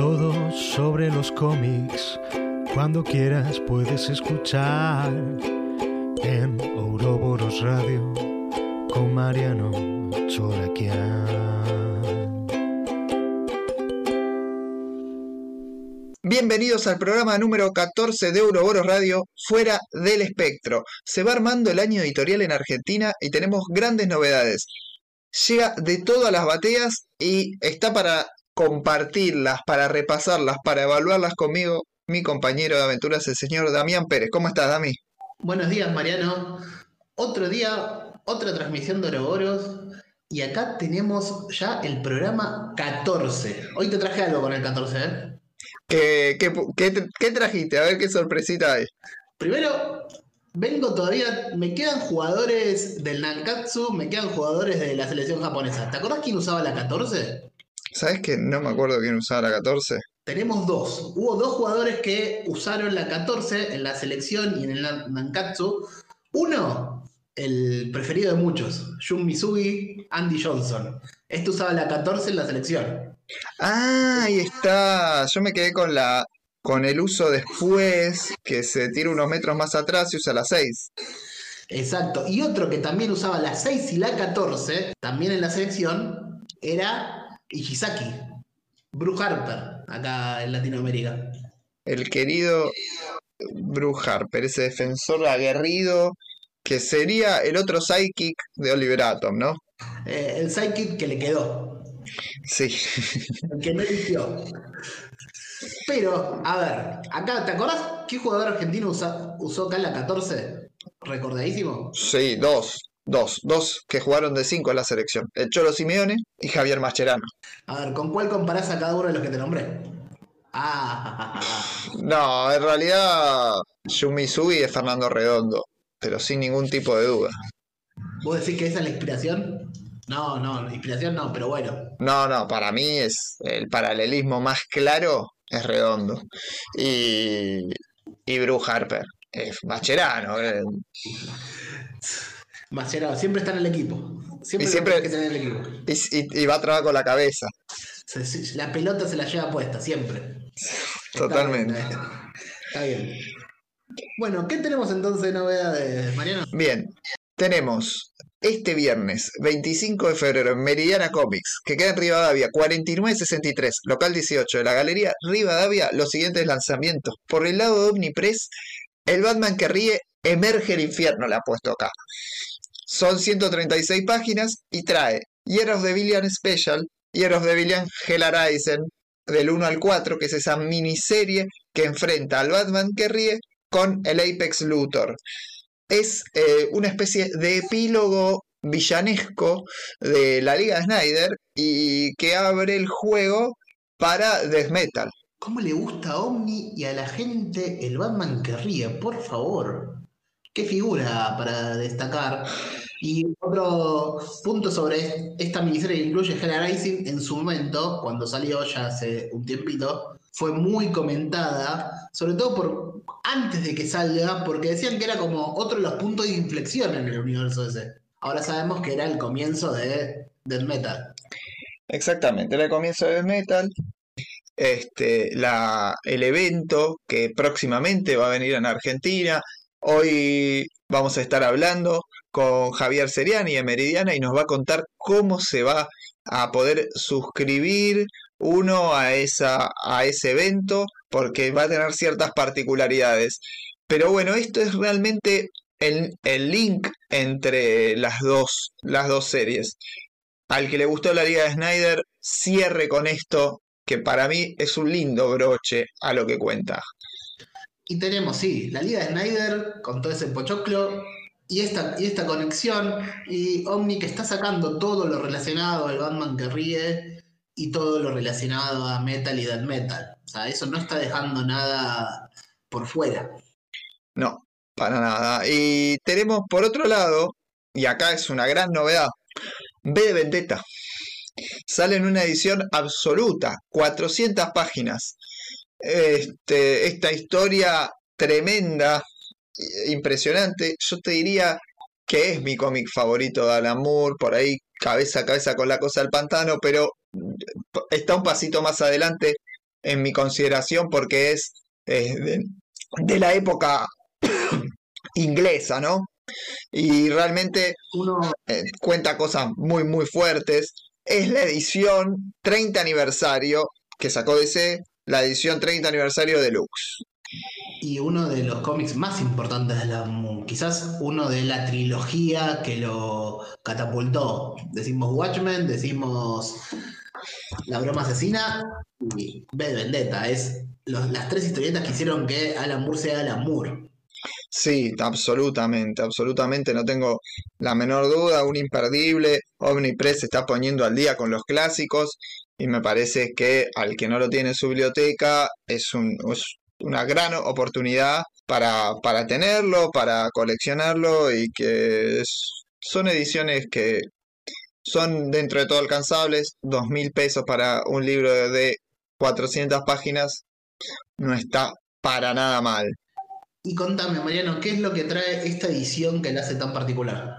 Todo sobre los cómics, cuando quieras puedes escuchar en Ouroboros Radio con Mariano Choraquian. Bienvenidos al programa número 14 de Ouroboros Radio, Fuera del Espectro. Se va armando el año editorial en Argentina y tenemos grandes novedades. Llega de todas las bateas y está para compartirlas, para repasarlas, para evaluarlas conmigo, mi compañero de aventuras, el señor Damián Pérez. ¿Cómo estás, Dami? Buenos días, Mariano. Otro día, otra transmisión de Ouroboros. Y acá tenemos ya el programa 14. Hoy te traje algo con el 14, ¿eh? ¿Qué, qué, qué- qué trajiste? A ver qué sorpresita hay. Primero, vengo todavía. Me quedan jugadores del Nankatsu, me quedan jugadores de la selección japonesa. ¿Te acordás quién usaba la 14? ¿Sabes que no me acuerdo quién usaba la 14? Tenemos dos. Hubo dos jugadores que usaron la 14 en la selección y en el Nan- Nankatsu. Uno, el preferido de muchos, Jun Misugi, Andy Johnson. Este usaba la 14 en la selección. Ah, ahí está. Yo me quedé con la con el uso después, que se tira unos metros más atrás y usa la 6. Exacto. Y otro que también usaba la 6 y la 14, también en la selección, era Ishizaki, Bruce Harper, acá en Latinoamérica. El querido Bruce Harper, ese defensor aguerrido que sería el otro sidekick de Oliver Atom, ¿no? Eh, el sidekick que le quedó, Sí. el que no eligió. Pero, a ver, acá, ¿te acordás qué jugador argentino usa- usó acá en la 14? Recordadísimo. Sí, dos. Dos. Dos que jugaron de cinco en la selección. El Cholo Simeone y Javier Mascherano. A ver, ¿con cuál comparás a cada uno de los que te nombré? Ah, No, en realidad Sugi es Fernando Redondo, pero sin ningún tipo de duda. ¿vos decís que esa es la inspiración? No, no, inspiración no, pero bueno. No, no, para mí es el paralelismo más claro es Redondo. Y, y Bruce Harper. Es Mascherano. eh. Mascherano, siempre está en el equipo. Siempre, Y siempre- en el equipo. Y, y- y va a trabajar con la cabeza. Se- se- la pelota se la lleva puesta, siempre. Está Totalmente. bien. Está bien. Bueno, ¿qué tenemos entonces de novedades, Mariano? Bien, tenemos este viernes 25 de febrero en Meridiana Comics, que queda en Rivadavia 4963, local 18 de la Galería Rivadavia, los siguientes lanzamientos. Por el lado de Omnipress, el Batman que ríe emerge el infierno, le ha puesto acá. Son 136 páginas y trae Year of the Villain Special, Year of the Villain Hell Arisen, del 1 al 4, que es esa miniserie que enfrenta al Batman que ríe con el Apex Luthor es eh, una especie de epílogo villanesco de la Liga de Snyder y que abre el juego para Death Metal. ¿Cómo le gusta a Omni y a la gente el Batman que ríe? Por favor. Qué figura para destacar. Y otro punto sobre esta miniserie que incluye Hell Rising, en su momento, cuando salió ya hace un tiempito, fue muy comentada, sobre todo por antes de que salga, porque decían que era como otro de los puntos de inflexión en el universo ese. Ahora sabemos que era el comienzo de Death Metal. Exactamente, era el comienzo de Death Metal. Este, la, el evento que próximamente va a venir en Argentina. Hoy vamos a estar hablando con Javier Seriani de Meridiana y nos va a contar cómo se va a poder suscribir uno a, esa, a ese evento porque va a tener ciertas particularidades. Pero bueno, esto es realmente el, el link entre las dos, las dos series. Al que le gustó la Liga de Snyder, cierre con esto, que para mí es un lindo broche a lo que cuenta. Y tenemos, sí, la Liga de Snyder con todo ese pochoclo y esta, y esta conexión. Y Omni que está sacando todo lo relacionado al Batman que ríe y todo lo relacionado a Metal y Death Metal. O sea, eso no está dejando nada por fuera. No, para nada. Y tenemos por otro lado, y acá es una gran novedad, B de Vendetta. Sale en una edición absoluta, 400 páginas. Este, esta historia tremenda, impresionante. Yo te diría que es mi cómic favorito de Alan Moore, por ahí cabeza a cabeza con la cosa del pantano, pero está un pasito más adelante en mi consideración porque es de, de la época inglesa, ¿no? Y realmente Uno, eh, cuenta cosas muy, muy fuertes. Es la edición 30 aniversario que sacó DC, la edición 30 aniversario deluxe. y uno de los cómics más importantes de la quizás uno de la trilogía que lo catapultó. Decimos Watchmen, decimos La broma asesina y de Vendetta. Es los- las tres historietas que hicieron que Alan Moore sea Alan Moore. Sí, absolutamente, absolutamente, no tengo la menor duda, un imperdible. Omnipress se está poniendo al día con los clásicos y me parece que al que no lo tiene en su biblioteca es, un, es una gran oportunidad para, para tenerlo, para coleccionarlo y que es- son ediciones que son dentro de todo alcanzables. Dos mil pesos para un libro de 400 páginas no está para nada mal. Y contame, Mariano, ¿qué es lo que trae esta edición que la hace tan particular?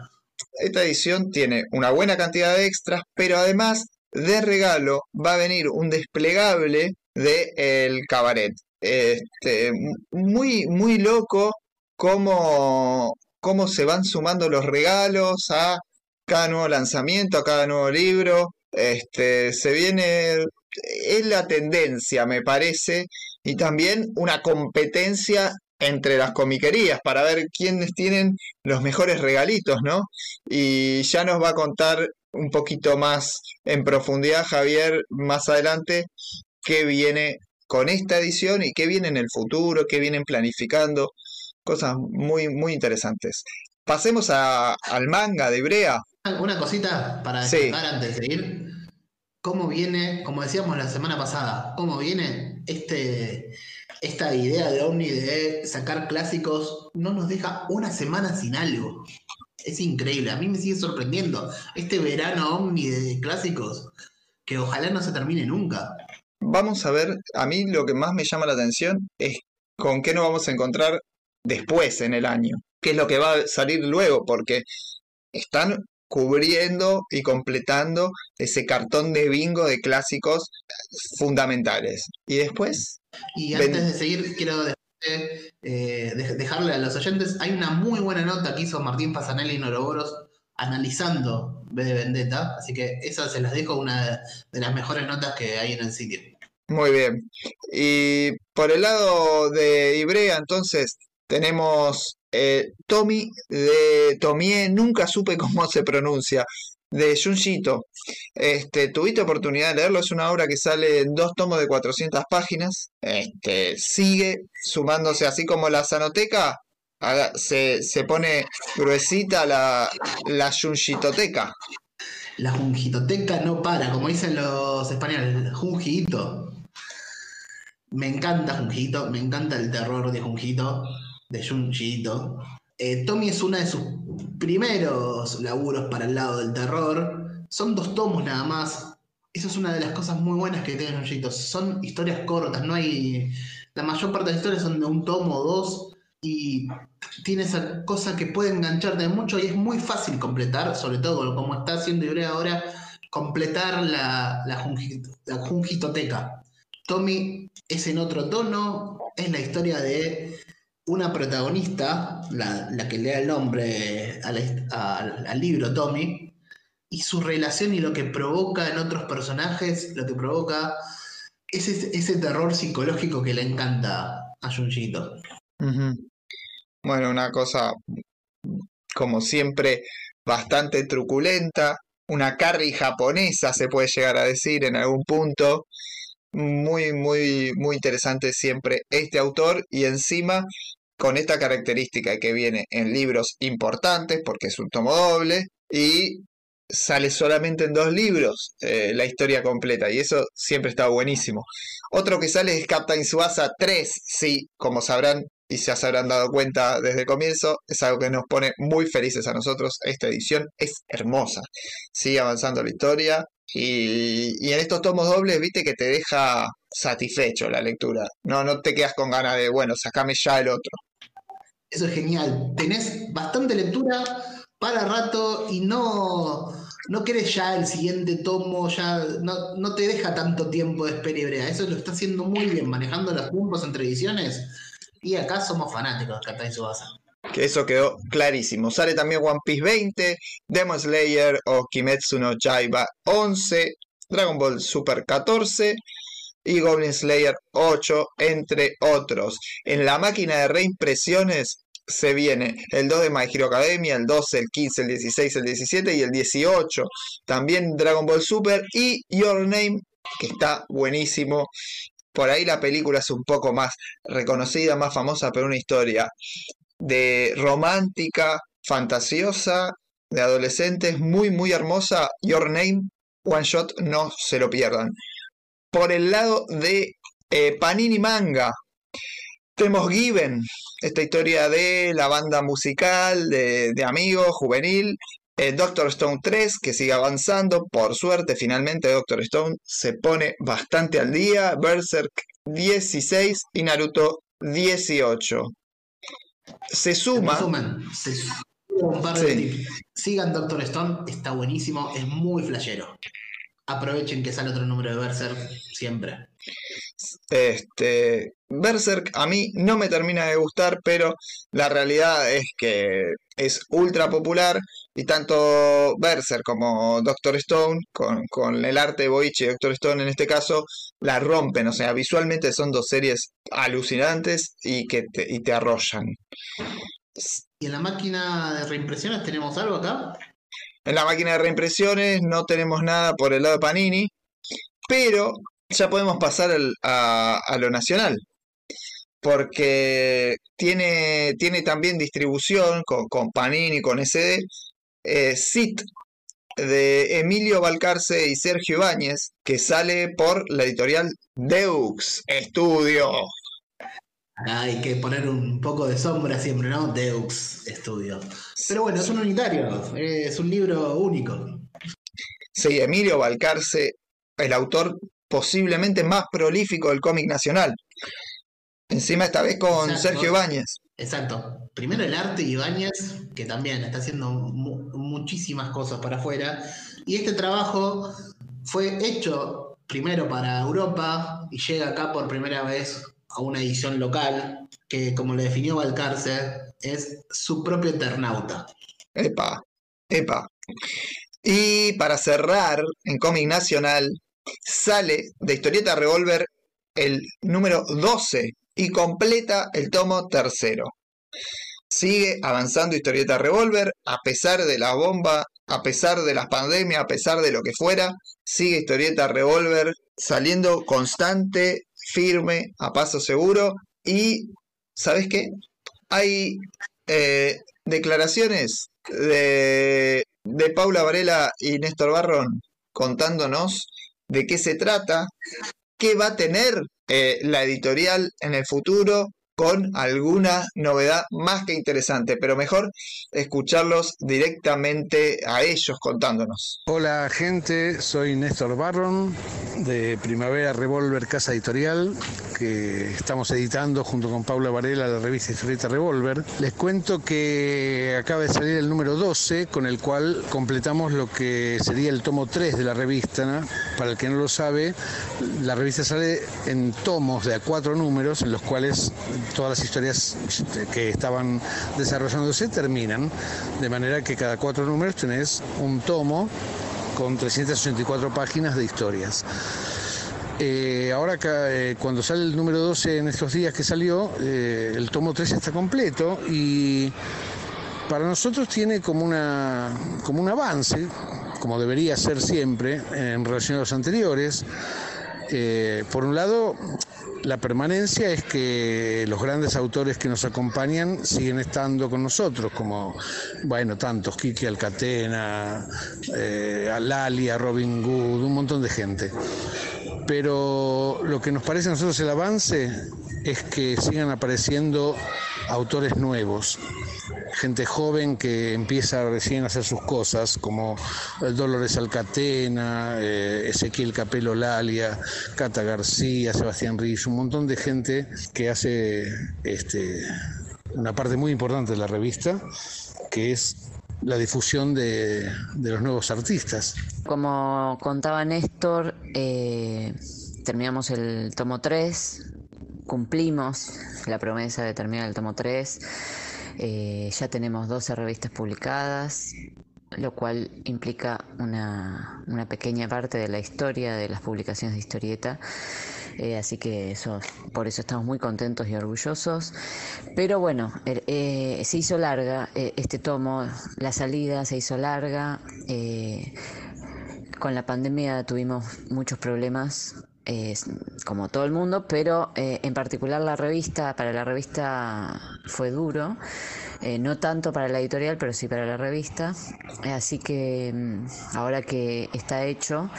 Esta edición tiene una buena cantidad de extras, pero además de regalo va a venir un desplegable de el cabaret. Este, muy, muy loco cómo, cómo se van sumando los regalos a cada nuevo lanzamiento, a cada nuevo libro. Este, se viene, es la tendencia, me parece, y también una competencia entre las comiquerías para ver quiénes tienen los mejores regalitos, ¿no? Y ya nos va a contar un poquito más en profundidad Javier más adelante qué viene con esta edición y qué viene en el futuro, qué vienen planificando, cosas muy, muy interesantes. Pasemos a- al manga de Ibrea. Una cosita para Sí. destacar antes de seguir. ¿Cómo viene, como decíamos la semana pasada, cómo viene este, esta idea de Omni de sacar clásicos? No nos deja una semana sin algo. Es increíble, a mí me sigue sorprendiendo. Este verano Omni de clásicos, que ojalá no se termine nunca. Vamos a ver, a mí lo que más me llama la atención es con qué nos vamos a encontrar después en el año, qué es lo que va a salir luego, porque están cubriendo y completando ese cartón de bingo de clásicos fundamentales. Y después, Y Ven- antes de seguir, quiero eh, dej- dejarle a los oyentes, hay una muy buena nota que hizo Martín Pasanelli en Oroboros analizando V de Vendetta, así que esa se las dejo, una de las mejores notas que hay en el sitio. muy bien. Y por el lado de Ibrea, entonces, tenemos eh, Tommy de Tomie, nunca supe cómo se pronuncia, de Junjito. Este, tuviste oportunidad de leerlo, es una obra que sale en dos tomos de 400 páginas. Este, sigue sumándose, así como la Sanoteca, se, se pone gruesita la, la Junjitoteca. La Jungitoteca no para, como dicen los españoles, Jungito. Me encanta Jungito, me encanta el terror de Jungito, de Junjito. Eh, Tommy es uno de sus primeros laburos para el lado del terror. Son dos tomos nada más. Eso es una de las cosas muy buenas que tiene Junjito. Son historias cortas, no hay. La mayor parte de las historias son de un tomo o dos. Y tiene esa cosa que puede engancharte mucho y es muy fácil completar, sobre todo como está haciendo Ibrea ahora, completar la, la. Tommy es en otro tono, es la historia de una protagonista, la, la que le da el nombre al- libro Tommy, y su relación y lo que provoca en otros personajes, lo que provoca ese, ese terror psicológico que le encanta a Junjito. Ujú. Bueno, una cosa como siempre bastante truculenta, una carry japonesa se puede llegar a decir en algún punto. Muy, muy, muy interesante siempre este autor y encima con esta característica que viene en libros importantes porque es un tomo doble y sale solamente en dos libros eh, la historia completa y eso siempre está buenísimo. Otro que sale es Captain Suasa 3, sí, como sabrán y se habrán dado cuenta desde el comienzo, es algo que nos pone muy felices a nosotros. Esta edición es hermosa, sigue avanzando la historia y, y en estos tomos dobles, viste que te deja satisfecho la lectura. No, no te quedas con ganas de, bueno, sacame ya el otro. Eso es genial. Tenés bastante lectura para rato y no, no querés ya el siguiente tomo, ya no, no te deja tanto tiempo de espera y brea. Eso lo está haciendo muy bien, manejando los tiempos entre ediciones. Y acá somos fanáticos de Katai Subasa. Que eso quedó clarísimo. Sale también One Piece 20, Demon Slayer o Kimetsu no Yaiba 11, Dragon Ball Super 14 y Goblin Slayer 8, entre otros. En la máquina de reimpresiones se viene el 2 de My Hero Academia, el 12, el 15, el 16, el 17 y el 18. También Dragon Ball Super y Your Name, que está buenísimo. Por ahí la película es un poco más reconocida, más famosa, pero una historia de romántica, fantasiosa, de adolescentes, muy, muy hermosa. Your Name, One Shot, no se lo pierdan. Por el lado de eh, Panini Manga, tenemos Given, esta historia de la banda musical, de, amigos, juvenil. Eh, Doctor Stone 3, que sigue avanzando. Por suerte, finalmente Doctor Stone se pone bastante al día. Berserk 16 y Naruto 18. Se suma. Se un par de Sigan Doctor Stone, está buenísimo, es muy flashero. Aprovechen que sale otro número de Berserk siempre. Este, Berserk a mí no me termina de gustar, pero la realidad es que es ultra popular y tanto Berserk como Doctor Stone, con, el arte de Boichi y Doctor Stone en este caso, la rompen. O sea, visualmente son dos series alucinantes y que te, y te arrollan. ¿Y en la máquina de reimpresiones tenemos algo acá? En la máquina de reimpresiones no tenemos nada por el lado de Panini, pero ya podemos pasar a, lo nacional, porque tiene, tiene también distribución con, con Panini, con SD, eh, SIT de Emilio Balcarce y Sergio Ibáñez, que sale por la editorial Deux Estudio. Hay que poner un poco de sombra siempre, ¿no? Deux Estudio. Pero bueno, es un unitario, es un libro único. Sí, Emilio Balcarce, el autor posiblemente más prolífico del cómic nacional. Encima esta vez con Sergio Ibáñez. Exacto. Primero el arte Ibáñez, que también está haciendo muchísimas cosas para afuera. Y este trabajo fue hecho primero para Europa y llega acá por primera vez a una edición local que, como le definió Valcarce, es su propio Eternauta. Epa, epa. Y para cerrar, en cómic nacional, sale de Historieta Revolver el número 12 y completa el tomo tercero. Sigue avanzando Historieta Revolver a pesar de la bomba, a pesar de las pandemias, a pesar de lo que fuera. Sigue Historieta Revolver saliendo constante, firme, a paso seguro. Y, ¿sabes qué? Hay eh, declaraciones de, de Paula Varela y Néstor Barrón contándonos de qué se trata, qué va a tener eh, la editorial en el futuro con alguna novedad más que interesante, pero mejor escucharlos directamente a ellos contándonos. Hola gente, soy Néstor Barron de Primavera Revolver Casa Editorial, que estamos editando junto con Paula Varela la revista Historieta Revolver. Les cuento que acaba de salir el número 12, con el cual completamos lo que sería el tomo 3 de la revista. Para el que no lo sabe, la revista sale en tomos de a cuatro números, en los cuales todas las historias este, que estaban desarrollándose terminan, de manera que cada cuatro números tenés un tomo con 364 páginas de historias. Eh, ahora eh, cuando sale el número 12 en estos días que salió, eh, el tomo 3 está completo y para nosotros tiene como, una, como un avance, como debería ser siempre en relación a los anteriores. por un lado, la permanencia es que los grandes autores que nos acompañan siguen estando con nosotros, como, bueno, tantos, Kiki Alcatena, eh, Alalia, Robin Good, un montón de gente. Pero lo que nos parece a nosotros el avance es que sigan apareciendo autores nuevos, gente joven que empieza recién a hacer sus cosas, como Dolores Alcatena, eh, Ezequiel Capelo Lalia, Cata García, Sebastián Riz, un montón de gente que hace este, una parte muy importante de la revista, que es la difusión de, los nuevos artistas. Como contaba Néstor, eh, terminamos el tomo 3, cumplimos la promesa de terminar el tomo 3, eh, ya tenemos 12 revistas publicadas, lo cual implica una, una pequeña parte de la historia de las publicaciones de historieta. Eh, así que eso, por eso estamos muy contentos y orgullosos. Pero bueno, er, eh, se hizo larga eh, este tomo, la salida se hizo larga. con la pandemia tuvimos muchos problemas como todo el mundo, pero en particular la revista, para la revista fue duro, no tanto para la editorial, pero sí para la revista. Así que mm, ahora que está hecho,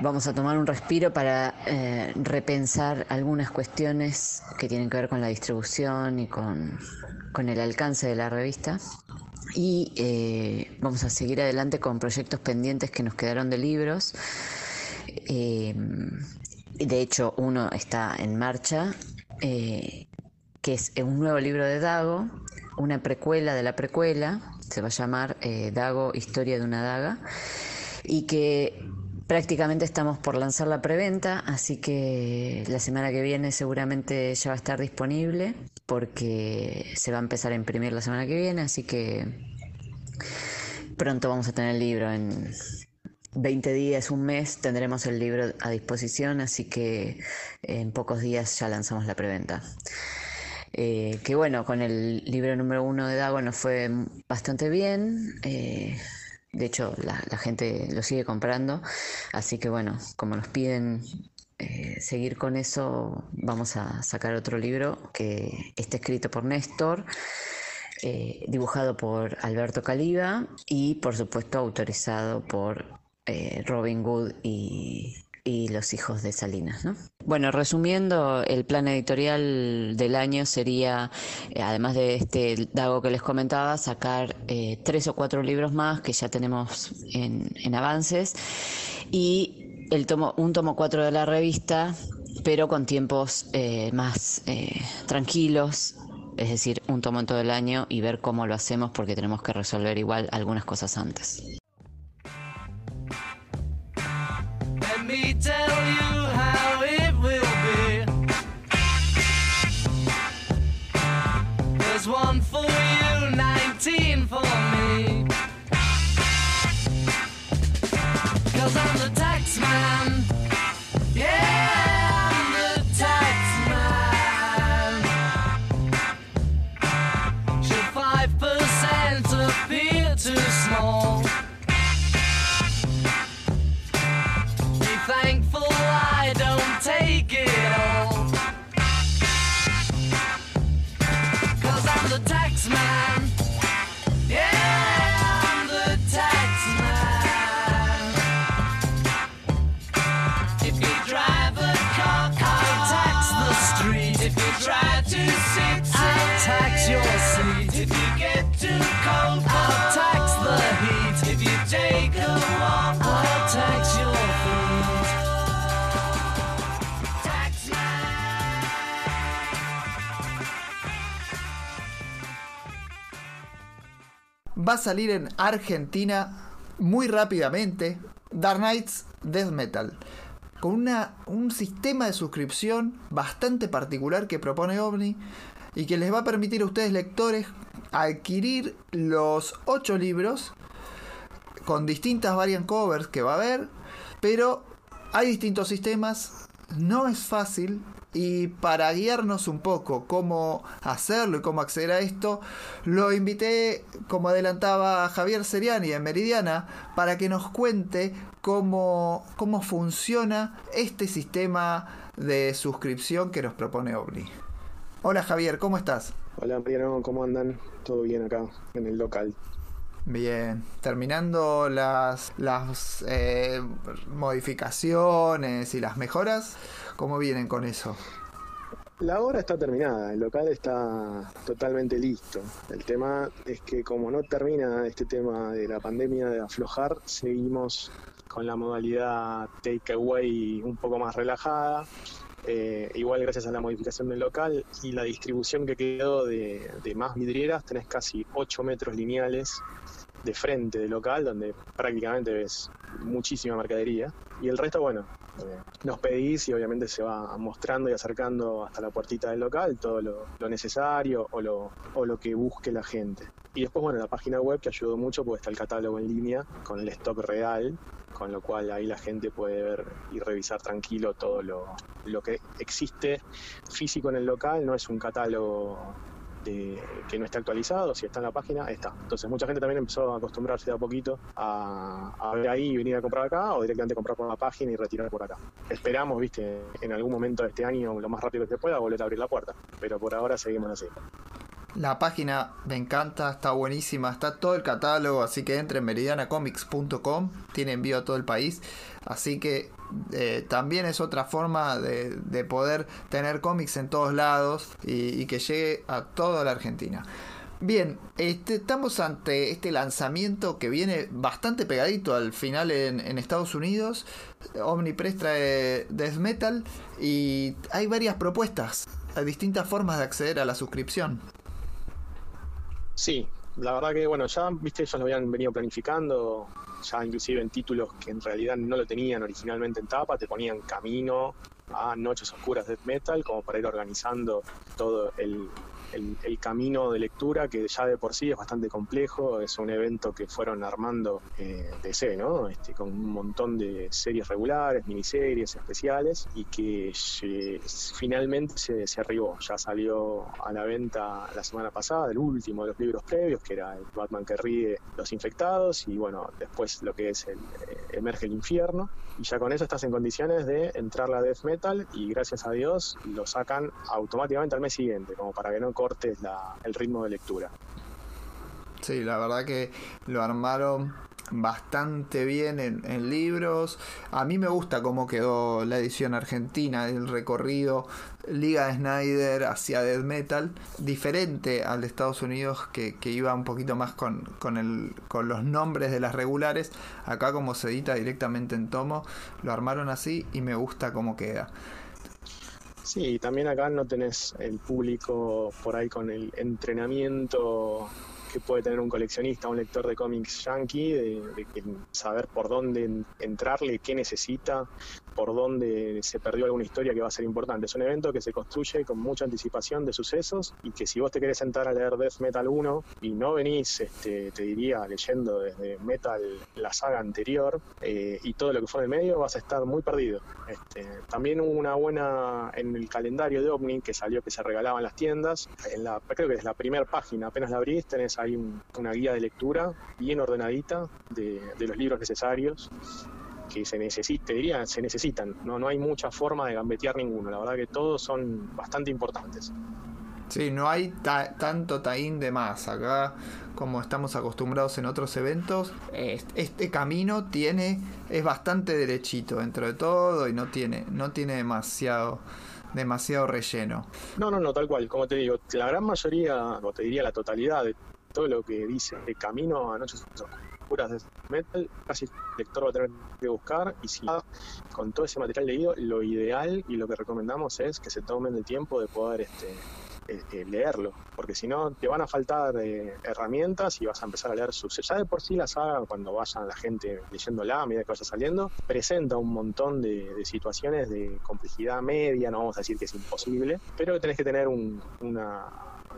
vamos a tomar un respiro para eh, repensar algunas cuestiones que tienen que ver con la distribución y con, el alcance de la revista. Y eh, vamos a seguir adelante con proyectos pendientes que nos quedaron de libros. Eh, de hecho, uno está en marcha, que es un nuevo libro de Dago, una precuela de la precuela, se va a llamar Dago, Historia de una Daga, y que Prácticamente estamos por lanzar la preventa, así que la semana que viene seguramente ya va a estar disponible porque se va a empezar a imprimir la semana que viene, así que pronto vamos a tener el libro en 20 días, un mes tendremos el libro a disposición, así que en pocos días ya lanzamos la preventa. Eh, que bueno, con el libro número uno de Dago nos fue bastante bien. Eh, de hecho, la, gente lo sigue comprando. Así que bueno, como nos piden eh, seguir con eso, vamos a sacar otro libro que está escrito por Néstor. Eh, dibujado por Alberto Caliba y por supuesto autorizado por eh, Robin Wood y y los hijos de Salinas. ¿no? Bueno, resumiendo, el plan editorial del año sería, eh, además de este Dago que les comentaba, sacar eh, tres o cuatro libros más que ya tenemos en, avances y el tomo, un tomo cuatro de la revista, pero con tiempos eh, más tranquilos, es decir, un tomo en todo el año y ver cómo lo hacemos porque tenemos que resolver igual algunas cosas antes. Va a salir en Argentina muy rápidamente Dark Knights Death Metal, con una, un sistema de suscripción bastante particular que propone OVNI y que les va a permitir a ustedes lectores adquirir los 8 libros con distintas variant covers que va a haber, pero hay distintos sistemas, no es fácil, y para guiarnos un poco cómo hacerlo y cómo acceder a esto, lo invité, como adelantaba Javier Seriani en Meridiana, para que nos cuente cómo, cómo funciona este sistema de suscripción que nos propone OVNI. Hola Javier, ¿cómo estás? Hola Mariano, ¿cómo andan? Todo bien acá, en el local. Bien, terminando las, las eh, modificaciones y las mejoras, ¿cómo vienen con eso? La obra está terminada, el local está totalmente listo. El tema es que como no termina este tema de la pandemia de aflojar, seguimos con la modalidad takeaway un poco más relajada. Eh, igual gracias a la modificación del local y la distribución que quedó de, de más vidrieras, tenés casi 8 metros lineales de frente del local, donde prácticamente ves muchísima mercadería. Y el resto, bueno, nos pedís y obviamente se va mostrando y acercando hasta la puertita del local todo lo, lo necesario o lo, o lo que busque la gente. Y después, bueno, la página web que ayudó mucho porque está el catálogo en línea con el stock real, con lo cual ahí la gente puede ver y revisar tranquilo todo lo, lo que existe físico en el local, no es un catálogo de- que no está actualizado, si está en la página, está. Entonces mucha gente también empezó a acostumbrarse de a poquito a, ver ahí y venir a comprar acá o directamente comprar por la página y retirar por acá. Esperamos, viste, en algún momento de este año, lo más rápido que se pueda, volver a abrir la puerta. Pero por ahora seguimos así. La página me encanta, está buenísima, está todo el catálogo, así que entre en meridianacomics.com, tiene envío a todo el país, así que eh, también es otra forma de, de poder tener cómics en todos lados y, y que llegue a toda la Argentina. Bien, este, estamos ante este lanzamiento que viene bastante pegadito al final en, en Estados Unidos. Omnipress trae Death Metal y hay varias propuestas, hay distintas formas de acceder a la suscripción. Sí, la verdad que, bueno, ya, viste, ellos lo habían venido planificando, ya inclusive en títulos que en realidad no lo tenían originalmente en tapa, te ponían camino a Noches Oscuras Death Metal, como para ir organizando todo el, el- el camino de lectura, que ya de por sí es bastante complejo, es un evento que fueron armando eh, DC, ¿no? Este, con un montón de series regulares, miniseries especiales, y que finalmente se, se arribó, ya salió a la venta la semana pasada, el último de los libros previos, que era el Batman que ríe los infectados, y bueno, después lo que es el eh, Emerge el infierno, y ya con eso estás en condiciones de entrar a Death Metal, y gracias a Dios lo sacan automáticamente al mes siguiente, como para que no cortes el ritmo de lectura. Sí, la verdad que lo armaron bastante bien en, en libros. A mí me gusta cómo quedó la edición argentina, el recorrido Liga de Snyder hacia Death Metal, diferente al de Estados Unidos que, que iba un poquito más con, con, el, con los nombres de las regulares. Acá como se edita directamente en tomo, lo armaron así y me gusta cómo queda. Sí, también acá no tenés el público por ahí con el entrenamiento que puede tener un coleccionista, un lector de cómics yankee, de, de saber por dónde en- entrarle, qué necesita, por dónde se perdió alguna historia que va a ser importante. Es un evento que se construye con mucha anticipación de sucesos y que si vos te querés sentar a leer Death Metal 1 y no venís, este, te diría, leyendo desde Metal la saga anterior eh, y todo lo que fue el medio, vas a estar muy perdido. Este, también hubo una buena en el calendario de OVNI que salió que se regalaba en las tiendas. En la, creo que es la primera página, apenas la abrís, tenés ahí un- una guía de lectura bien ordenadita de, de los libros necesarios que se necesita, te diría, se necesitan. No, no hay mucha forma de gambetear ninguno. La verdad que todos son bastante importantes. Sí, no hay ta- tanto taín de más. Acá, como estamos acostumbrados en otros eventos, es- este camino tiene es bastante derechito dentro de todo y no tiene no tiene demasiado demasiado relleno. No, no, no, tal cual. Como te digo, la gran mayoría, o te diría la totalidad de todo lo que dice de camino a noches oscuras de metal, casi el lector va a tener que buscar. Y si con todo ese material leído, lo ideal y lo que recomendamos es que se tomen el tiempo de poder este, eh, eh, leerlo, porque si no te van a faltar eh, herramientas y vas a empezar a leer sus... Ya de por sí la saga, cuando vayan la gente leyéndola a medida que vaya saliendo, presenta un montón de, de situaciones de complejidad media, no vamos a decir que es imposible, pero tenés que tener un- una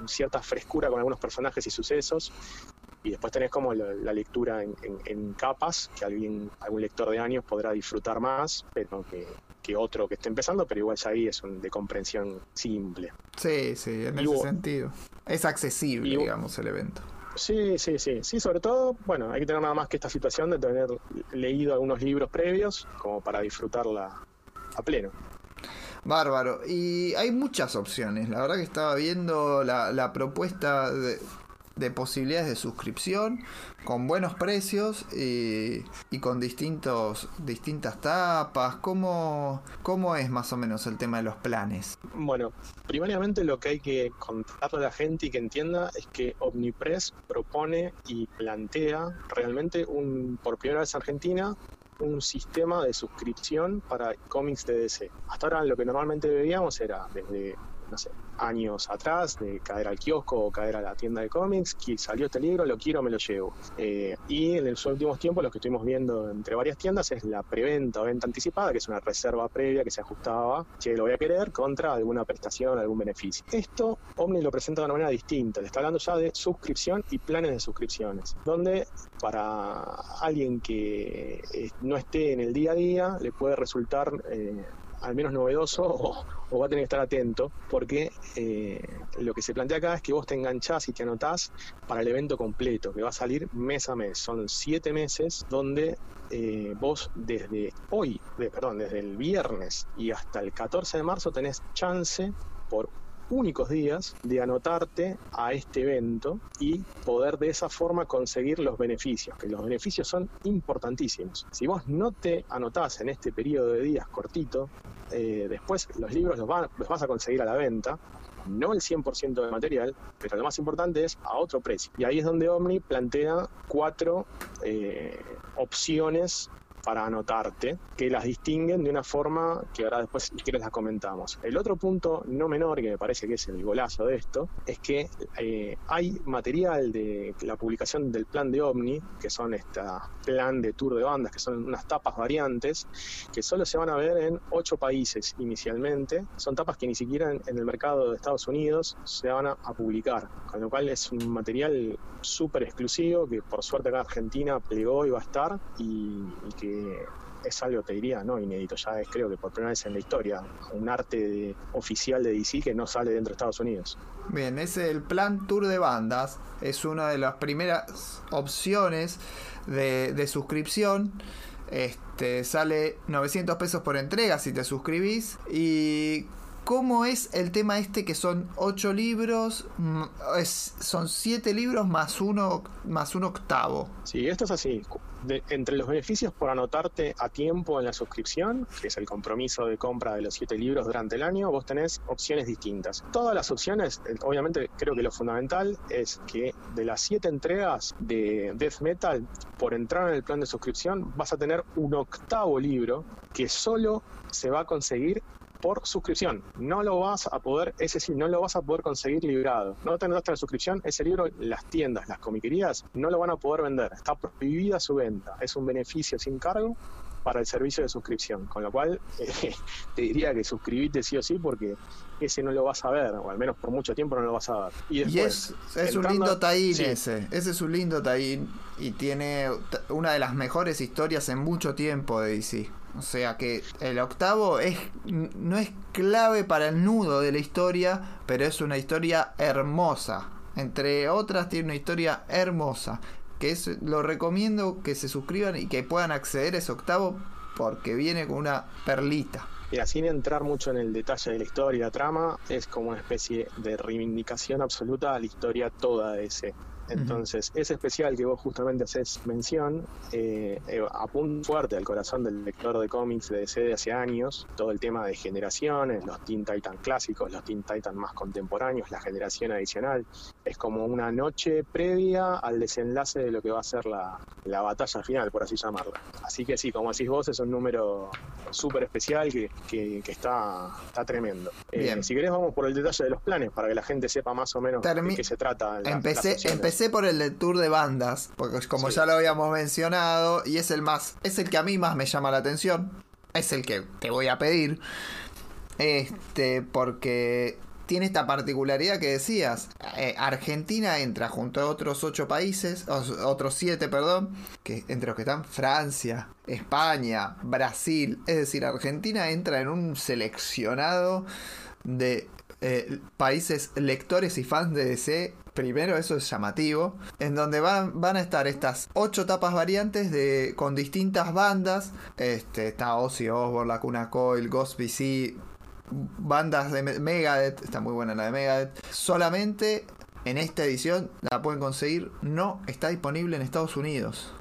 cierta frescura con algunos personajes y sucesos y después tenés como la, la lectura en, en- en capas que alguien algún lector de años podrá disfrutar más pero que, que otro que esté empezando pero igual ya ahí es un, de comprensión simple Sí, sí, en Y ese hubo- sentido. Es accesible, Y digamos, el evento. Sí, sí, sí, sí, sobre todo, bueno, hay que tener nada más que esta situación de tener leído algunos libros previos como para disfrutarla a pleno. Bárbaro. Y hay muchas opciones. La verdad que estaba viendo la, la propuesta de, de posibilidades de suscripción con buenos precios y, con distintos distintas tapas. ¿Cómo, ¿Cómo es más o menos el tema de los planes? Bueno, primariamente lo que hay que contarle a la gente y que entienda es que Omnipress propone y plantea realmente un, por primera vez en Argentina un sistema de suscripción para cómics de. Hasta ahora lo que normalmente veíamos era desde no sé, años atrás, de caer al kiosco o caer a la tienda de cómics, que salió este libro, lo quiero, me lo llevo. Eh, y en los últimos tiempos lo que estuvimos viendo entre varias tiendas es la preventa o venta anticipada, que es una reserva previa que se ajustaba, que lo voy a querer, contra alguna prestación, algún beneficio. Esto Omni lo presenta de una manera distinta, le está hablando ya de suscripción y planes de suscripciones, donde para alguien que eh, no esté en el día a día le puede resultar... Eh, al menos novedoso o, va a tener que estar atento porque eh, lo que se plantea acá es que vos te enganchás y te anotás para el evento completo que va a salir mes a mes. Son siete meses donde eh, vos desde hoy, perdón, desde el viernes y hasta el 14 de marzo tenés chance por únicos días de anotarte a este evento y poder de esa forma conseguir los beneficios, que los beneficios son importantísimos. Si vos no te anotás en este periodo de días cortito, eh, después los libros los, vas a conseguir a la venta, no el 100% de material, pero lo más importante es a otro precio. Y ahí es donde Omni plantea cuatro eh, opciones para anotarte, que las distinguen de una forma que ahora después, si quieres, las comentamos. El otro punto no menor, que me parece que es el golazo de esto, es que eh, hay material de la publicación del plan de OVNI, que son este plan de tour de bandas, que son unas tapas variantes, que solo se van a ver en ocho países inicialmente. Son tapas que ni siquiera en, el mercado de Estados Unidos se van a, publicar, con lo cual es un material súper exclusivo que por suerte acá Argentina plegó y va a estar y que es algo, te diría, no inédito, ya es creo que por primera vez en la historia, un arte oficial de DC que no sale dentro de Estados Unidos. Bien, es el plan Tour de Bandas, es una de las primeras opciones de, de suscripción. Este, sale 900 pesos por entrega si te suscribís y ¿Cómo es el tema este que son ocho libros, son siete libros más uno, más un octavo? Sí, esto es así. entre los beneficios por anotarte a tiempo en la suscripción, que es el compromiso de compra de los siete libros durante el año, vos tenés opciones distintas. Todas las opciones, eh, obviamente creo que lo fundamental es que de las siete entregas de Death Metal, por entrar en el plan de suscripción, vas a tener un octavo libro que solo se va a conseguir por suscripción. No lo vas a poder, ese sí, no lo vas a poder conseguir librado. No te la suscripción, ese libro, las tiendas, las comiquerías, no lo van a poder vender. Está prohibida su venta. Es un beneficio sin cargo para el servicio de suscripción. Con lo cual, eh, te diría que suscribite sí o sí porque ese no lo vas a ver, o al menos por mucho tiempo no lo vas a ver. Y, es, es un lindo taín ese. Ese es un lindo taín y tiene una de las mejores historias en mucho tiempo de DC. O sea que el octavo es, no es clave para el nudo de la historia, pero es una historia hermosa. Entre otras tiene una historia hermosa. Que es, lo recomiendo que se suscriban y que puedan acceder a ese octavo porque viene con una perlita. Y sin entrar mucho en el detalle de la historia la trama, es como una especie de reivindicación absoluta a la historia toda de ese entonces, ese especial que vos justamente haces mención eh, eh, apunta fuerte al corazón del lector de cómics de DC de hace años, todo el tema de generaciones, los Teen Titan clásicos, los Teen Titan más contemporáneos, la generación adicional. Es como una noche previa al desenlace de lo que va a ser la, batalla final, por así llamarla. Así que sí, como decís vos, es un número súper especial que, que, está, está tremendo. Eh, si querés, vamos por el detalle de los planes para que la gente sepa más o menos de qué se trata. empecé, empecé por el de tour de bandas, porque como ya lo habíamos mencionado, y es el más, es el que a mí más me llama la atención, es el que te voy a pedir, este, porque tiene esta particularidad que decías, eh, Argentina entra junto a otros ocho países, otros siete, perdón, que entre los que están Francia, España, Brasil, es decir, Argentina entra en un seleccionado de eh, países lectores y fans de DC primero, eso es llamativo, en donde van, van a estar estas ocho tapas variantes de, con distintas bandas. Este, está Ozzy Osbourne, La Cuna Coil, Ghost BC, bandas de Megadeth, está muy buena la de Megadeth. Solamente en esta edición la pueden conseguir, no está disponible en Estados Unidos.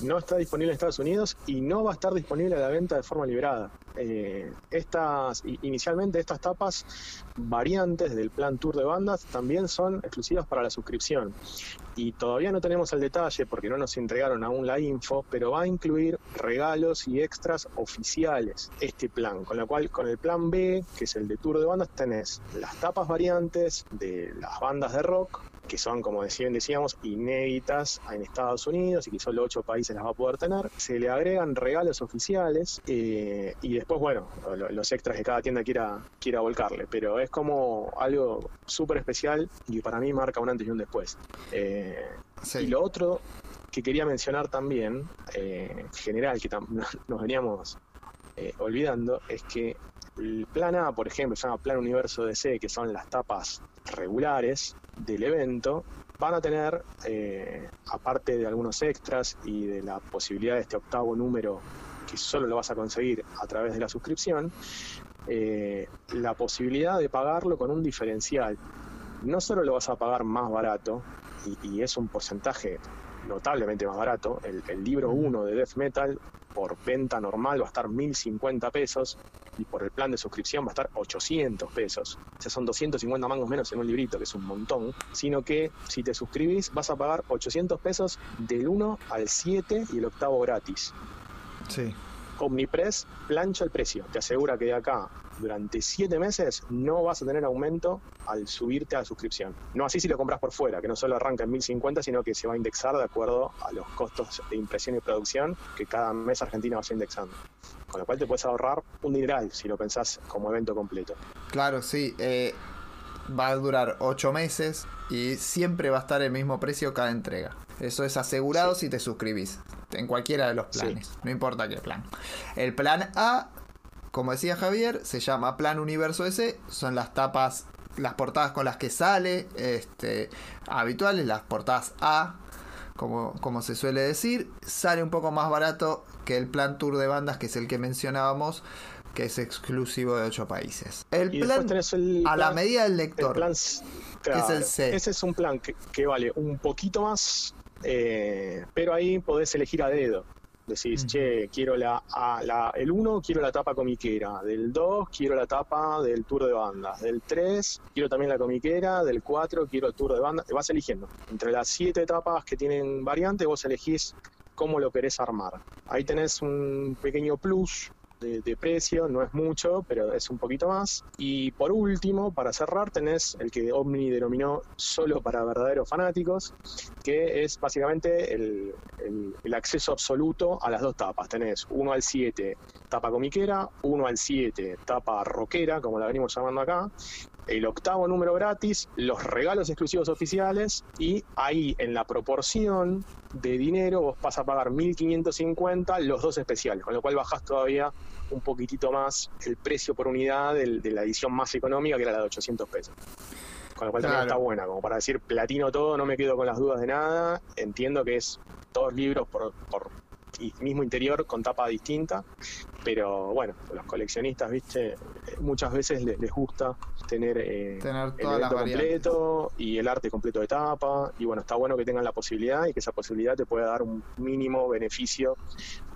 no está disponible en Estados Unidos y no va a estar disponible a la venta de forma liberada. Eh, estas, inicialmente estas tapas variantes del plan Tour de bandas también son exclusivas para la suscripción. Y todavía no tenemos el detalle porque no nos entregaron aún la info, pero va a incluir regalos y extras oficiales este plan. Con lo cual, con el plan B, que es el de Tour de bandas, tenés las tapas variantes de las bandas de rock que son, como decíamos, inéditas en Estados Unidos y que solo ocho países las va a poder tener. Se le agregan regalos oficiales eh, y después, bueno, los extras que cada tienda quiera, quiera volcarle. Pero es como algo súper especial y para mí marca un antes y un después. Eh, y lo otro que quería mencionar también, eh, general, que nos veníamos olvidando, es que el plan A, por ejemplo, se llama Plan Universo DC, que son las tapas regulares del evento, van a tener, eh, aparte de algunos extras y de la posibilidad de este octavo número que solo lo vas a conseguir a través de la suscripción, eh, la posibilidad de pagarlo con un diferencial. No solo lo vas a pagar más barato, y, es un porcentaje notablemente más barato, el, el libro 1 de Death Metal por venta normal va a estar 1050 pesos y por el plan de suscripción va a estar 800 pesos. O sea, son 250 mangos menos en un librito, que es un montón. Sino que si te suscribís vas a pagar 800 pesos del 1 al 7 y el octavo gratis. Sí. Omnipress plancha el precio. Te asegura que de acá durante 7 meses no vas a tener aumento al subirte a la suscripción. No así si lo compras por fuera, que no solo arranca en 1050, sino que se va a indexar de acuerdo a los costos de impresión y producción que cada mes Argentina va indexando. Con lo cual te puedes ahorrar un dineral si lo pensás como evento completo. Claro, sí. Eh, va a durar 8 meses y siempre va a estar el mismo precio cada entrega. Eso es asegurado si te suscribís en cualquiera de los planes, no importa qué plan. El plan A, como decía Javier, se llama Plan Universo S, son las tapas, las portadas con las que sale, este, habituales, las portadas A, como, como se suele decir, sale un poco más barato que el plan Tour de bandas, que es el que mencionábamos, que es exclusivo de ocho países. El plan a la medida del lector. Plan, es el C. Ese es un plan que vale un poquito más eh, pero ahí podés elegir a dedo. Decís, che, quiero la, la el 1 quiero la tapa comiquera, del 2 quiero la tapa del tour de bandas, del 3 quiero también la comiquera, del 4 quiero el tour de bandas, te vas eligiendo. Entre las 7 etapas que tienen variante, vos elegís cómo lo querés armar. Ahí tenés un pequeño plus de, precio, no es mucho, pero es un poquito más. Y por último, para cerrar, tenés el que Omni denominó solo para verdaderos fanáticos, que es básicamente el, el, acceso absoluto a las dos tapas. Tenés 1 al 7 tapa comiquera, 1 al 7 tapa rockera, como la venimos llamando acá, el octavo número gratis, los regalos exclusivos oficiales y ahí en la proporción de dinero vos vas a pagar 1.550 los dos especiales, con lo cual bajás todavía un poquitito más el precio por unidad de, la edición más económica que era la de 800 pesos. Con lo cual también está buena, como para decir platino todo, no me quedo con las dudas de nada, entiendo que es dos libros por, por mismo interior con tapa distinta, pero bueno, los coleccionistas, viste, muchas veces les, gusta tener, eh, el evento completo y el arte completo de tapa, y bueno, está bueno que tengan la posibilidad y que esa posibilidad te pueda dar un mínimo beneficio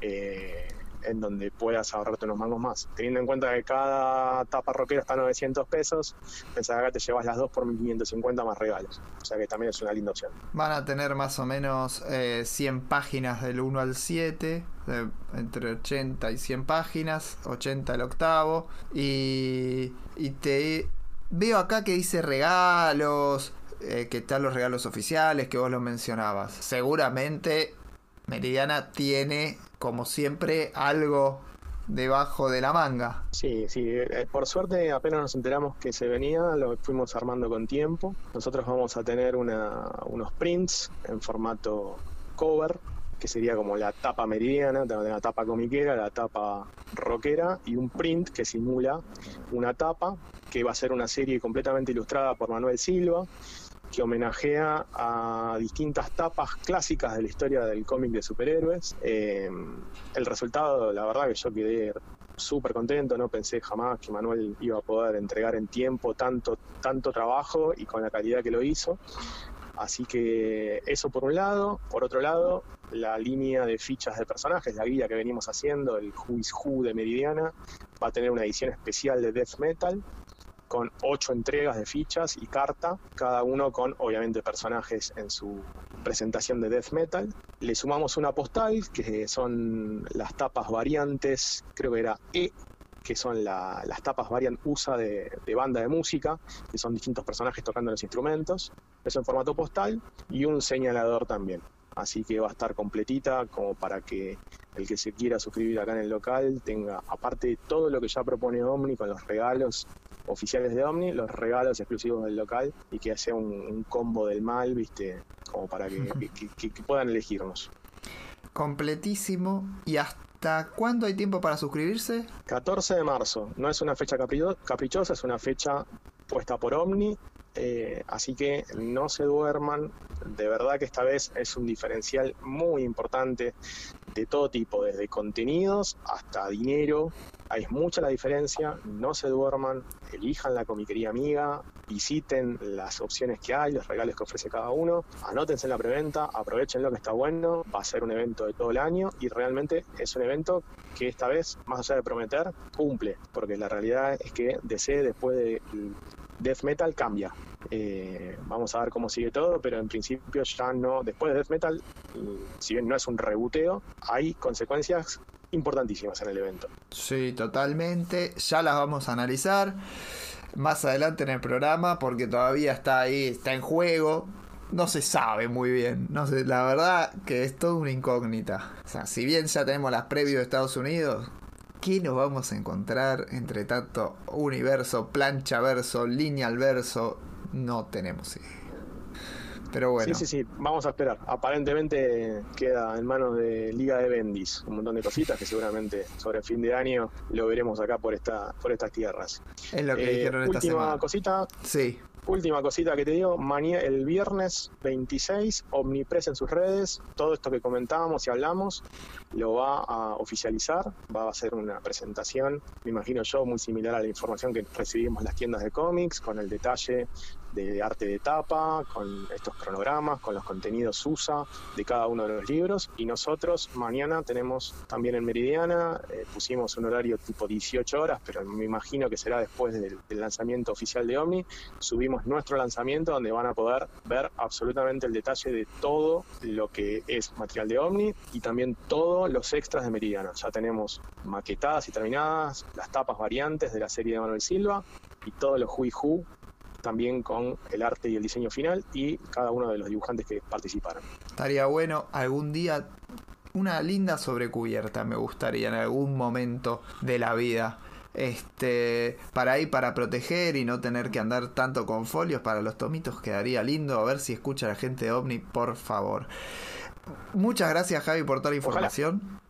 eh, en donde puedas ahorrarte unos mangos más. Teniendo en cuenta que cada tapa rockera está a 900 pesos, pensaba que te llevas las dos por 1550 más regalos. O sea que también es una linda opción. Van a tener más o menos 100 eh, páginas del 1 al 7, entre 80 y 100 páginas, 80 el octavo. Y, y te veo acá que dice regalos, eh, que están los regalos oficiales, que vos lo mencionabas. Seguramente Meridiana tiene como siempre, algo debajo de la manga. Sí, sí, eh, por suerte apenas nos enteramos que se venía, lo fuimos armando con tiempo. Nosotros vamos a tener unos prints en formato cover, que sería como la tapa meridiana, la tapa comiquera, la tapa rockera y un print que simula una tapa que va a ser una serie completamente ilustrada por Manuel Silva que homenajea a distintas tapas clásicas de la historia del cómic de superhéroes. Eh, el resultado, la verdad que yo quedé súper contento, no pensé jamás que Manuel iba a poder entregar en tiempo tanto, tanto trabajo y con la calidad que lo hizo. Así que eso por un lado. Por otro lado, la línea de fichas de personajes, la guía que venimos haciendo, el Who is Who de Meridiana, va a tener una edición especial de Death Metal con ocho entregas de fichas y carta, cada uno con obviamente personajes en su presentación de death metal. Le sumamos una postal que son las tapas variantes, creo que era E que son las tapas variant USA de, de, banda de música, que son distintos personajes tocando los instrumentos, eso en formato postal, y un señalador también. Así que va a estar completita como para que el que se quiera suscribir acá en el local tenga, aparte de todo lo que ya propone Omni con los regalos oficiales de Omni, los regalos exclusivos del local y que sea un, combo del mal, viste, como para que, que, puedan elegirnos. Completísimo. ¿Y hasta cuándo hay tiempo para suscribirse? 14 de marzo. No es una fecha caprichosa, es una fecha puesta por Omni. Eh, así que no se duerman. De verdad que esta vez es un diferencial muy importante de todo tipo, desde contenidos hasta dinero. Hay mucha la diferencia, no se duerman, elijan la comiquería amiga, visiten las opciones que hay, los regalos que ofrece cada uno, anótense en la preventa, aprovechen lo que está bueno, va a ser un evento de todo el año y realmente es un evento que esta vez, más allá de prometer, cumple, porque la realidad es que DC después de Death Metal cambia. Eh, vamos a ver cómo sigue todo, pero en principio ya no, después de Death Metal, si bien no es un rebuteo, hay consecuencias importantísimas en el evento. Sí, totalmente. Ya las vamos a analizar más adelante en el programa porque todavía está ahí, está en juego. No se sabe muy bien. No sé, la verdad que es toda una incógnita. O sea, si bien ya tenemos las previos de Estados Unidos, ¿qué nos vamos a encontrar entre tanto universo, plancha verso, lineal verso? No tenemos idea. Pero bueno. Sí, sí, sí, vamos a esperar. Aparentemente queda en manos de Liga de Bendis un montón de cositas que seguramente sobre el fin de año lo veremos acá por esta por estas tierras. Es lo que eh, dijeron esta última cosita. Sí. Última cosita que te digo, el viernes 26, Omnipress en sus redes, todo esto que comentábamos y hablamos, lo va a oficializar, va a hacer una presentación, me imagino yo, muy similar a la información que recibimos las tiendas de cómics, con el detalle de arte de tapa, con estos cronogramas, con los contenidos USA de cada uno de los libros. Y nosotros mañana tenemos también en Meridiana, eh, pusimos un horario tipo 18 horas, pero me imagino que será después del, lanzamiento oficial de Omni. Subimos nuestro lanzamiento donde van a poder ver absolutamente el detalle de todo lo que es material de Omni y también todos los extras de Meridiana. Ya tenemos maquetadas y terminadas, las tapas variantes de la serie de Manuel Silva y todos los Hui Hu también con el arte y el diseño final y cada uno de los dibujantes que participaron. Estaría bueno algún día una linda sobrecubierta, me gustaría en algún momento de la vida. Este, para ir para proteger y no tener que andar tanto con folios para los tomitos, quedaría lindo. A ver si escucha la gente de OVNI, por favor. Muchas gracias, Javi, por toda la información.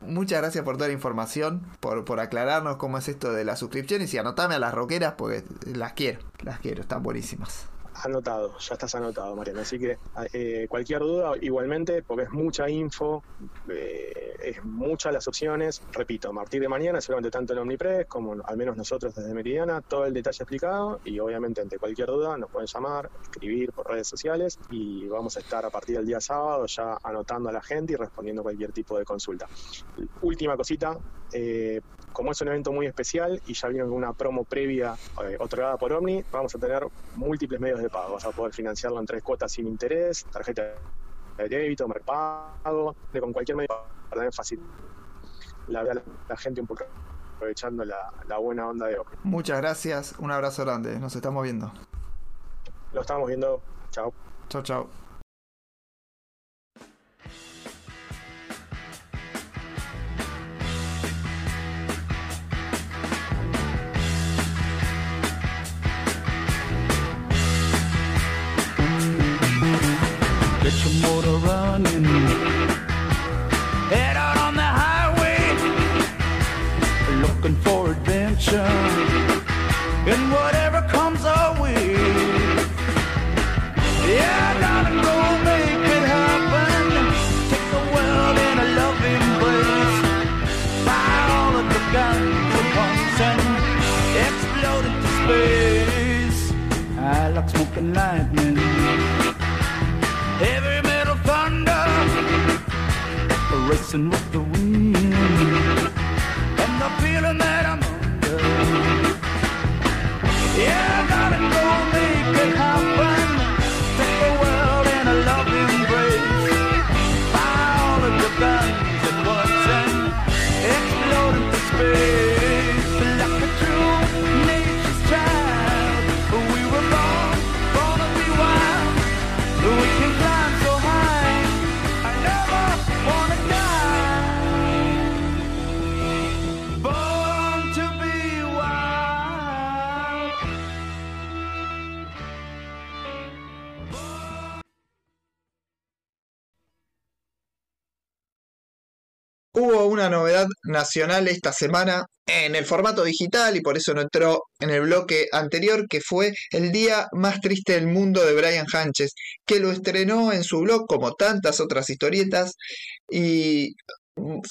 Muchas gracias por toda la información, por, por aclararnos cómo es esto de las suscripciones y anotame a las roqueras porque las quiero, las quiero, están buenísimas. Anotado, ya estás anotado, Mariano. Así que eh, cualquier duda, igualmente, porque es mucha info, eh, es muchas las opciones. Repito, a partir de mañana, seguramente tanto en Omnipress como al menos nosotros desde Meridiana, todo el detalle explicado. Y obviamente, ante cualquier duda, nos pueden llamar, escribir por redes sociales y vamos a estar a partir del día sábado ya anotando a la gente y respondiendo cualquier tipo de consulta. Última cosita, eh, como es un evento muy especial y ya vino una promo previa otorgada por Omni, vamos a tener múltiples medios de pago. Vas a poder financiarlo en tres cuotas sin interés, tarjeta de débito, mercado, de con cualquier medio para tener fácil la, la, gente un poco aprovechando la, la buena onda de hoy. Muchas gracias, un abrazo grande, nos estamos viendo. Lo estamos viendo, chao. Chao, chao. Running. Head out on the highway, looking for adventure. And whatever comes our way. Yeah, gotta go make it happen. Take the world in a loving embrace. Fire all of the guns at once and explode into space. I like smoking lightning. Dancing with the novedad nacional esta semana en el formato digital y por eso no entró en el bloque anterior, que fue El día más triste del mundo de Brian Hanches, que lo estrenó en su blog como tantas otras historietas y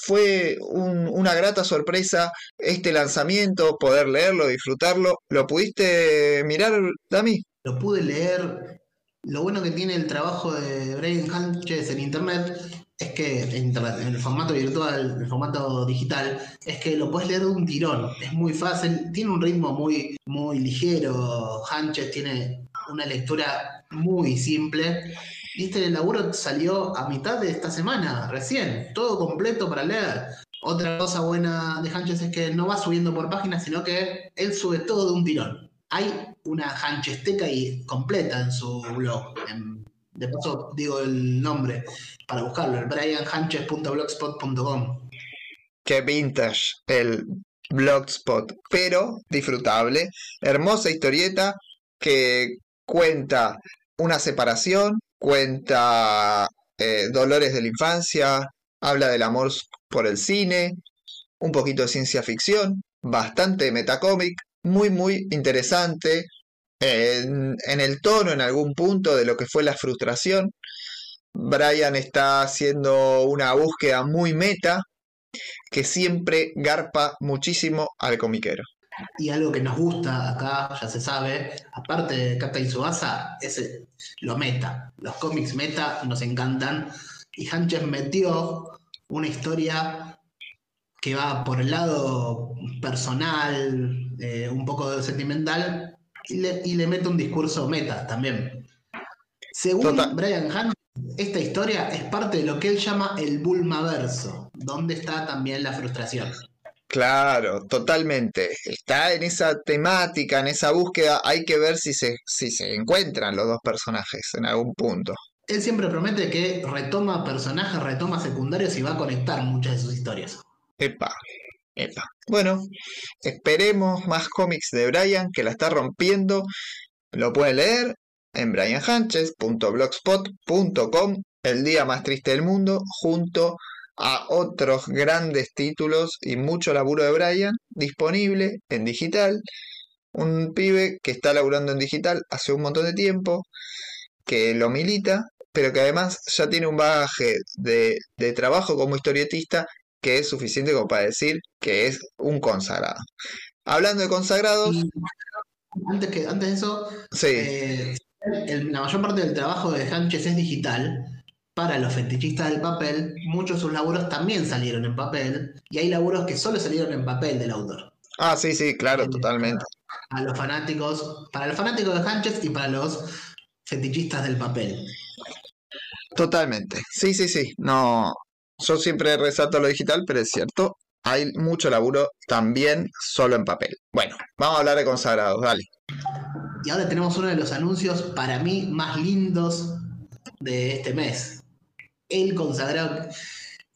fue un- una grata sorpresa este lanzamiento, poder leerlo, disfrutarlo. ¿Lo pudiste mirar, Dami? Lo pude leer. Lo bueno que tiene el trabajo de Brian Hanches en internet es que en el formato virtual, en el formato digital, es que lo puedes leer de un tirón. Es muy fácil, tiene un ritmo muy, muy ligero. Hanches tiene una lectura muy simple. Y este laburo salió a mitad de esta semana, recién, todo completo para leer. Otra cosa buena de Hanches es que no va subiendo por páginas, sino que él sube todo de un tirón. Hay una Hanchesteca y completa en su blog. De paso digo el nombre para buscarlo, el brianhanches.blogspot.com. Qué vintage el Blogspot, pero disfrutable. Hermosa historieta que cuenta una separación, cuenta eh, dolores de la infancia, habla del amor por el cine, un poquito de ciencia ficción, bastante metacómic, muy, muy interesante. En, el tono, en algún punto, de lo que fue la frustración. Brian está haciendo una búsqueda muy meta que siempre garpa muchísimo al comiquero. Y algo que nos gusta acá, ya se sabe, aparte de Captain Subasa, es lo meta. Los cómics meta nos encantan. Y Hanches metió una historia que va por el lado personal, eh, un poco sentimental, y le, y le mete un discurso meta también. Según Total. Brian Hanches, esta historia es parte de lo que él llama el Bulmaverso, donde está también la frustración. Claro, totalmente. Está en esa temática, en esa búsqueda. Hay que ver si se, si se encuentran los dos personajes en algún punto. Él siempre promete que retoma personajes, retoma secundarios y va a conectar muchas de sus historias. Epa, Bueno, esperemos más cómics de Brian que la está rompiendo. Lo pueden leer en brianhanches.blogspot.com, el día más triste del mundo, junto a otros grandes títulos y mucho laburo de Brian disponible en digital. Un pibe que está laburando en digital hace un montón de tiempo, que lo milita, pero que además ya tiene un bagaje de trabajo como historietista que es suficiente como para decir que es un consagrado. Hablando de consagrados, Y antes, que, antes de eso, sí, eh, el- la mayor parte del trabajo de Hanches es digital. Para los fetichistas del papel, muchos de sus laburos también salieron en papel. Y hay laburos que solo salieron en papel del autor. ah, sí, sí, claro, Eh, totalmente. A los fanáticos, para los fanáticos de Hanches y para los fetichistas del papel. Totalmente. Sí, sí, sí. No, yo siempre resalto lo digital, pero es cierto, hay mucho laburo también solo en papel. Bueno, vamos a hablar de consagrados, dale. Y ahora tenemos uno de los anuncios para mí más lindos de este mes. El consagrado,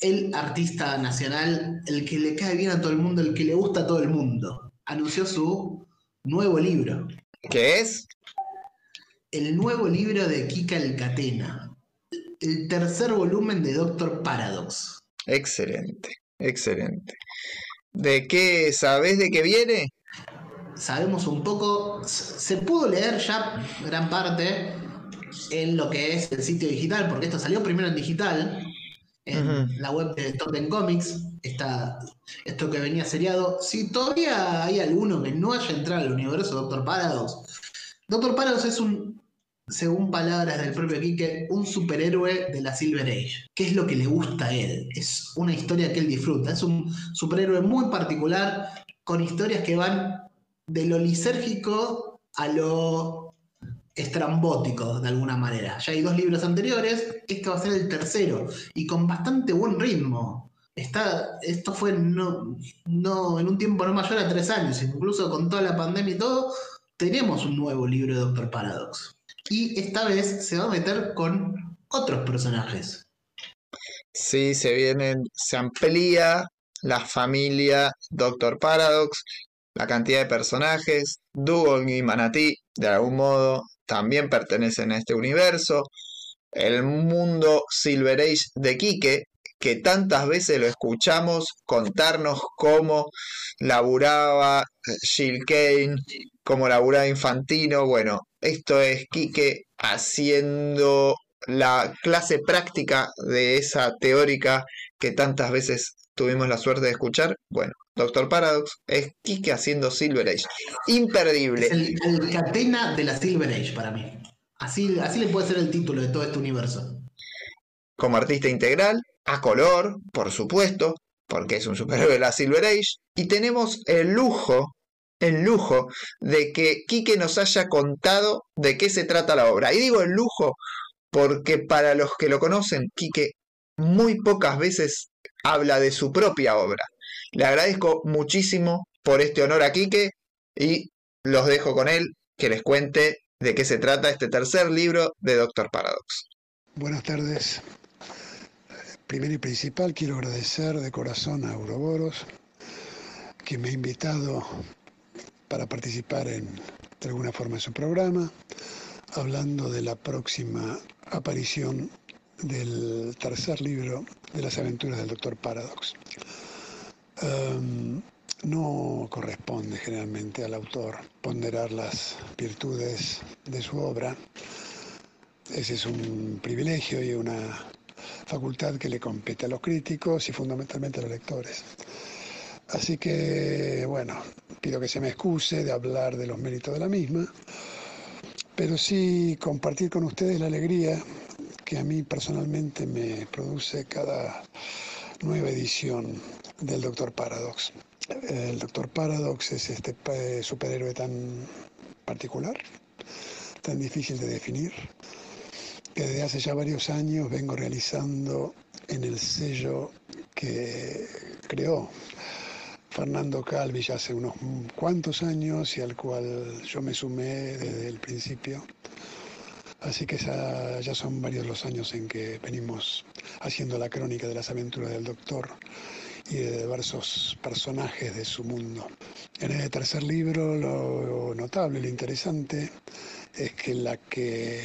el artista nacional, el que le cae bien a todo el mundo, el que le gusta a todo el mundo. Anunció su nuevo libro. ¿Qué es? El nuevo libro de Kika Alcatena. El tercer volumen de Doctor Paradox. Excelente, excelente. ¿De qué sabes de qué viene? sabemos un poco, se pudo leer ya gran parte en lo que es el sitio digital, porque esto salió primero en digital, en la web de Top Ten Comics, está esto que venía seriado. Si todavía hay alguno que no haya entrado al universo Doctor Paradox, Doctor Paradox es un según palabras del propio Quique, un superhéroe de la Silver Age. ¿Qué es lo que le gusta a él? Es una historia que él disfruta. Es un superhéroe muy particular, con historias que van de lo lisérgico a lo estrambótico, de alguna manera. Ya hay dos libros anteriores, este va a ser el tercero, y con bastante buen ritmo. Está, esto fue no, no, en un tiempo no mayor a tres años, incluso con toda la pandemia y todo, tenemos un nuevo libro de Doctor Paradox. Y esta vez se va a meter con otros personajes. Sí, se vienen, se amplía la familia Doctor Paradox, la cantidad de personajes. Dugong y Manatí, de algún modo, también pertenecen a este universo. El mundo Silver Age de Quique, que tantas veces lo escuchamos contarnos cómo laburaba Jill Kane, cómo laburaba Infantino. Bueno, esto es Quique haciendo la clase práctica de esa teórica que tantas veces tuvimos la suerte de escuchar. Bueno, Doctor Paradox es Quique haciendo Silver Age. Imperdible. Es el, el catena de la Silver Age para mí. Así, así le puede ser el título de todo este universo. Como artista integral, a color, por supuesto, porque es un superhéroe de la Silver Age. Y tenemos el lujo, el lujo de que Quique nos haya contado de qué se trata la obra. Y digo el lujo porque para los que lo conocen, Quique muy pocas veces habla de su propia obra. Le agradezco muchísimo por este honor a Quique y los dejo con él que les cuente de qué se trata este tercer libro de Doctor Paradox. Buenas tardes. Primero y principal quiero agradecer de corazón a Ouroboros que me ha invitado para participar en, de alguna forma en su programa, hablando de la próxima aparición del tercer libro de las aventuras del Doctor Paradox. Um, no corresponde generalmente al autor ponderar las virtudes de su obra. Ese es un privilegio y una facultad que le compete a los críticos y fundamentalmente a los lectores. Así que, bueno, pido que se me excuse de hablar de los méritos de la misma, pero sí compartir con ustedes la alegría que a mí personalmente me produce cada nueva edición del Doctor Paradox. El Doctor Paradox es este eh, superhéroe tan particular, tan difícil de definir, que desde hace ya varios años vengo realizando en el sello que creó Fernando Calvi ya hace unos cuantos años y al cual yo me sumé desde el principio. Así que ya, son varios los años en que venimos haciendo la crónica de las aventuras del doctor y de diversos personajes de su mundo. En el tercer libro lo notable, lo interesante es que la que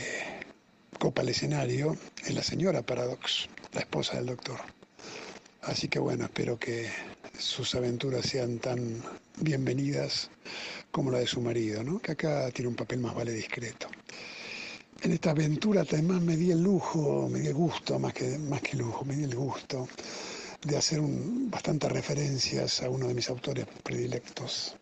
copa el escenario es la señora Paradox, la esposa del doctor. Así que bueno, espero que sus aventuras sean tan bienvenidas como la de su marido, ¿no? que acá tiene un papel más vale discreto. En esta aventura además me di el lujo, me di el gusto, más que, más que lujo, me di el gusto de hacer un, bastantes referencias a uno de mis autores predilectos,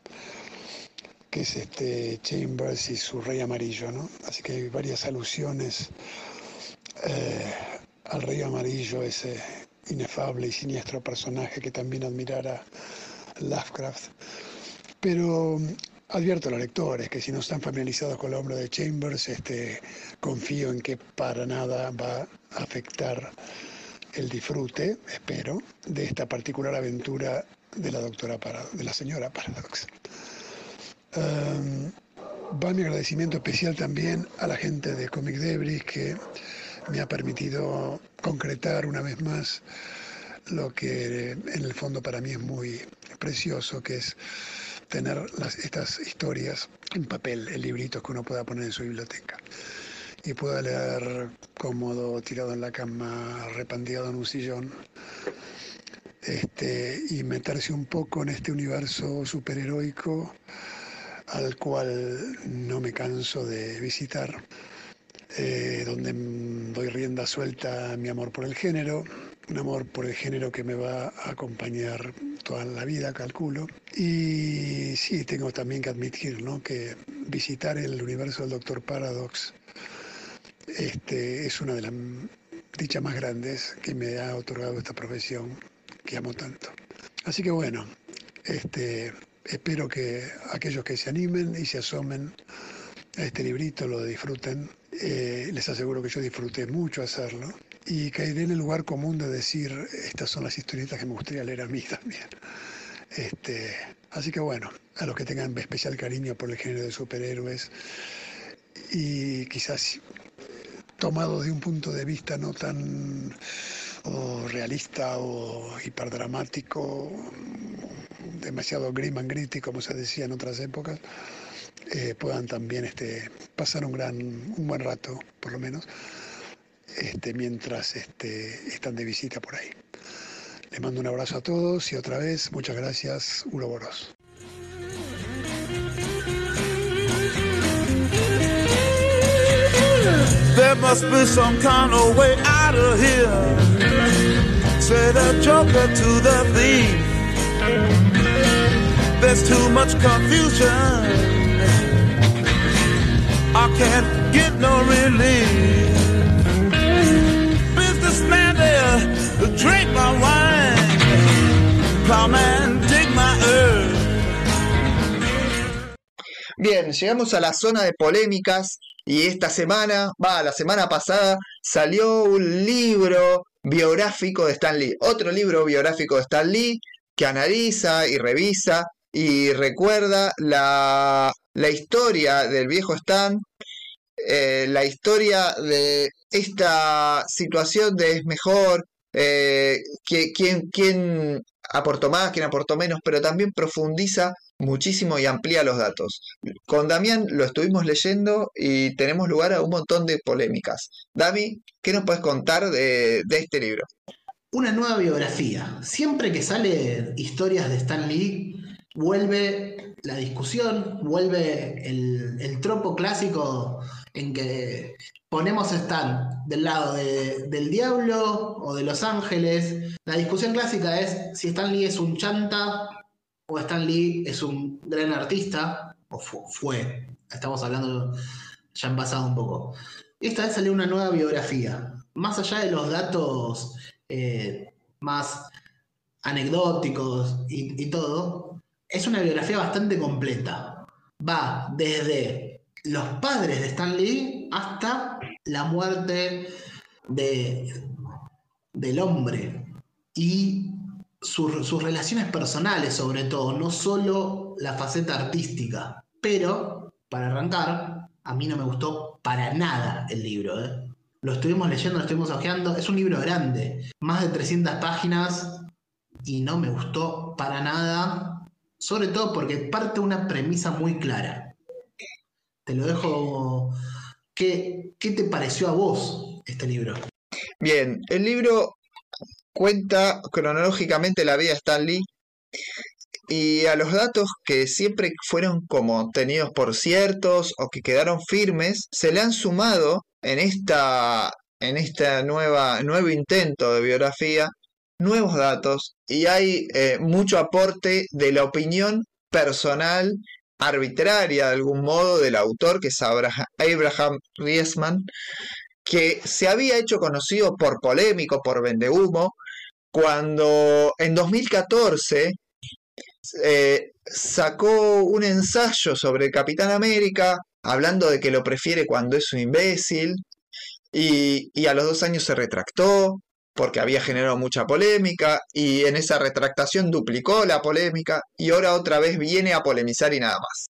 que es este Chambers y su Rey Amarillo, ¿no? Así que hay varias alusiones eh, al Rey Amarillo, ese inefable y siniestro personaje que también admirara Lovecraft. Pero advierto a los lectores que si no están familiarizados con la obra de Chambers, este, confío en que para nada va a afectar el disfrute, espero, de esta particular aventura de la doctora de la señora Paradox. Um, va mi agradecimiento especial también a la gente de Comic Debris que me ha permitido concretar una vez más lo que en el fondo para mí es muy precioso, que es tener estas historias en papel, en libritos que uno pueda poner en su biblioteca. Y pueda leer cómodo, tirado en la cama, repandeado en un sillón, este, y meterse un poco en este universo superheroico al cual no me canso de visitar, eh, donde doy rienda suelta a mi amor por el género, un amor por el género que me va a acompañar toda la vida, calculo. Y sí, tengo también que admitir ¿no? que visitar el universo del Doctor Paradox este, es una de las dichas más grandes que me ha otorgado esta profesión que amo tanto. Así que bueno, este, espero que aquellos que se animen y se asomen a este librito lo disfruten. Eh, les aseguro que yo disfruté mucho hacerlo y caeré en el lugar común de decir estas son las historietas que me gustaría leer a mí también. Este, así que bueno, a los que tengan especial cariño por el género de superhéroes y quizás tomado de un punto de vista no tan realista o hiperdramático, demasiado grim and gritty como se decía en otras épocas, eh, puedan también este, pasar un gran, un buen rato, por lo menos, este, mientras este, están de visita por ahí. Les mando un abrazo a todos y otra vez muchas gracias, Uroboros. There must be some kind of way out of here. Said the joker to the thief. There's too much confusion. Bien, llegamos a la zona de polémicas y esta semana, va, la semana pasada salió un libro biográfico de Stan Lee, otro libro biográfico de Stan Lee que analiza y revisa y recuerda la, la historia del viejo Stan, eh, la historia de esta situación de es mejor, eh, quién, quién aportó más, quién aportó menos, pero también profundiza muchísimo y amplía los datos. Con Damián lo estuvimos leyendo y tenemos lugar a un montón de polémicas. Dami, ¿qué nos puedes contar de, de este libro? Una nueva biografía. Siempre que sale historias de Stan Lee, vuelve la discusión, vuelve el, el tropo clásico en que ponemos a Stan del lado de- del diablo o de los ángeles. La discusión clásica es si Stan Lee es un chanta o Stan Lee es un gran artista, o fu- fue. Estamos hablando ya en pasado un poco. Esta vez salió una nueva biografía. Más allá de los datos eh, más anecdóticos y todo, es una biografía bastante completa. Va desde los padres de Stan Lee hasta la muerte de, del hombre y sus, sus relaciones personales sobre todo, no solo la faceta artística. Pero, para arrancar, a mí no me gustó para nada el libro. ¿eh? Lo estuvimos leyendo, lo estuvimos hojeando. Es un libro grande, más de 300 páginas y no me gustó para nada, sobre todo porque parte una premisa muy clara. Te lo dejo. ¿Qué, qué te pareció a vos este libro? Bien, el libro cuenta cronológicamente la vida de Stan Lee y a los datos que siempre fueron como tenidos por ciertos o que quedaron firmes, se le han sumado en esta en nueva nuevo intento de biografía nuevos datos y hay eh, mucho aporte de la opinión personal arbitraria de algún modo del autor que es Abraham, Riesman que se había hecho conocido por polémico, por vendehumo, cuando en 2014 eh, sacó un ensayo sobre Capitán América, hablando de que lo prefiere cuando es un imbécil, y a los dos años se retractó porque había generado mucha polémica, y en esa retractación duplicó la polémica, y ahora otra vez viene a polemizar y nada más.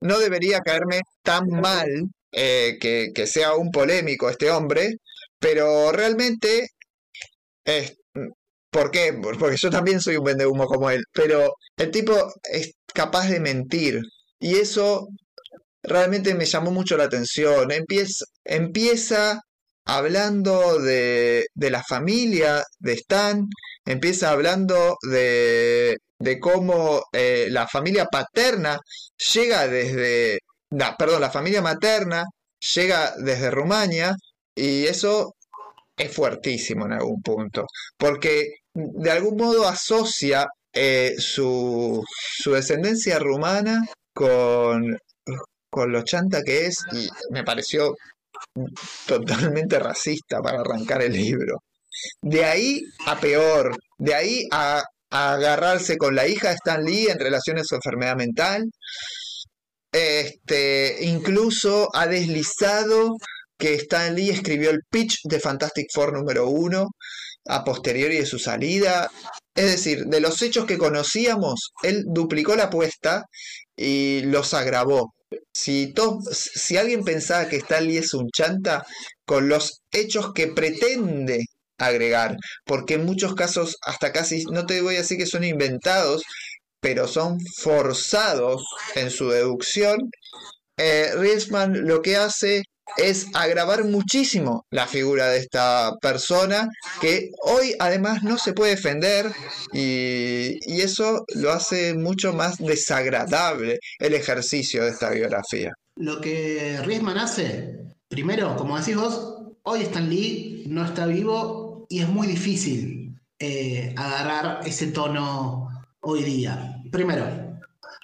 No debería caerme tan mal eh, que, sea un polémico este hombre, pero realmente es, ¿Por qué? Porque yo también soy un vendehumo como él, pero el tipo es capaz de mentir y eso realmente me llamó mucho la atención. Empieza, empieza hablando de, de la familia de Stan, empieza hablando de, de cómo eh, la familia paterna llega desde, perdón, la familia materna llega desde Rumania y eso es fuertísimo en algún punto, porque de algún modo asocia eh, su, su descendencia rumana con, con lo chanta que es y me pareció totalmente racista para arrancar el libro. De ahí a peor, de ahí a, agarrarse con la hija de Stan Lee en relación a su enfermedad mental. Este, incluso ha deslizado que Stan Lee escribió el pitch de Fantastic Four número uno a posteriori de su salida. Es decir, de los hechos que conocíamos, él duplicó la apuesta y los agravó. Si, to- si alguien pensaba que Stan Lee es un chanta, con los hechos que pretende agregar, porque en muchos casos hasta casi, no te voy a decir que son inventados, pero son forzados en su deducción, eh, Riesman lo que hace es agravar muchísimo la figura de esta persona que hoy además no se puede defender y, eso lo hace mucho más desagradable el ejercicio de esta biografía. Lo que Riesman hace, primero, como decís vos, hoy Stan Lee no está vivo y es muy difícil eh, agarrar ese tono hoy día. Primero,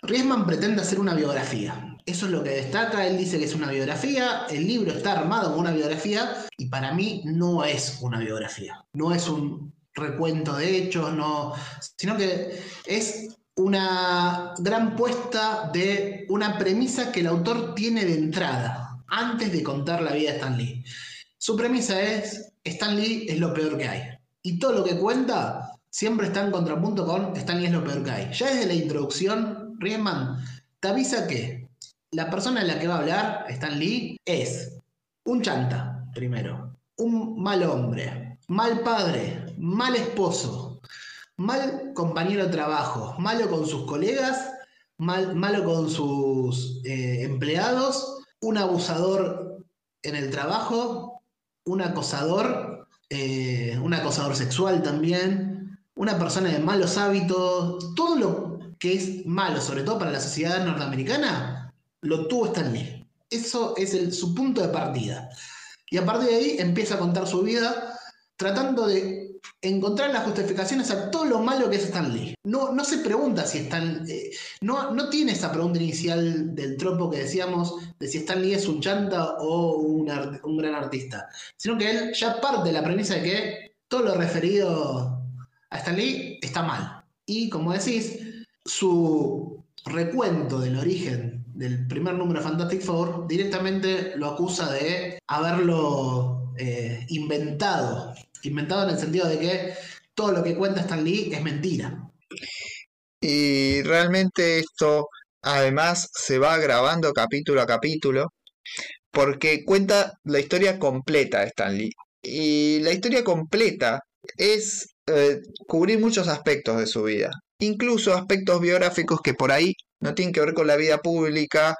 Riesman pretende hacer una biografía. Eso es lo que destaca. Él dice que es una biografía. El libro está armado como una biografía y para mí no es una biografía. No es un recuento de hechos, no, sino que es una gran puesta de una premisa que el autor tiene de entrada, antes de contar la vida de Stan Lee. Su premisa es, Stan Lee es lo peor que hay. Y todo lo que cuenta siempre está en contrapunto con Stan Lee es lo peor que hay. Ya desde la introducción, Riesman te avisa que la persona en la que va a hablar, Stan Lee, es un chanta, primero, un mal hombre, mal padre, mal esposo, mal compañero de trabajo, malo con sus colegas, mal, malo con sus eh, empleados, un abusador en el trabajo, un acosador, eh, un acosador sexual también, una persona de malos hábitos, todo lo que es malo, sobre todo para la sociedad norteamericana, lo tuvo Stan Lee. Eso es su punto de partida. Y a partir de ahí empieza a contar su vida tratando de encontrar las justificaciones a todo lo malo que es Stan Lee. No, no se pregunta si Stan... eh, no, no tiene esa pregunta inicial del tropo que decíamos de si Stan Lee es un chanta o un, un gran artista, sino que él ya parte de la premisa de que todo lo referido a Stan Lee está mal. Y como decís, su recuento del origen del primer número de Fantastic Four directamente lo acusa de haberlo eh, inventado. Inventado en el sentido de que todo lo que cuenta Stan Lee es mentira. Y realmente esto además se va grabando capítulo a capítulo porque cuenta la historia completa de Stan Lee. Y la historia completa es eh, cubrir muchos aspectos de su vida, incluso aspectos biográficos que por ahí no tienen que ver con la vida pública,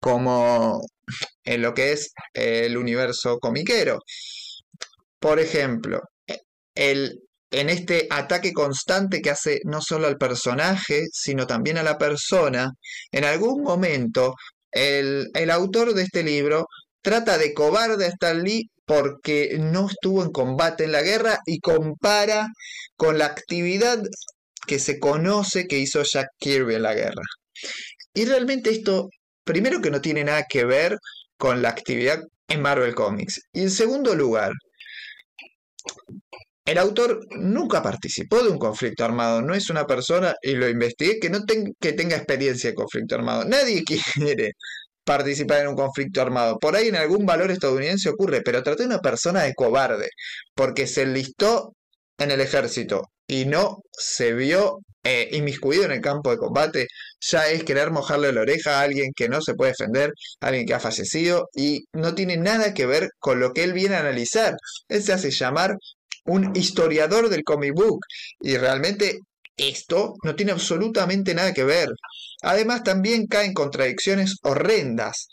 como en lo que es el universo comiquero. Por ejemplo, el, en este ataque constante que hace no solo al personaje, sino también a la persona, en algún momento el, el autor de este libro trata de cobarde a Stan Lee porque no estuvo en combate en la guerra y compara con la actividad que se conoce que hizo Jack Kirby en la guerra. Y realmente esto, primero que no tiene nada que ver con la actividad en Marvel Comics. Y en segundo lugar, el autor nunca participó de un conflicto armado, no es una persona, y lo investigué, que no que tenga experiencia de conflicto armado. Nadie quiere participar en un conflicto armado. Por ahí en algún valor estadounidense ocurre, pero traté de una persona de cobarde, porque se enlistó en el ejército y no se vio eh, inmiscuido en el campo de combate, ya es querer mojarle la oreja a alguien que no se puede defender, a alguien que ha fallecido, y no tiene nada que ver con lo que él viene a analizar. Él se hace llamar un historiador del comic book, y realmente esto no tiene absolutamente nada que ver. Además, también caen contradicciones horrendas.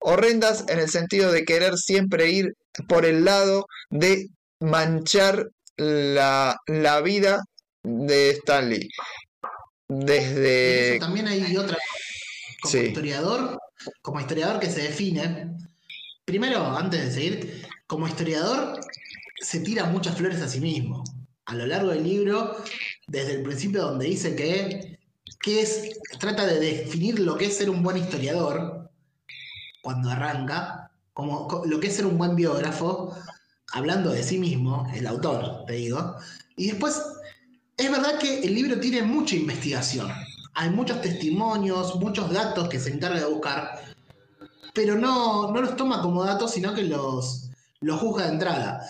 Horrendas en el sentido de querer siempre ir por el lado de manchar la, la vida de Stanley. Desde... eso también hay otra. Como Sí. historiador, como historiador que se define. Primero, antes de seguir, como historiador se tira muchas flores a sí mismo. A lo largo del libro, desde el principio donde dice que, que es, trata de definir lo que es ser un buen historiador, cuando arranca, como co- lo que es ser un buen biógrafo, hablando de sí mismo, el autor, te digo. Y después, es verdad que el libro tiene mucha investigación. Hay muchos testimonios, muchos datos que se encarga de buscar, pero no, no los toma como datos, sino que los, los juzga de entrada.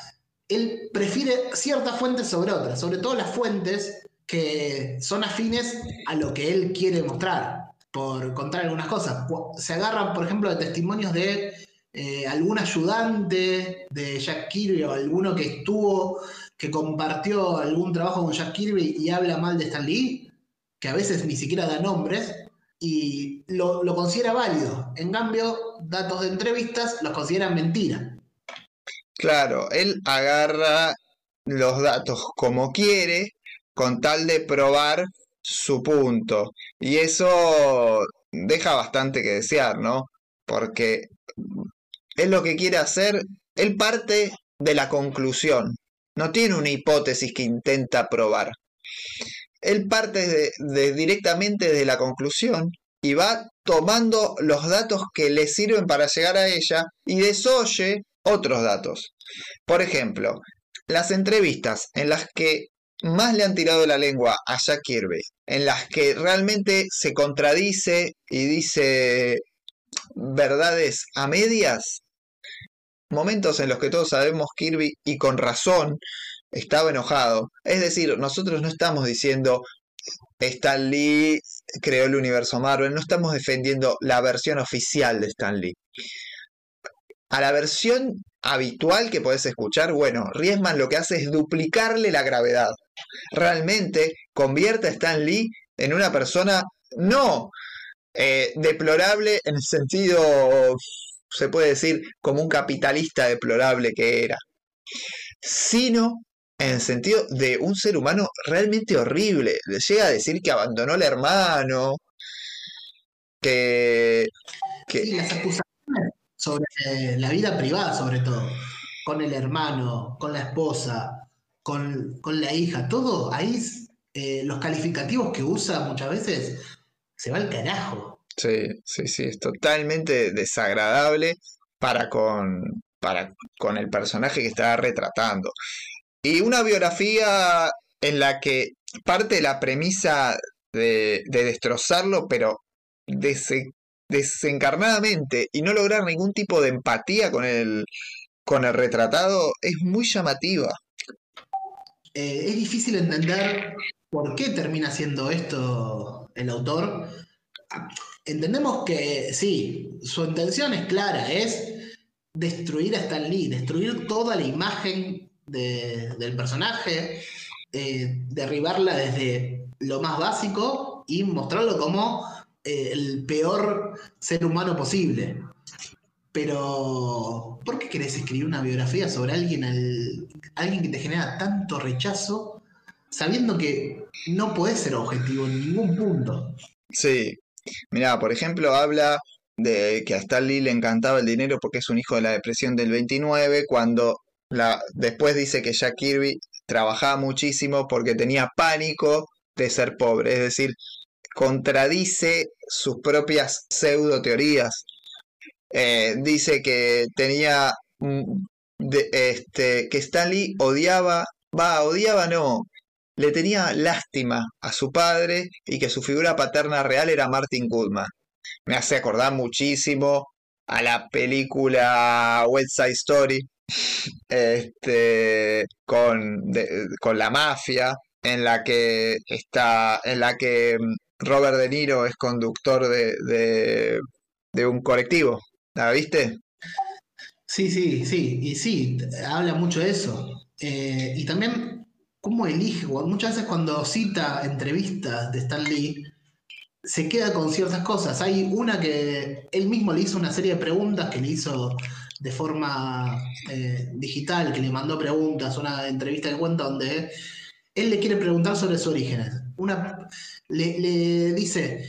Él prefiere ciertas fuentes sobre otras, sobre todo las fuentes que son afines a lo que él quiere mostrar, por contar algunas cosas. Se agarran, por ejemplo, de testimonios de eh, algún ayudante de Jack Kirby o alguno que estuvo, que compartió algún trabajo con Jack Kirby y habla mal de Stan Lee, que a veces ni siquiera da nombres, y lo, lo considera válido. En cambio, datos de entrevistas los consideran mentira. Claro, él agarra los datos como quiere con tal de probar su punto. Y eso deja bastante que desear, ¿no? Porque es lo que quiere hacer, él parte de la conclusión, no tiene una hipótesis que intenta probar. Él parte directamente de la conclusión y va tomando los datos que le sirven para llegar a ella y desoye otros datos. Por ejemplo, las entrevistas en las que más le han tirado la lengua a Jack Kirby, en las que realmente se contradice y dice verdades a medias, momentos en los que todos sabemos Kirby y con razón estaba enojado. Es decir, nosotros no estamos diciendo Stan Lee creó el universo Marvel, no estamos defendiendo la versión oficial de Stan Lee. A la versión habitual que podés escuchar, bueno, Riesman lo que hace es duplicarle la gravedad. Realmente convierte a Stan Lee en una persona no eh, deplorable en el sentido, se puede decir, como un capitalista deplorable que era, sino en el sentido de un ser humano realmente horrible. Le llega a decir que abandonó al hermano, que... que las acusaciones sobre la vida privada, sobre todo, con el hermano, con la esposa, con, con la hija, todo ahí, eh, los calificativos que usa muchas veces se va al carajo. Sí, sí, sí, es totalmente desagradable para con, para con el personaje que está retratando. Y una biografía en la que parte de la premisa de, de destrozarlo, pero dese- desencarnadamente y no lograr ningún tipo de empatía con el, con el retratado, es muy llamativa. Eh, es difícil entender por qué termina haciendo esto el autor. Entendemos que sí, su intención es clara, es destruir a Stan Lee, destruir toda la imagen de- del personaje, eh, derribarla desde lo más básico y mostrarlo como eh, el peor ser humano posible. Pero, ¿por qué querés escribir una biografía sobre alguien, al- alguien que te genera tanto rechazo, sabiendo que no podés ser objetivo en ningún punto? Sí, Mirá, por ejemplo, habla de que a Stan Lee le encantaba el dinero porque es un hijo de la depresión del 29, cuando la, después dice que Jack Kirby trabajaba muchísimo porque tenía pánico de ser pobre, es decir, contradice sus propias pseudo teorías. Eh, dice que tenía de- este, que Stan Lee odiaba, va, odiaba no, le tenía lástima a su padre y que su figura paterna real era Martin Goodman. Me hace acordar muchísimo a la película West Side Story, este, con, con la mafia, en la que está, en la que Robert De Niro es conductor de, de, un colectivo. ¿La viste? Sí, sí, sí, y sí, habla mucho de eso. Eh, y también cómo elige, muchas veces cuando cita entrevistas de Stan Lee, se queda con ciertas cosas. Hay una que él mismo le hizo una serie de preguntas que le hizo de forma eh, digital, que le mandó preguntas, una entrevista que cuenta donde él le quiere preguntar sobre sus orígenes. Una, le, le dice,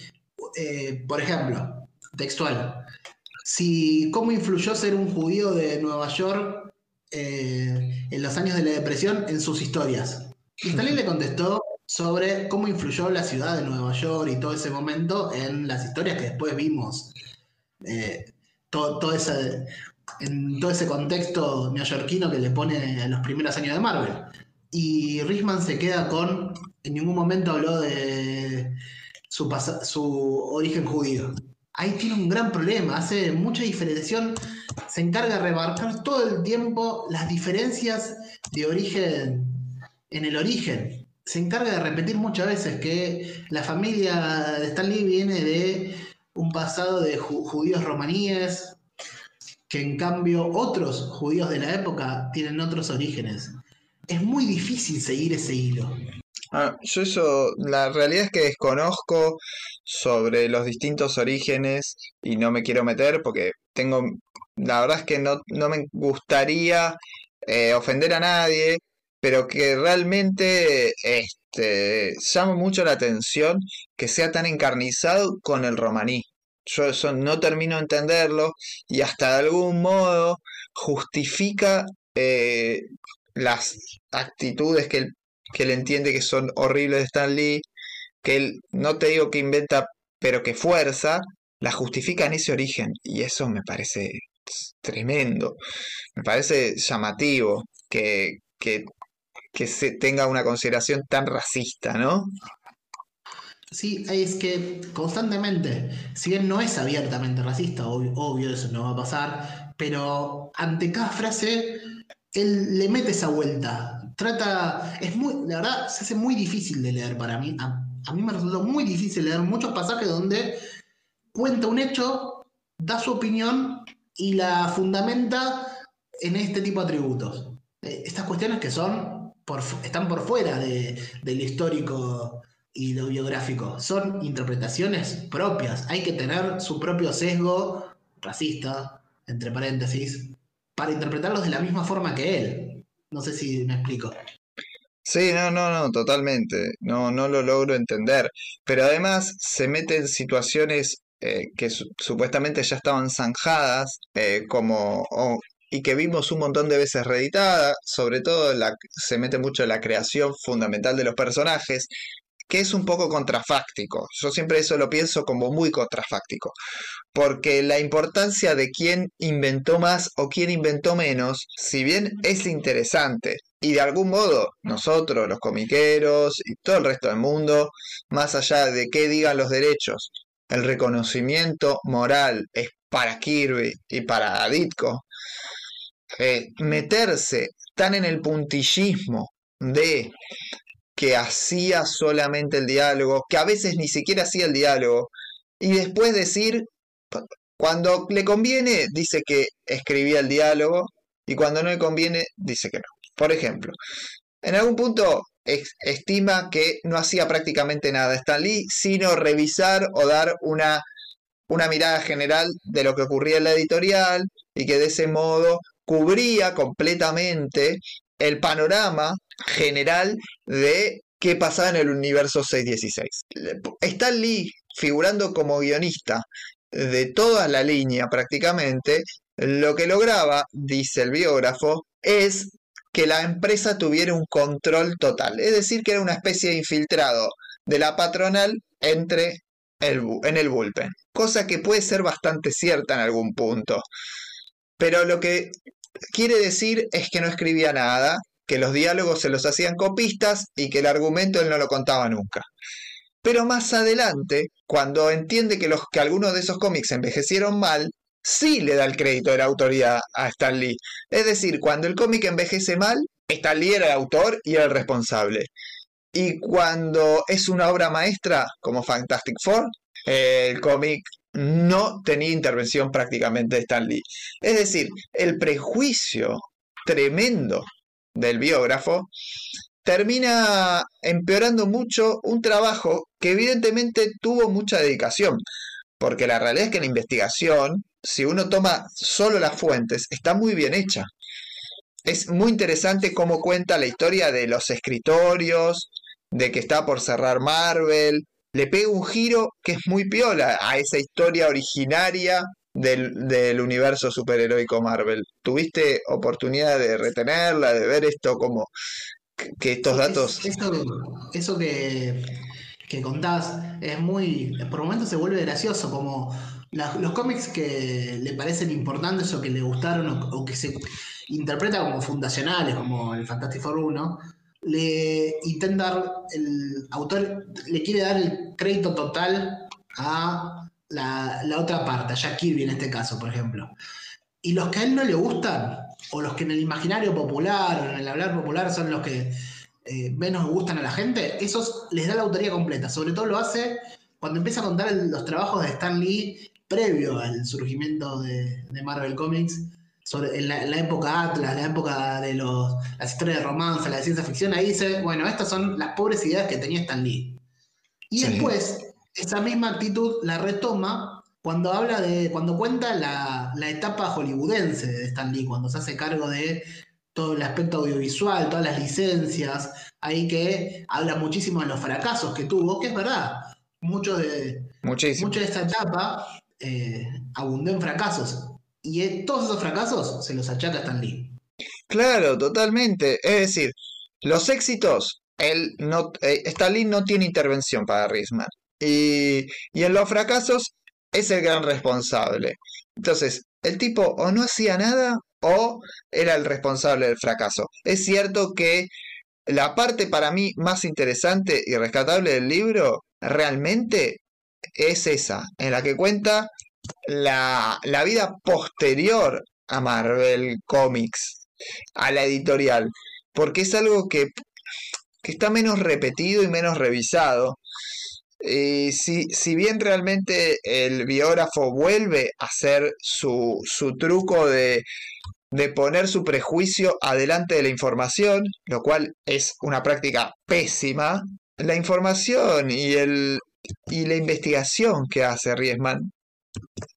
eh, por ejemplo, textual, si cómo influyó ser un judío de Nueva York eh, en los años de la depresión en sus historias. Y Stalin le contestó sobre cómo influyó la ciudad de Nueva York y todo ese momento en las historias que después vimos. Eh, todo, ese- en todo ese contexto neoyorquino que le pone en los primeros años de Marvel. Y Richman se queda con, en ningún momento habló de su, su origen judío. Ahí tiene un gran problema, hace mucha diferenciación, se encarga de remarcar todo el tiempo las diferencias de origen en el origen. Se encarga de repetir muchas veces que la familia de Stan Lee viene de un pasado de ju- judíos romaníes, que en cambio otros judíos de la época tienen otros orígenes. Es muy difícil seguir ese hilo. Ah, yo eso, la realidad es que desconozco sobre los distintos orígenes y no me quiero meter porque tengo, la verdad es que no, no me gustaría eh, ofender a nadie, pero que realmente este, llama mucho la atención que sea tan encarnizado con el romaní. Yo eso no termino de entenderlo y hasta de algún modo justifica eh, las actitudes que él, que entiende que son horribles de Stan Lee, que él, no te digo que inventa, pero que fuerza, la justifica en ese origen. Y eso me parece tremendo. Me parece llamativo que, que, que se tenga una consideración tan racista, ¿no? Sí, es que constantemente, si bien no es abiertamente racista, obvio, eso no va a pasar, pero ante cada frase, él le mete esa vuelta. Trata, es muy, la verdad, se hace muy difícil de leer para mí. A, a mí me resultó muy difícil leer muchos pasajes donde cuenta un hecho, da su opinión y la fundamenta en este tipo de atributos. Eh, Estas cuestiones que son están por fuera de- del histórico y lo biográfico. Son interpretaciones propias. Hay que tener su propio sesgo racista, entre paréntesis, para interpretarlos de la misma forma que él. No sé si me explico. Sí, no, no, no, totalmente. No, no lo logro entender. Pero además se mete en situaciones eh, que su- supuestamente ya estaban zanjadas, eh, como, y que vimos un montón de veces reeditadas, sobre todo la, se mete mucho en la creación fundamental de los personajes, que es un poco contrafáctico. Yo siempre eso lo pienso como muy contrafáctico, porque la importancia de quién inventó más o quién inventó menos, si bien es interesante, y de algún modo nosotros, los comiqueros y todo el resto del mundo, más allá de qué digan los derechos, el reconocimiento moral es para Kirby y para Ditko, eh, meterse tan en el puntillismo de que hacía solamente el diálogo, que a veces ni siquiera hacía el diálogo, y después decir, cu- cuando le conviene, dice que escribía el diálogo, y cuando no le conviene, dice que no. Por ejemplo, en algún punto estima que no hacía prácticamente nada Stan Lee, sino revisar o dar una, una mirada general de lo que ocurría en la editorial, y que de ese modo cubría completamente el panorama general de qué pasaba en el universo 616. Stan Lee, figurando como guionista de toda la línea prácticamente, lo que lograba, dice el biógrafo, es que la empresa tuviera un control total, es decir, que era una especie de infiltrado de la patronal entre el, en el bullpen, cosa que puede ser bastante cierta en algún punto. Pero lo que quiere decir es que no escribía nada, que los diálogos se los hacían copistas y que el argumento él no lo contaba nunca. Pero más adelante, cuando entiende que, los, que algunos de esos cómics envejecieron mal, sí le da el crédito de la autoría a Stan Lee. Es decir, cuando el cómic envejece mal, Stan Lee era el autor y era el responsable. Y cuando es una obra maestra, como Fantastic Four, el cómic no tenía intervención prácticamente de Stan Lee. Es decir, el prejuicio tremendo del biógrafo termina empeorando mucho un trabajo que evidentemente tuvo mucha dedicación, porque la realidad es que la investigación, si uno toma solo las fuentes, está muy bien hecha. Es muy interesante cómo cuenta la historia de los escritorios, de que está por cerrar Marvel, le pega un giro que es muy piola a esa historia originaria del, del universo superheroico Marvel. ¿Tuviste oportunidad de retenerla, de ver esto como que, estos datos... Es- eso, eso que, que contás es muy. Por momentos se vuelve gracioso, como la- los cómics que le parecen importantes o que le gustaron o, o que se interpretan como fundacionales, como el Fantastic Four 1, le intenta dar, el autor le quiere dar el crédito total a la, la otra parte, a Jack Kirby en este caso, por ejemplo. Y los que a él no le gustan, o los que en el imaginario popular o en el hablar popular son los que eh, menos gustan a la gente, esos les da la autoría completa. Sobre todo lo hace cuando empieza a contar los trabajos de Stan Lee previo al surgimiento de, de Marvel Comics, sobre, en, la, en la época Atlas, la época de los, las historias de romance, la de ciencia ficción, ahí dice, bueno, estas son las pobres ideas que tenía Stan Lee. Y Sí. después, esa misma actitud la retoma cuando habla de, cuando cuenta la, la etapa hollywoodense de Stan Lee, cuando se hace cargo de todo el aspecto audiovisual, todas las licencias, ahí que habla muchísimo de los fracasos que tuvo, que es verdad, mucho de, mucha de esta etapa eh, abundó en fracasos. Y todos esos fracasos se los achaca Stan Lee. Claro, totalmente. Es decir, los éxitos, él no, eh, no tiene intervención para Risman. Y, y en los fracasos es el gran responsable. Entonces, el tipo o no hacía nada o era el responsable del fracaso. Es cierto que la parte para mí más interesante y rescatable del libro realmente es esa, en la que cuenta la, la vida posterior a Marvel Comics, a la editorial, porque es algo que, que está menos repetido y menos revisado. Y si, si bien realmente el biógrafo vuelve a hacer su, su truco de, de poner su prejuicio adelante de la información, lo cual es una práctica pésima, la información y, el, y la investigación que hace Riesman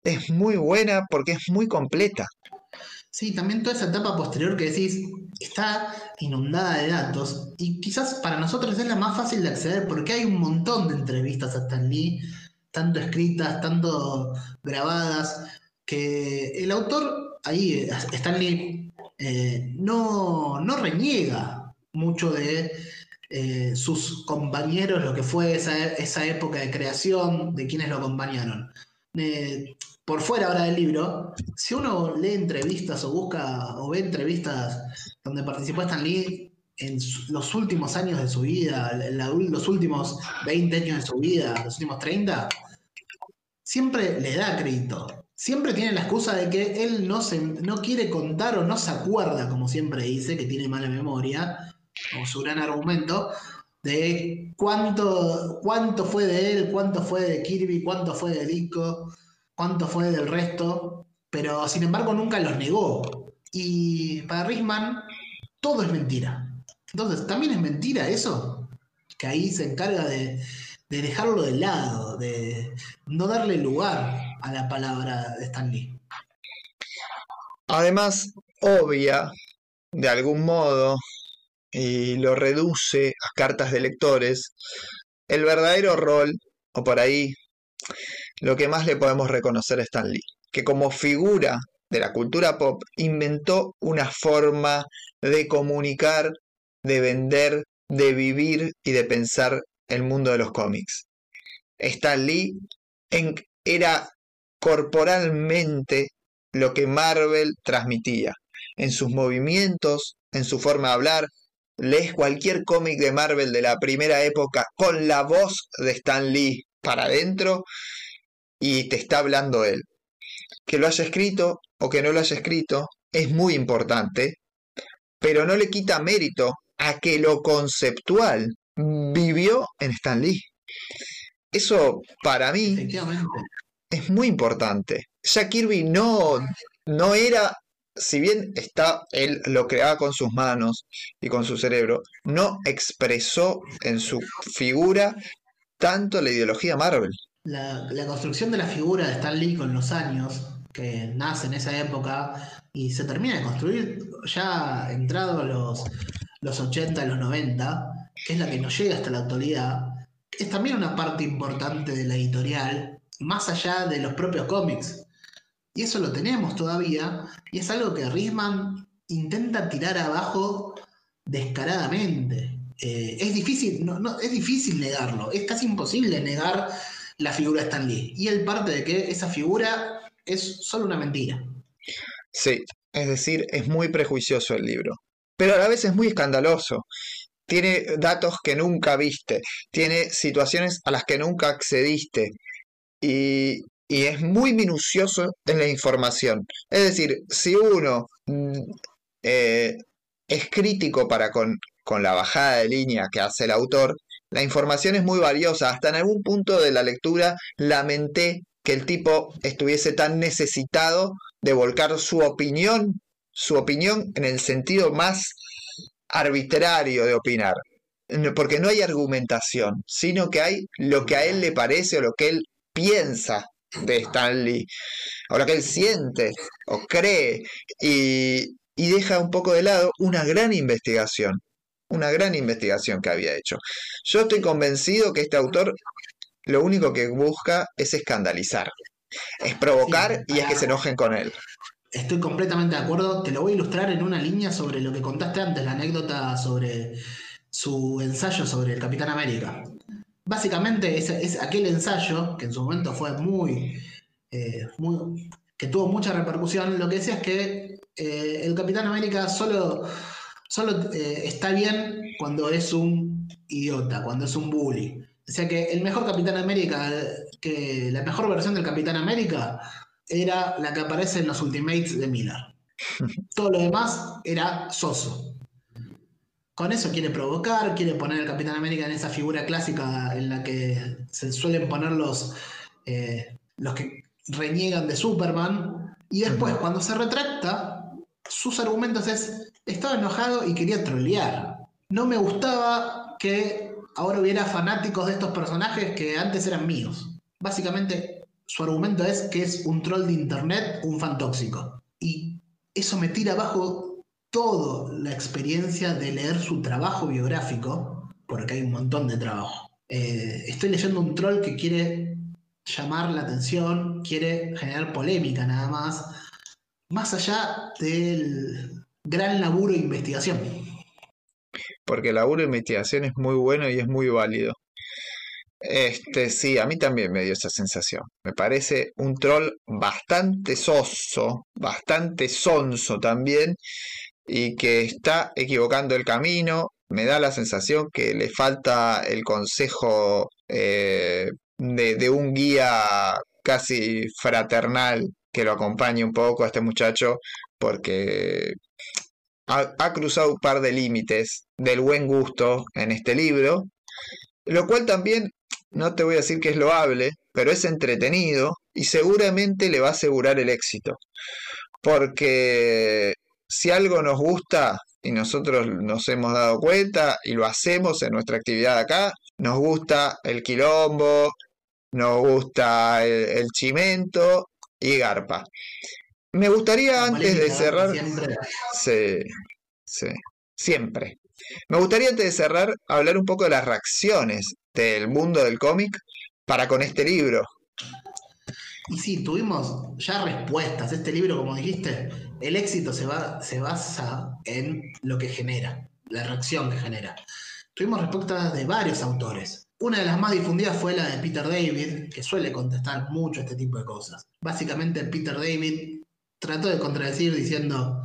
es muy buena porque es muy completa. Sí, también toda esa etapa posterior que decís está inundada de datos y quizás para nosotros es la más fácil de acceder porque hay un montón de entrevistas a Stan Lee, tanto escritas, tanto grabadas, que el autor ahí, Stan Lee, eh, no, no reniega mucho de eh, sus compañeros, lo que fue esa, esa época de creación, de quienes lo acompañaron. Por fuera ahora del libro, si uno lee entrevistas o busca o ve entrevistas donde participó Stan Lee en los últimos años de su vida, los últimos 20 años de su vida, los últimos 30, siempre le da crédito. Siempre tiene la excusa de que él no, se, no quiere contar o no se acuerda, como siempre dice, que tiene mala memoria, o su gran argumento, de cuánto, cuánto fue de él, cuánto fue de Kirby, cuánto fue de Disco, cuánto fue del resto, pero sin embargo nunca los negó. Y para Risman todo es mentira. Entonces, ¿también es mentira eso? Que ahí se encarga de, de dejarlo de lado, de no darle lugar a la palabra de Stan Lee. Además, obvia de algún modo y lo reduce a cartas de lectores el verdadero rol, o por ahí lo que más le podemos reconocer a Stan Lee, que como figura de la cultura pop inventó una forma de comunicar, de vender, de vivir y de pensar el mundo de los cómics. Stan Lee en- era corporalmente lo que Marvel transmitía, en sus movimientos, en su forma de hablar. Lees cualquier cómic de Marvel de la primera época con la voz de Stan Lee para adentro y te está hablando él. Que lo haya escrito o que no lo haya escrito es muy importante, pero no le quita mérito a que lo conceptual vivió en Stan Lee. Eso para mí es muy importante. Jack Kirby no, no era, si bien está, él lo creaba con sus manos y con su cerebro, no expresó en su figura tanto la ideología Marvel. La, construcción de la figura de Stan Lee con los años, que nace en esa época y se termina de construir ya entrado los, los 80, los 90, que es la que nos llega hasta la actualidad, es también una parte importante de la editorial, más allá de los propios cómics. Y eso lo tenemos todavía, y es algo que Risman intenta tirar abajo descaradamente. eh, es difícil, no, es difícil negarlo, es casi imposible negar la figura de Stan Lee. Y él parte de que esa figura es solo una mentira. Sí, es decir, es muy prejuicioso el libro, pero a la vez es muy escandaloso. Tiene datos que nunca viste, tiene situaciones a las que nunca accediste y, y es muy minucioso en la información. Es decir, si uno mm, eh, es crítico para con, con la bajada de línea que hace el autor, la información es muy valiosa. Hasta en algún punto de la lectura lamenté que el tipo estuviese tan necesitado de volcar su opinión, su opinión en el sentido más arbitrario de opinar. Porque no hay argumentación, sino que hay lo que a él le parece o lo que él piensa de Stanley, o lo que él siente o cree, y, y deja un poco de lado una gran investigación, una gran investigación que había hecho. Yo estoy convencido que este autor lo único que busca es escandalizar, es provocar y es que se enojen con él. Estoy completamente de acuerdo. Te lo voy a ilustrar en una línea sobre lo que contaste antes, la anécdota sobre su ensayo sobre el Capitán América. Básicamente es, es aquel ensayo que en su momento fue muy, eh, muy- que tuvo mucha repercusión. Lo que decía es que eh, el Capitán América solo, solo eh, está bien cuando es un idiota, cuando es un bully. O sea que el mejor Capitán América, que la mejor versión del Capitán América era la que aparece en los Ultimates de Miller. Todo lo demás era soso. Con eso quiere provocar, quiere poner al Capitán América en esa figura clásica en la que se suelen poner los, eh, los que reniegan de Superman. Y después, cuando se retracta, sus argumentos es, estaba enojado y quería trolear. No me gustaba que ahora hubiera fanáticos de estos personajes que antes eran míos. Básicamente, su argumento es que es un troll de internet, un fan tóxico. Y eso me tira abajo toda la experiencia de leer su trabajo biográfico, porque hay un montón de trabajo. Eh, estoy leyendo un troll que quiere llamar la atención, quiere generar polémica nada más, más allá del gran laburo de investigación. porque el laburo de investigación es muy bueno y es muy válido. Este, sí, a mí también me dio esa sensación. Me parece un troll bastante soso, bastante sonso también, y que está equivocando el camino. Me da la sensación que le falta el consejo eh, de, un guía casi fraternal que lo acompañe un poco a este muchacho, porque ha, ha cruzado un par de límites del buen gusto en este libro, lo cual también, no te voy a decir que es loable, pero es entretenido y seguramente le va a asegurar el éxito. Porque si algo nos gusta y nosotros nos hemos dado cuenta y lo hacemos en nuestra actividad acá, nos gusta el quilombo, nos gusta el, el chimento y garpa. Me gustaría antes de cerrar... siempre. Sí, sí, siempre. Me gustaría antes de cerrar hablar un poco de las reacciones del mundo del cómic para con este libro. Y sí, tuvimos ya respuestas. Este libro, como dijiste, el éxito se, va, se basa en lo que genera, la reacción que genera. Tuvimos respuestas de varios autores. Una de las más difundidas fue la de Peter David, que suele contestar mucho este tipo de cosas. Básicamente, Peter David trató de contradecir diciendo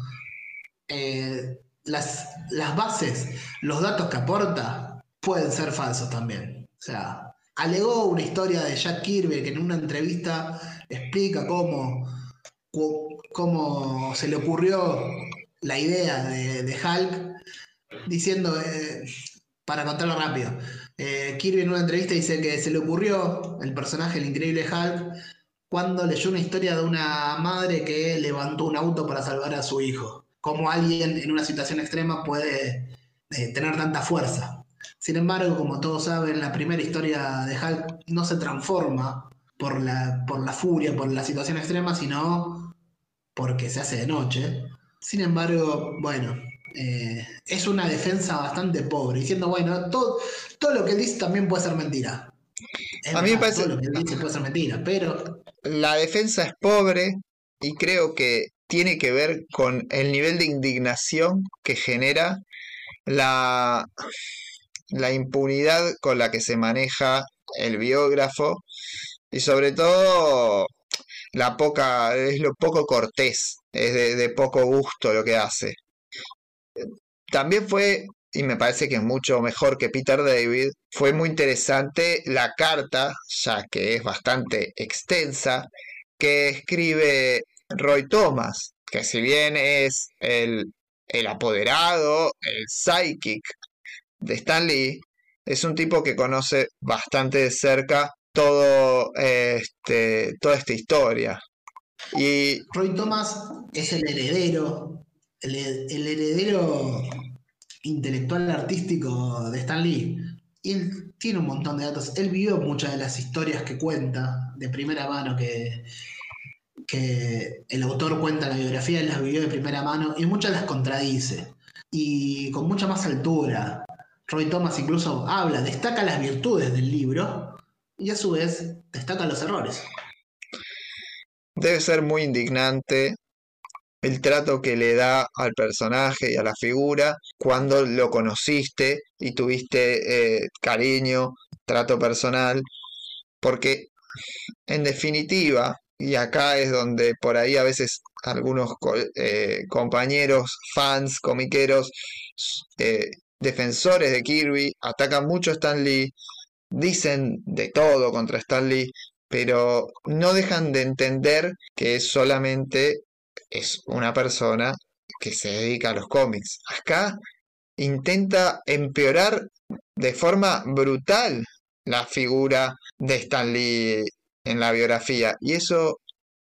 eh, las, las bases, los datos que aporta pueden ser falsos también. O sea, alegó una historia de Jack Kirby que en una entrevista explica cómo, cómo se le ocurrió la idea de, de Hulk, diciendo, eh, para contarlo rápido, eh, Kirby en una entrevista dice que se le ocurrió el personaje, el increíble Hulk, cuando leyó una historia de una madre que levantó un auto para salvar a su hijo. Cómo alguien en una situación extrema puede eh, tener tanta fuerza. Sin embargo, como todos saben, la primera historia de Hulk no se transforma por la, por la furia, por la situación extrema, sino porque se hace de noche. Sin embargo, bueno, eh, es una defensa bastante pobre, diciendo, bueno, todo, todo lo que él dice también puede ser mentira. Es A mí me parece- Todo lo que él dice puede ser mentira, pero La defensa es pobre y creo que tiene que ver con el nivel de indignación que genera la, la impunidad con la que se maneja el biógrafo y sobre todo la poca, es lo poco cortés, es de, poco gusto lo que hace. También fue, y me parece que es mucho mejor que Peter David, fue muy interesante la carta, ya que es bastante extensa, que escribe Roy Thomas, que si bien es el, el apoderado, el psychic Stan Lee, es un tipo que conoce bastante de cerca todo este, toda esta historia. Y Roy Thomas es el heredero, el, heredero intelectual artístico de Stan Lee. Y él tiene un montón de datos. Él vivió muchas de las historias que cuenta de primera mano que, que el autor cuenta en la biografía, él las vivió de primera mano y muchas las contradice. Y con mucha más altura. Roy Thomas incluso habla, destaca las virtudes del libro y a su vez destaca los errores. debe ser muy indignante el trato que le da al personaje y a la figura cuando lo conociste y tuviste eh, cariño, trato personal, porque en definitiva, y acá es donde por ahí a veces algunos eh, compañeros, fans, comiqueros, eh, defensores de Kirby atacan mucho a Stan Lee, dicen de todo contra Stan Lee, pero no dejan de entender que solamente es una persona que se dedica a los cómics. Acá intenta empeorar de forma brutal la figura de Stan Lee en la biografía y eso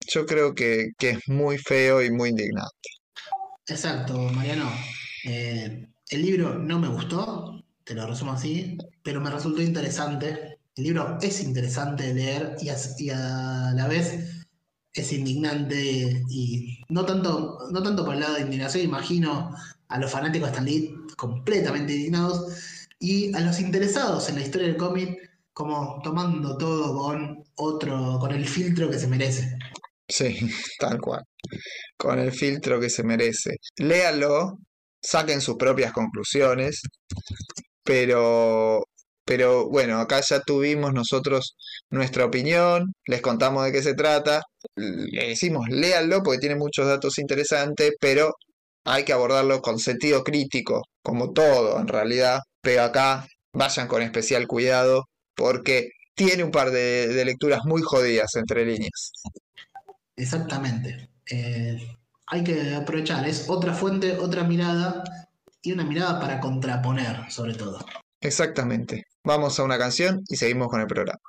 yo creo que, que es muy feo y muy indignante. Exacto, Mariano. Eh, el libro no me gustó, te lo resumo así, pero me resultó interesante. El libro es interesante de leer y a, la vez es indignante y no tanto, no tanto por el lado de indignación, imagino a los fanáticos de Stan Lee completamente indignados y a los interesados en la historia del cómic como tomando todo con otro, con el filtro que se merece. Sí, tal cual. Con el filtro que se merece. Léalo, saquen sus propias conclusiones, pero, pero bueno, acá ya tuvimos nosotros nuestra opinión, les contamos de qué se trata, le decimos léanlo porque tiene muchos datos interesantes, pero hay que abordarlo con sentido crítico, como todo en realidad, pero acá vayan con especial cuidado porque tiene un par de, de lecturas muy jodidas entre líneas. Exactamente. Eh, hay que aprovechar, es otra fuente, otra mirada y una mirada para contraponer, sobre todo. Exactamente. Vamos a una canción y seguimos con el programa.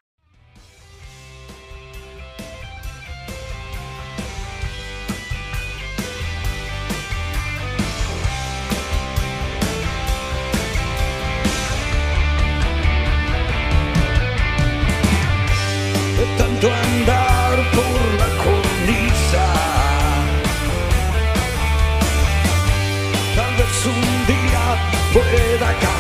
Pueda caer.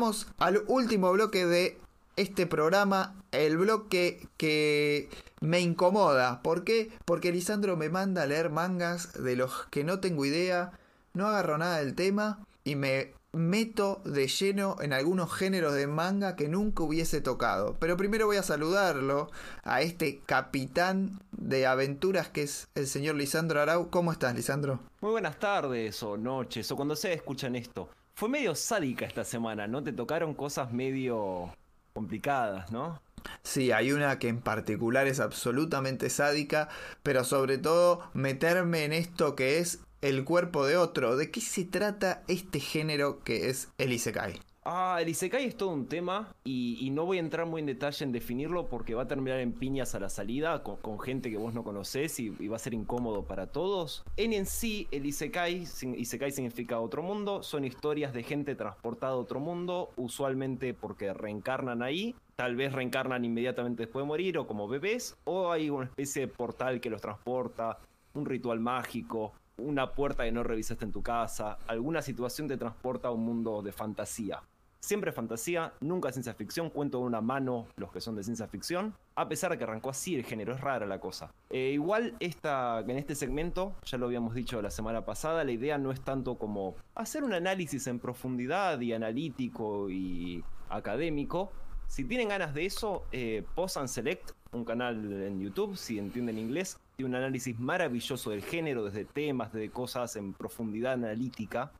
Llegamos al último bloque de este programa, el bloque que me incomoda. ¿Por qué? Porque Lisandro me manda a leer mangas de los que no tengo idea, no agarro nada del tema y me meto de lleno en algunos géneros de manga que nunca hubiese tocado. Pero primero voy a saludarlo a este capitán de aventuras que es el señor Lisandro Arau. ¿Cómo estás, Lisandro? Muy buenas tardes o noches o cuando sea escuchan esto. Fue medio sádica esta semana, ¿no? Te tocaron cosas medio complicadas, ¿no? Sí, hay una que en particular es absolutamente sádica, pero sobre todo meterme en esto que es el cuerpo de otro. ¿De qué se trata este género que es el Isekai? Ah, el Isekai es todo un tema y, no voy a entrar muy en detalle en definirlo porque va a terminar en piñas a la salida con, gente que vos no conocés y, va a ser incómodo para todos. En sí, el Isekai, Isekai significa otro mundo, son historias de gente transportada a otro mundo, usualmente porque reencarnan ahí, tal vez reencarnan inmediatamente después de morir o como bebés, o hay una especie de portal que los transporta, un ritual mágico, una puerta que no revisaste en tu casa, alguna situación te transporta a un mundo de fantasía. Siempre fantasía, nunca ciencia ficción, cuento de una mano los que son de ciencia ficción, a pesar de que arrancó así el género, es rara la cosa. Eh, igual esta, en este segmento, ya lo habíamos dicho la semana pasada, la idea no es tanto como hacer un análisis en profundidad y analítico y académico. Si tienen ganas de eso, eh, Pause and Select, un canal en YouTube, si entienden inglés, tiene un análisis maravilloso del género, desde temas, desde cosas en profundidad analítica.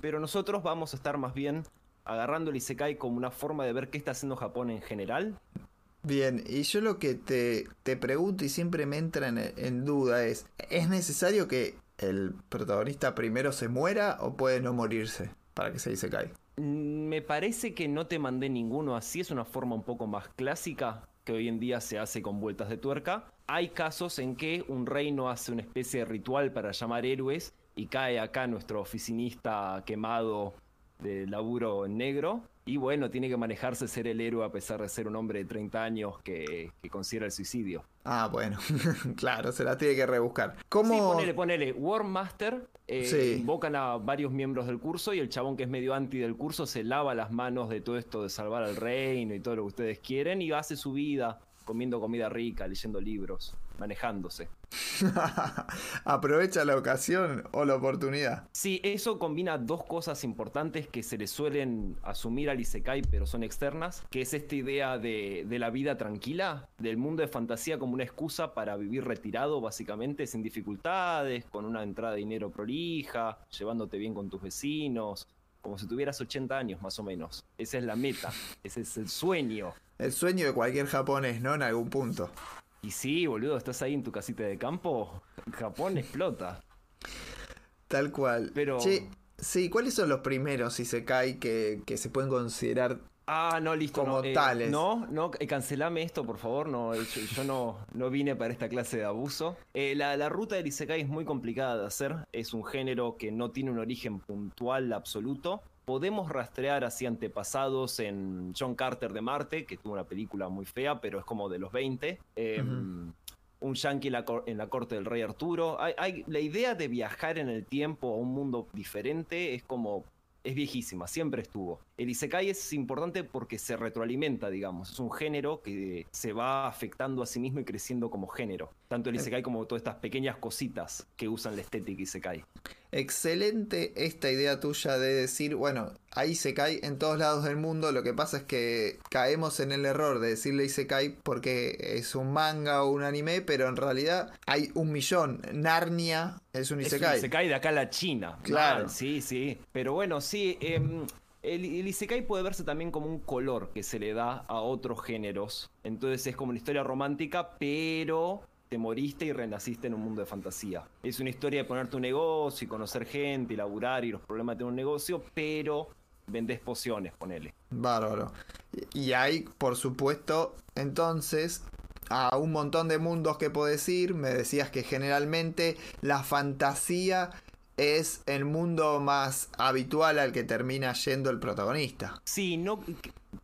Pero nosotros vamos a estar más bien agarrando el Isekai como una forma de ver qué está haciendo Japón en general. Bien, y yo lo que te, te pregunto y siempre me entra en, en duda es, ¿es necesario que el protagonista primero se muera o puede no morirse para que se Isekai? Mm, Me parece que no te mandé ninguno así, es una forma un poco más clásica que hoy en día se hace con vueltas de tuerca. Hay casos en que un reino hace una especie de ritual para llamar héroes y cae acá nuestro oficinista quemado de laburo en negro. Y bueno, tiene que manejarse ser el héroe a pesar de ser un hombre de 30 años que, que considera el suicidio. Ah, bueno, claro, se la tiene que rebuscar. Sí, ¿Cómo? ponele, ponele. War Master eh, Sí. invocan a varios miembros del curso y el chabón que es medio anti del curso se lava las manos de todo esto de salvar al reino y todo lo que ustedes quieren y hace su vida comiendo comida rica, leyendo libros, manejándose. Aprovecha la ocasión o la oportunidad. Sí, eso combina dos cosas importantes que se le suelen asumir al Isekai, pero son externas, que es esta idea de, de la vida tranquila, del mundo de fantasía como una excusa para vivir retirado, básicamente, sin dificultades, con una entrada de dinero prolija, llevándote bien con tus vecinos, como si tuvieras 80 años más o menos. Esa es la meta, ese es el sueño. El sueño de cualquier japonés, ¿no? En algún punto. Y sí, boludo, estás ahí en tu casita de campo, Japón explota. Tal cual. Pero- Che, sí, ¿cuáles son los primeros Isekai que, que se pueden considerar Ah, no, listo. Como no, eh, tales. No, no, eh, cancelame esto, por favor. No, yo, yo no, no vine para esta clase de abuso. Eh, la, la ruta del Isekai es muy complicada de hacer. Es un género que no tiene un origen puntual absoluto. Podemos rastrear así antepasados en John Carter de Marte, que tuvo una película muy fea, pero es como de los 20. Eh, Ujú. Un yankee en la, cor- en la corte del rey Arturo. Hay, hay- la idea de viajar en el tiempo a un mundo diferente es como es viejísima, siempre estuvo. El Isekai es importante porque se retroalimenta, digamos. Es un género que se va afectando a sí mismo y creciendo como género. Tanto el Isekai como todas estas pequeñas cositas que usan la estética Isekai. Excelente esta idea tuya de decir, bueno, ahí se cae en todos lados del mundo, lo que pasa es que caemos en el error de decirle Isekai porque es un manga o un anime, pero en realidad hay un millón. Narnia es un Es un Isekai. Isekai de acá a la China. Claro. Mal, sí, sí. Pero bueno, sí. em, el, Isekai puede verse también como un color que se le da a otros géneros. Entonces es como una historia romántica, pero te moriste y renaciste en un mundo de fantasía. Es una historia de ponerte un negocio y conocer gente y laburar y los problemas de un negocio, pero vendés pociones, ponele. Bárbaro. Y y hay, por supuesto, entonces, a un montón de mundos que podés ir. Me decías que generalmente la fantasía es el mundo más habitual al que termina yendo el protagonista. Sí, no,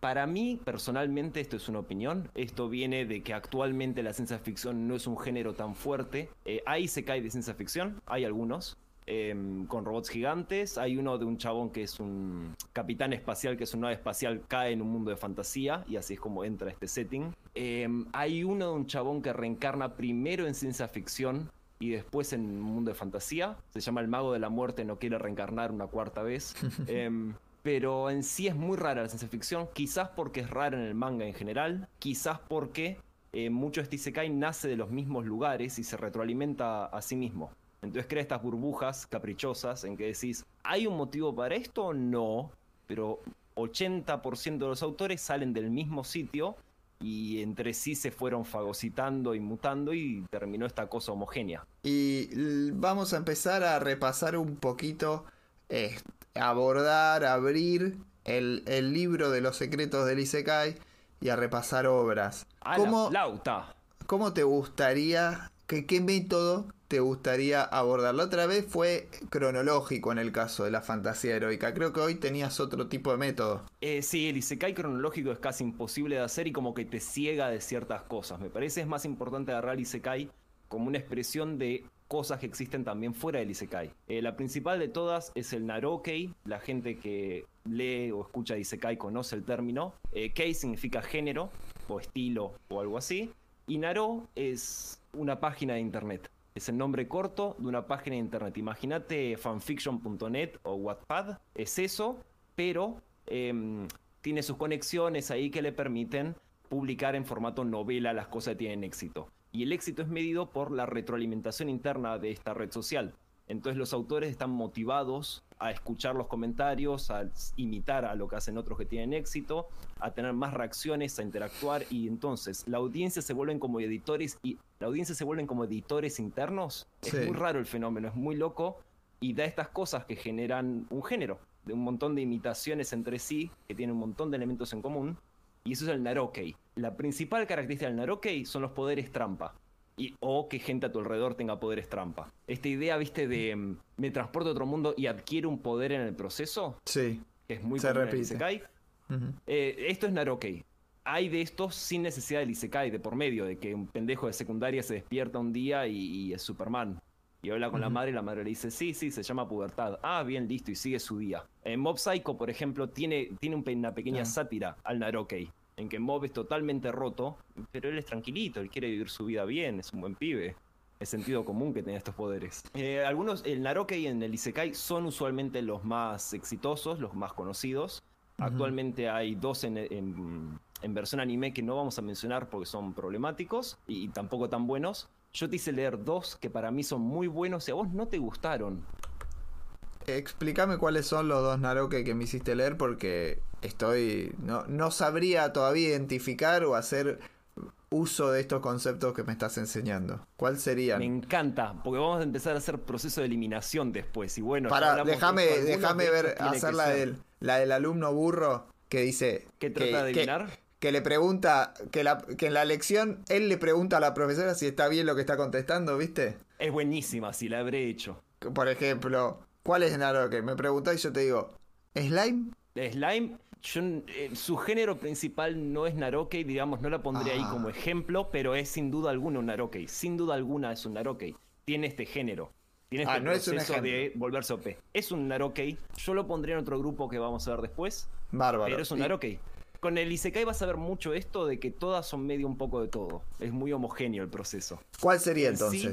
para mí, personalmente, esto es una opinión. Esto viene de que actualmente la ciencia ficción no es un género tan fuerte. Eh, hay se cae de ciencia ficción, hay algunos. em, con robots gigantes. Hay uno de un chabón que es un capitán espacial, que es una nave espacial, cae en un mundo de fantasía, y así es como entra este setting. Em, hay uno de un chabón que reencarna primero en ciencia ficción y después en un mundo de fantasía. Se llama El Mago de la Muerte, no quiere reencarnar una cuarta vez. Em, pero en sí es muy rara la ciencia ficción, quizás porque es rara en el manga en general, quizás porque eh, mucho de este Isekai nace de los mismos lugares y se retroalimenta a sí mismo. Entonces crea estas burbujas caprichosas en que decís, ¿hay un motivo para esto? No, pero 80% de los autores salen del mismo sitio y entre sí se fueron fagocitando y mutando y terminó esta cosa homogénea. Y vamos a empezar a repasar un poquito, eh, abordar, abrir el, el libro de los secretos del Isekai y a repasar obras. ¡A la ¿Cómo, flauta! ¿Cómo te gustaría, que, qué método te gustaría abordar? La otra vez fue cronológico en el caso de la fantasía heroica. Creo que hoy tenías otro tipo de método. Eh, sí, el Isekai cronológico es casi imposible de hacer y como que te ciega de ciertas cosas. Me parece es más importante agarrar el Isekai como una expresión de cosas que existen también fuera del Isekai. Eh, la principal de todas es el Narokei. La gente que lee o escucha Isekai conoce el término. Eh, Kei significa género o estilo o algo así. Y Naro es una página de internet. Es el nombre corto de una página de internet. Imagínate fanfiction.net o Wattpad. Es eso, pero em, tiene sus conexiones ahí que le permiten publicar en formato novela las cosas que tienen éxito. Y el éxito es medido por la retroalimentación interna de esta red social. Entonces los autores están motivados a escuchar los comentarios, a imitar a lo que hacen otros que tienen éxito, a tener más reacciones, a interactuar y entonces la audiencia se vuelven como editores y la audiencia se vuelven como editores internos. Sí. Es muy raro el fenómeno, es muy loco y da estas cosas que generan un género, de un montón de imitaciones entre sí, que tienen un montón de elementos en común, y eso es el Narokei. La principal característica del Narokei son los poderes trampa. Y, o que gente a tu alrededor tenga poderes trampa. Esta idea, viste, de mm, me transporto a otro mundo y adquiere un poder en el proceso, Sí. que es muy Se común en el repite. Ujú. Eh, esto es Narokei. Hay de estos sin necesidad del Isekai de por medio, de que un pendejo de secundaria se despierta un día y, y es Superman. Y habla con la madre y la madre le dice, sí, sí, se llama pubertad. Ah, bien, listo, y sigue su día. En Mob Psycho, por ejemplo, tiene, tiene una pequeña Ah. sátira al Narokei, en que Mob es totalmente roto, pero él es tranquilito, él quiere vivir su vida bien, es un buen pibe. Es sentido común que tenga estos poderes. Eh, algunos, el Narokei en el Isekai son usualmente los más exitosos, los más conocidos. Actualmente hay dos en, en- en versión anime que no vamos a mencionar porque son problemáticos y, y tampoco tan buenos. Yo te hice leer dos que para mí son muy buenos y a vos no te gustaron. Explícame cuáles son los dos Naroke que me hiciste leer porque estoy. No, no sabría todavía identificar o hacer uso de estos conceptos que me estás enseñando. ¿Cuál serían? Me encanta, porque vamos a empezar a hacer proceso de eliminación después. Y bueno, Para, déjame, déjame ver, hacer la del, la del alumno burro que dice. ¿Qué trata que, de que- adivinar? que le pregunta, que, la, que en la lección él le pregunta a la profesora si está bien lo que está contestando, ¿viste? Es buenísima, si la habré hecho. Por ejemplo, ¿cuál es Naroke? Me preguntás y yo te digo, ¿Slime? Slime, yo, eh, su género principal no es Narokei, digamos, no la pondría ahí Ah. como ejemplo, pero es sin duda alguna un Narokei. Sin duda alguna es un Narokei. Tiene este género. Tiene este Ah, no es un proceso de ejemplo. volverse OP. Es un Narokei. Yo lo pondría en otro grupo que vamos a ver después. Bárbaro. Pero es un Narokei. Con el Isekai vas a ver mucho esto de que todas son medio un poco de todo. Es muy homogéneo el proceso. ¿Cuál sería En sí,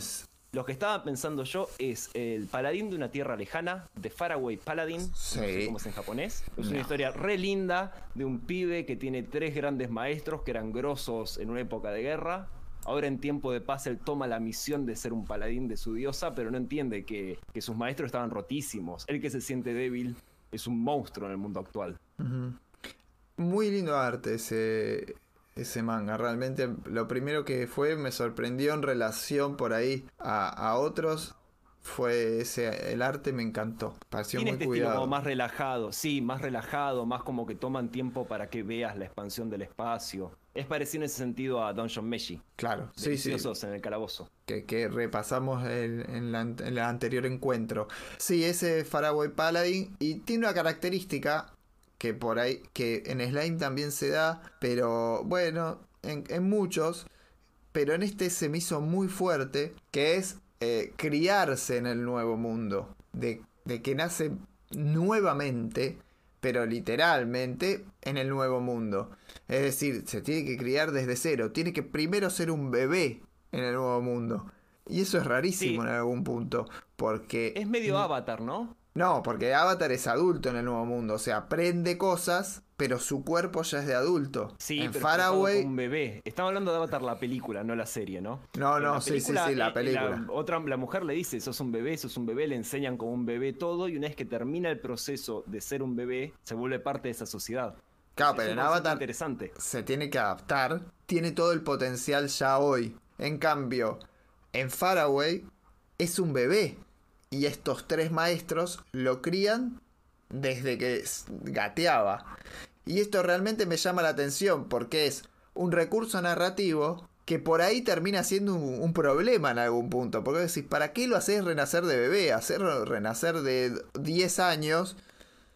Lo que estaba pensando yo es el paladín de una tierra lejana, de Faraway Paladin, no sé Sí. cómo es en japonés. Es No. una historia re linda de un pibe que tiene tres grandes maestros que eran grosos en una época de guerra. Ahora en tiempo de paz él toma la misión de ser un paladín de su diosa, pero no entiende que, que sus maestros estaban rotísimos. Él que se siente débil es un monstruo en el mundo actual. Ujú. Muy lindo arte ese, ese manga. Realmente lo primero que fue me sorprendió en relación por ahí a, a otros. Fue ese, el arte me encantó. Pareció muy este estilo cuidado. como más relajado, sí, más relajado, más como que toman tiempo para que veas la expansión del espacio. Es parecido en ese sentido a Dungeon Meshi. Claro, sí, sí. En el calabozo. Que, que repasamos el- en, la, en el anterior encuentro. Sí, ese Faraway Paladin. Y tiene una característica que por ahí, que en Slime también se da, pero bueno, en, en muchos, pero en este se me hizo muy fuerte, que es eh, criarse en el nuevo mundo, de, de que nace nuevamente, pero literalmente, en el nuevo mundo. Es decir, se tiene que criar desde cero, tiene que primero ser un bebé en el nuevo mundo. Y eso es rarísimo Sí. en algún punto, porque... Es medio avatar, ¿no? No, porque Avatar es adulto en el nuevo mundo, o sea, aprende cosas, pero su cuerpo ya es de adulto. Sí, en pero Faraway, un bebé. Estamos hablando de Avatar la película, no la serie, ¿no? No, En no, la sí, sí, sí, la eh, película. otra, la mujer le dice, sos un bebé, sos un bebé, le enseñan como un bebé todo y una vez que termina el proceso de ser un bebé, se vuelve parte de esa sociedad. claro, pero en Avatar interesante. se tiene que adaptar, tiene todo el potencial ya hoy. En cambio, en Faraway es un bebé y estos tres maestros lo crían desde que gateaba. Y esto realmente me llama la atención porque es un recurso narrativo que por ahí termina siendo un, un problema en algún punto. Porque decís, ¿para qué lo haces renacer de bebé? Hacerlo renacer de 10 años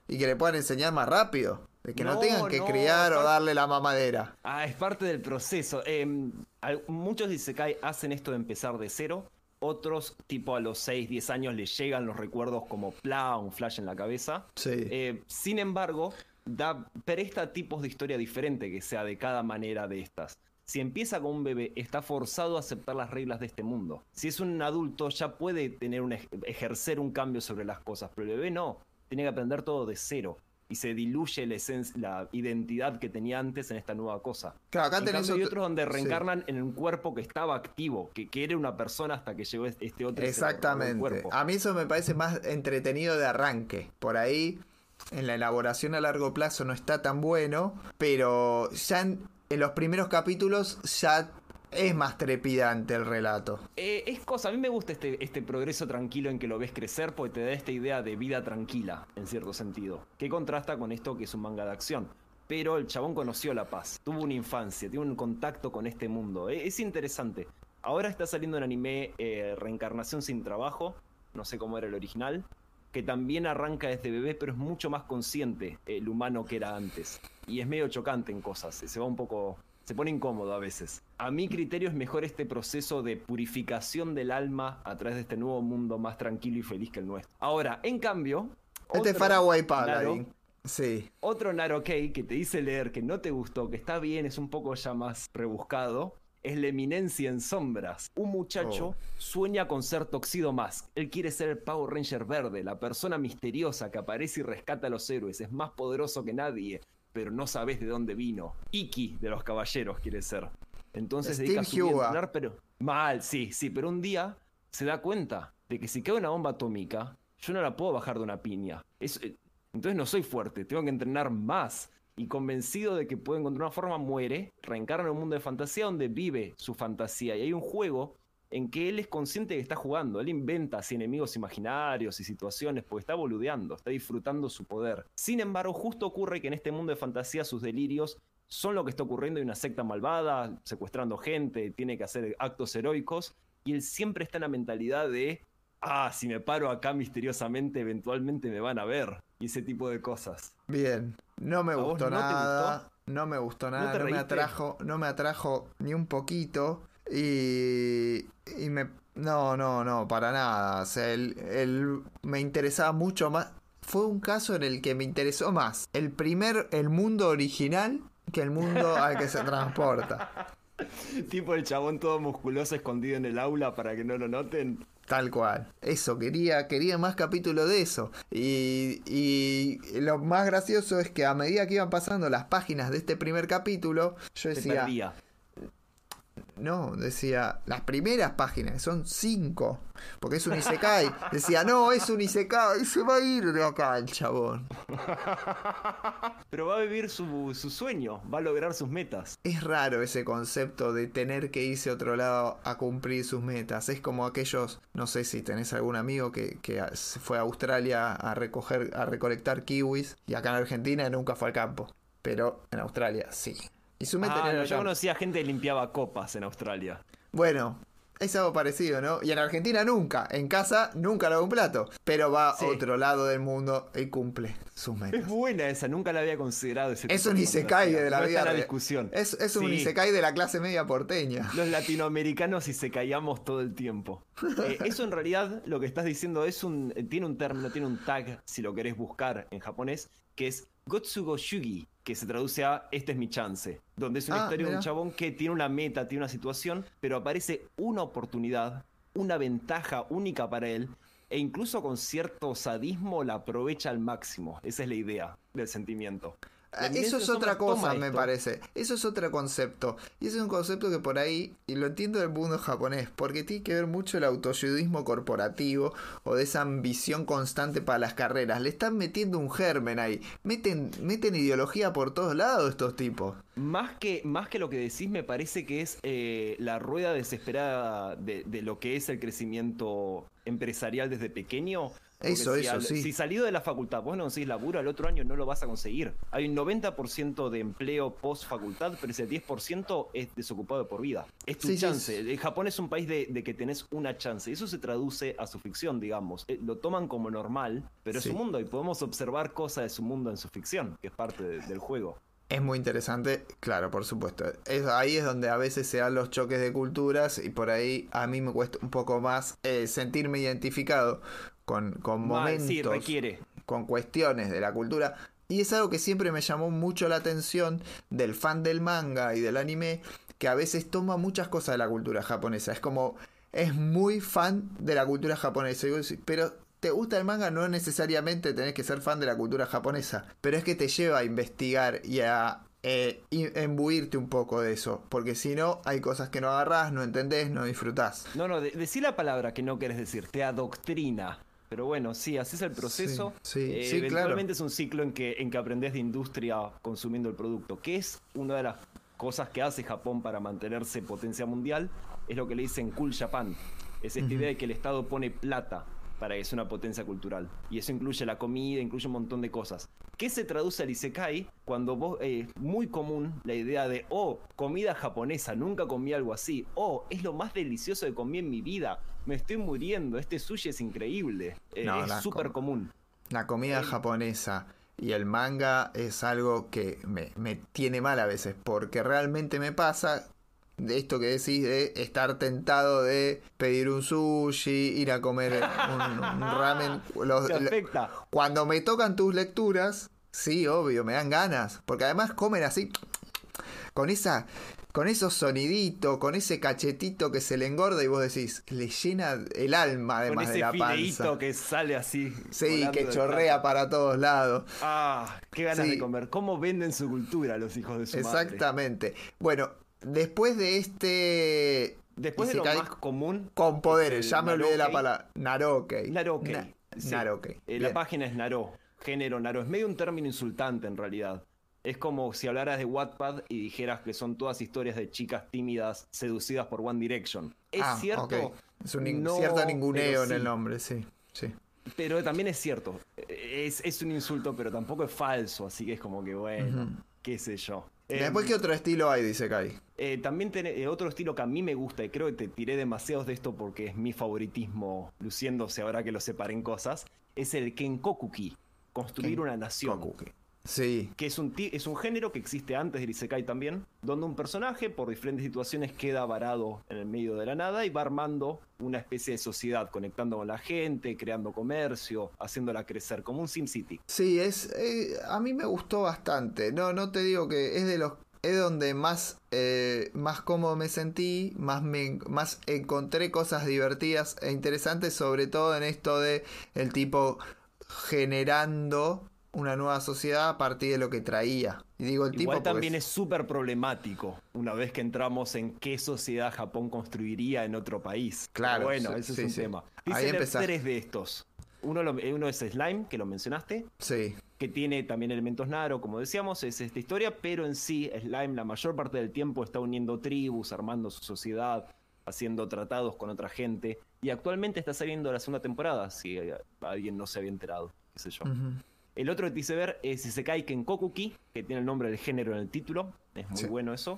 y que le puedan enseñar más rápido. De que no, No, tengan que no, criar o darle la mamadera. Ah, es parte del proceso. Eh, al- muchos Isekai hacen esto de empezar de cero. Otros, tipo a los 6, 10 años, les llegan los recuerdos como pla, un flash en la cabeza. Sí. Eh, sin embargo, da, presta tipos de historia diferente que sea de cada manera de estas. Si empieza con un bebé, está forzado a aceptar las reglas de este mundo. Si es un adulto, ya puede tener un ej- ejercer un cambio sobre las cosas, pero el bebé no. Tiene que aprender todo de cero. Y se diluye la, esencia- la identidad que tenía antes en esta nueva cosa. Claro, acá En tenés cambio, hay otro- otros donde sí. reencarnan en un cuerpo que estaba activo, que, que era una persona hasta que llegó este otro robó el Exactamente. cuerpo. A mí eso me parece más entretenido de arranque. Por ahí, en la elaboración a largo plazo no está tan bueno, pero ya en, en los primeros capítulos ya es más trepidante el relato. Eh, es cosa, a mí me gusta este, este progreso tranquilo en que lo ves crecer porque te da esta idea de vida tranquila, en cierto sentido, que contrasta con esto que es un manga de acción. Pero el chabón conoció la paz, tuvo una infancia, tiene un contacto con este mundo. Eh, Es interesante. Ahora está saliendo un anime eh, Reencarnación sin trabajo, no sé cómo era el original, que también arranca desde bebé, pero es mucho más consciente el humano que era antes. Y es medio chocante en cosas, se va un poco... Se pone incómodo a veces. A mi criterio es mejor este proceso de purificación del alma a través de este nuevo mundo más tranquilo y feliz que el nuestro. Ahora, en cambio... Este Faraway Paladin. Sí. otro Narokei que te dice leer que no te gustó, que está bien, es un poco ya más rebuscado, es la eminencia en sombras. Un muchacho Oh. sueña con ser Toxido Mask. Él quiere ser el Power Ranger verde, la persona misteriosa que aparece y rescata a los héroes. Es más poderoso que nadie, pero no sabes de dónde vino. Iki de los caballeros quiere ser. Entonces Steve dedica su vida a entrenar, pero mal, sí, sí, pero un día se da cuenta de que si cae una bomba atómica, yo no la puedo bajar de una piña. Es, eh, entonces no soy fuerte, tengo que entrenar más. Y convencido de que puede encontrar una forma, muere, reencarna en un mundo de fantasía donde vive su fantasía. Y hay un juego en que él es consciente de que está jugando. Él inventa así enemigos imaginarios y situaciones porque está boludeando, está disfrutando su poder. Sin embargo, justo ocurre que en este mundo de fantasía sus delirios son lo que está ocurriendo. Hay una secta malvada, secuestrando gente, tiene que hacer actos heroicos. Y él siempre está en la mentalidad de, ah, si me paro acá misteriosamente, eventualmente me van a ver. Y ese tipo de cosas. Bien. No me ¿A vos gustó no te nada. No me gustó nada. No, me atrajo. No me atrajo ni un poquito. Y. Y me. No, no, no, para nada. O sea, el, el- me interesaba mucho más. Fue un caso en el que me interesó más el primer, el mundo original que el mundo al que se transporta. tipo el chabón todo musculoso escondido en el aula para que no lo noten. Tal cual. Eso, quería, quería más capítulos de eso. Y, y lo más gracioso es que a medida que iban pasando las páginas de este primer capítulo, yo decía. No, decía, las primeras páginas, son cinco, porque es un Isekai. Decía, no, es un Isekai, se va a ir de acá el chabón. Pero va a vivir su, su sueño, va a lograr sus metas. Es raro ese concepto de tener que irse a otro lado a cumplir sus metas. Es como aquellos, no sé si tenés algún amigo que, que fue a Australia a recoger, a recolectar kiwis y acá en Argentina nunca fue al campo. Pero en Australia sí. Y su Ah, no, yo conocía gente que limpiaba copas en Australia. Bueno, Es algo parecido, ¿no? Y en Argentina nunca. En casa nunca logra un plato. Pero va Sí. a otro lado del mundo y cumple sus Es metas. buena esa, nunca la había considerado. ese Es un de isekai de la No vida está la discusión. Es, es un Sí. isekai de la clase media porteña. Los latinoamericanos y se callamos todo el tiempo. Eh, eso en realidad lo que estás diciendo es un eh, tiene un término, tiene un tag si lo querés buscar en japonés, que es Gotsugo Shugi, que se traduce a Este es mi chance, donde es una Ah, historia de un chabón que tiene una meta, tiene una situación, pero aparece una oportunidad, una ventaja única para él e incluso con cierto sadismo la aprovecha al máximo. Esa es la idea del sentimiento. Ah, Eso es otra cosa, me esto. parece. Eso es otro concepto. Y ese es un concepto que por ahí, y lo entiendo del mundo japonés, porque tiene que ver mucho el autoayudismo corporativo o de esa ambición constante para las carreras. Le están metiendo un germen ahí. Meten, meten ideología por todos lados estos tipos. Más que, más que lo que decís, me parece que es eh, la rueda desesperada de, de lo que es el crecimiento empresarial desde pequeño. Eso, si eso, al- sí. Si salido de la facultad vos no conseguís laburo, al otro año no lo vas a conseguir. Hay un 90% de empleo post facultad, pero ese 10% es desocupado de por vida. Es tu Sí, sí, chance. El Japón es un país de, de que tenés una chance. Y eso se traduce a su ficción, digamos. Eh, Lo toman como normal, pero es su mundo y podemos observar cosas de su mundo en su ficción, que es parte de- del juego. Es muy interesante, claro, por supuesto. Es, ahí es donde a veces se dan los choques de culturas y por ahí a mí me cuesta un poco más eh, sentirme identificado con, con momentos, sí, requiere. con cuestiones de la cultura. Y es algo que siempre me llamó mucho la atención del fan del manga y del anime, que a veces toma muchas cosas de la cultura japonesa. Es como, es muy fan de la cultura japonesa. Pero te gusta el manga, no necesariamente tenés que ser fan de la cultura japonesa, pero es que te lleva a investigar y a eh, embuirte un poco de eso, porque si no, hay cosas que no agarrás, no entendés, no disfrutás. No, no, de- decí la palabra que no querés decir, te adoctrina. Pero bueno, sí, así es el proceso. Sí, sí, Eh, sí, claro. eventualmente es un ciclo en que, en que aprendes de industria consumiendo el producto, que es una de las cosas que hace Japón para mantenerse potencia mundial, es lo que le dicen Cool Japan. Es esta idea de que el Estado pone plata para que sea una potencia cultural. Y eso incluye la comida, incluye un montón de cosas. ¿Qué se traduce al Isekai cuando vos, eh, muy común la idea de, oh, comida japonesa, nunca comí algo así, oh, es lo más delicioso que comí en mi vida, me estoy muriendo, este sushi es increíble, Eh, No, es súper com- común. La comida japonesa y el manga es algo que me, me tiene mal a veces, porque realmente me pasa de esto que decís de estar tentado de pedir un sushi, ir a comer un, un ramen. Los- Te afecta. cuando me tocan tus lecturas, sí, obvio, me dan ganas, porque además comen así, con esa... Con esos soniditos, con ese cachetito que se le engorda y vos decís, le llena el alma Con además de ese la panza. que sale así. Sí, que chorrea para todos lados. Ah, qué ganas Sí. de comer. ¿Cómo venden su cultura los hijos de su madre? Exactamente. Bueno, después de este. Después de lo más común. Con poderes, ya me olvidé la palabra. Narokei. Narokei. Na- sí. Narokei. Eh, la página es Naro. Género Naro. Es medio un término insultante en realidad. Es como si hablaras de Wattpad y dijeras que son todas historias de chicas tímidas seducidas por One Direction. Es Ah, cierto. Es un No, cierto ninguneo en el nombre, sí. sí. Pero también es cierto. Es, es un insulto, pero tampoco es falso. Así que es como que, bueno, qué sé yo. Después, Em, ¿qué otro estilo hay? Dice Kai. Eh, también tiene otro estilo que a mí me gusta y creo que te tiré demasiados de esto porque es mi favoritismo luciéndose ahora que lo separé en cosas, es el Kenkokuki, construir una nación. Sí. Que es un, es un género que existe antes del Isekai también, donde un personaje por diferentes situaciones queda varado en el medio de la nada y va armando una especie de sociedad, conectando con la gente, creando comercio, haciéndola crecer, como un SimCity. Sí, es. eh, a mí me gustó bastante. No, no te digo que es de los. Es donde más, eh, más cómodo me sentí, más, me, más encontré cosas divertidas e interesantes, sobre todo en esto de el tipo generando una nueva sociedad a partir de lo que traía. Y digo el Igual tipo también porque es súper problemático una vez que entramos en qué sociedad Japón construiría en otro país. Claro, Pero bueno, sí, ese sí, es un sí. tema. Ahí Dice leer empezás. tres de estos. Uno, lo- uno es Slime, que lo mencionaste, Sí. que tiene también elementos Naro, como decíamos, es esta historia, pero en sí Slime la mayor parte del tiempo está uniendo tribus, armando su sociedad, haciendo tratados con otra gente, y actualmente está saliendo la segunda temporada, si eh, alguien no se había enterado, qué sé yo. El otro que te hice ver es Isekai Kenkokuki, que tiene el nombre del género en el título. Es muy Sí. bueno eso,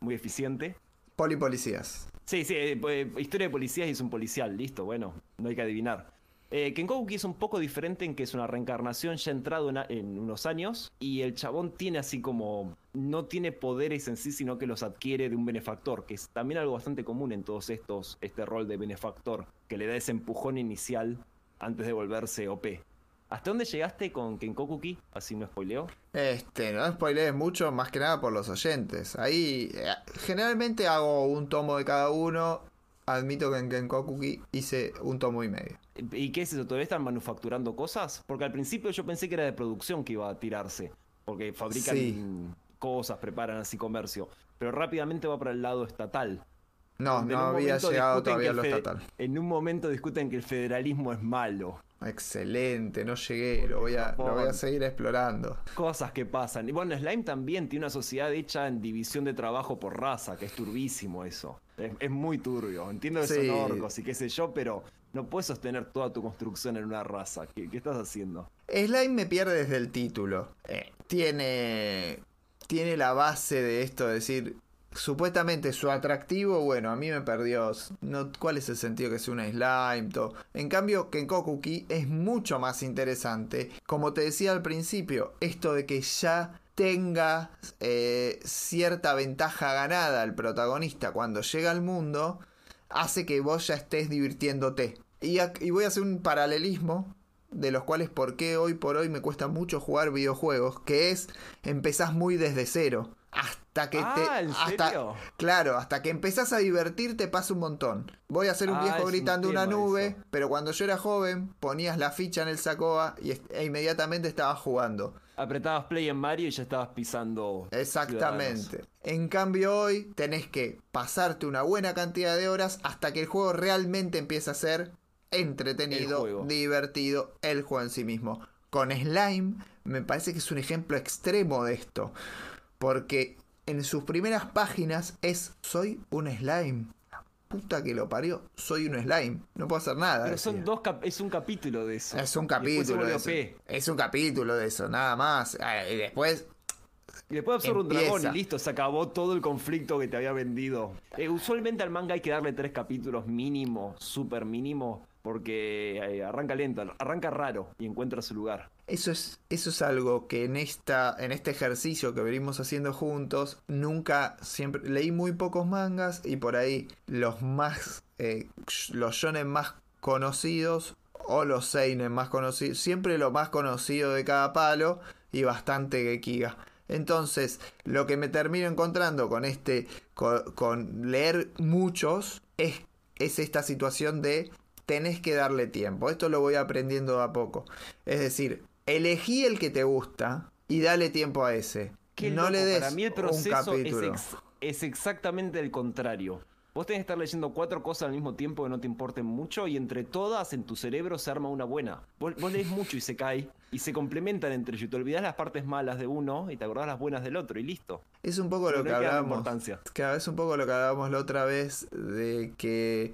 muy eficiente. Polipolicías. Sí, sí, eh, pues, historia de policías y es un policial, listo, bueno, no hay que adivinar. Eh, Kenkoku es un poco diferente en que es una reencarnación ya entrado en unos años y el chabón tiene así como, no tiene poderes en sí, sino que los adquiere de un benefactor, que es también algo bastante común en todos estos, este rol de benefactor, que le da ese empujón inicial antes de volverse OP. ¿Hasta dónde llegaste con Kenkoku-ki? Así no spoileo. Este, no spoilees mucho, más que nada por los oyentes. Ahí, eh, generalmente hago un tomo de cada uno. Admito que en Kenkokuki hice un tomo y medio. ¿Y qué es eso? ¿Todavía están manufacturando cosas? Porque al principio yo pensé que era de producción que iba a tirarse. Porque fabrican Sí. cosas, preparan así comercio. Pero rápidamente va para el lado estatal. No, no había llegado todavía a lo estatal. En un momento discuten que el federalismo es malo. Excelente, no llegué, lo voy a, lo voy a seguir explorando. Cosas que pasan. Y bueno, Slime también tiene una sociedad hecha en división de trabajo por raza, que es turbísimo eso. Es, es muy turbio. Entiendo que Sí. son orcos y qué sé yo, pero no puedes sostener toda tu construcción en una raza. ¿Qué, qué estás haciendo? Slime me pierde desde el título. Eh, tiene, tiene la base de esto de decir, supuestamente su atractivo, bueno, a mí me perdió. No, ¿Cuál es el sentido que sea una slime? Todo. En cambio, Kenkokuki es mucho más interesante. Como te decía al principio, esto de que ya tenga eh, cierta ventaja ganada el protagonista cuando llega al mundo, hace que vos ya estés divirtiéndote. Y, y voy a hacer un paralelismo de los cuales por qué hoy por hoy me cuesta mucho jugar videojuegos, que es empezás muy desde cero. Hasta que Ah, te. ¿en hasta, serio? Claro, hasta que empezás a divertirte pasa un montón. Voy a ser un Ah, viejo un gritando una nube, eso. pero cuando yo era joven ponías la ficha en el Sacoa y e inmediatamente estabas jugando. Apretabas play en Mario y ya estabas pisando. ciudadanos. Exactamente. En cambio hoy tenés que pasarte una buena cantidad de horas hasta que el juego realmente empiece a ser entretenido, divertido, el juego en sí mismo. Con Slime me parece que es un ejemplo extremo de esto. Porque en sus primeras páginas es soy un slime. La puta que lo parió, soy un slime. No puedo hacer nada. Pero son dos es un capítulo de eso. Es un capítulo de eso. Es un capítulo de eso, nada más. Ah, Y después Y después absorbe un dragón y listo, se acabó todo el conflicto que te había vendido. Eh, usualmente al manga hay que darle tres capítulos mínimo, súper mínimo, porque eh, arranca lento, arranca raro y encuentra su lugar. Eso es, eso es algo que en esta, en este ejercicio que venimos haciendo juntos, nunca, siempre, leí muy pocos mangas y por ahí los más, eh, los shonen más conocidos o los seinen más conocidos, siempre lo más conocido de cada palo y bastante gekiga. Entonces, lo que me termino encontrando con este, con, con leer muchos, es, es esta situación de tenés que darle tiempo. Esto lo voy aprendiendo de a poco. Es decir, elegí el que te gusta y dale tiempo a ese. Qué no loco, le des Para mí el un proceso es, capítulo. ex- es exactamente el contrario. Vos tenés que estar leyendo cuatro cosas al mismo tiempo que no te importen mucho y entre todas en tu cerebro se arma una buena. Vos, vos lees mucho y se cae y se complementan entre ellos. Te olvidás las partes malas de uno y te acordás las buenas del otro y listo. Es un poco lo No que hablábamos. importancia. Cada vez un poco lo que hablábamos la otra vez de que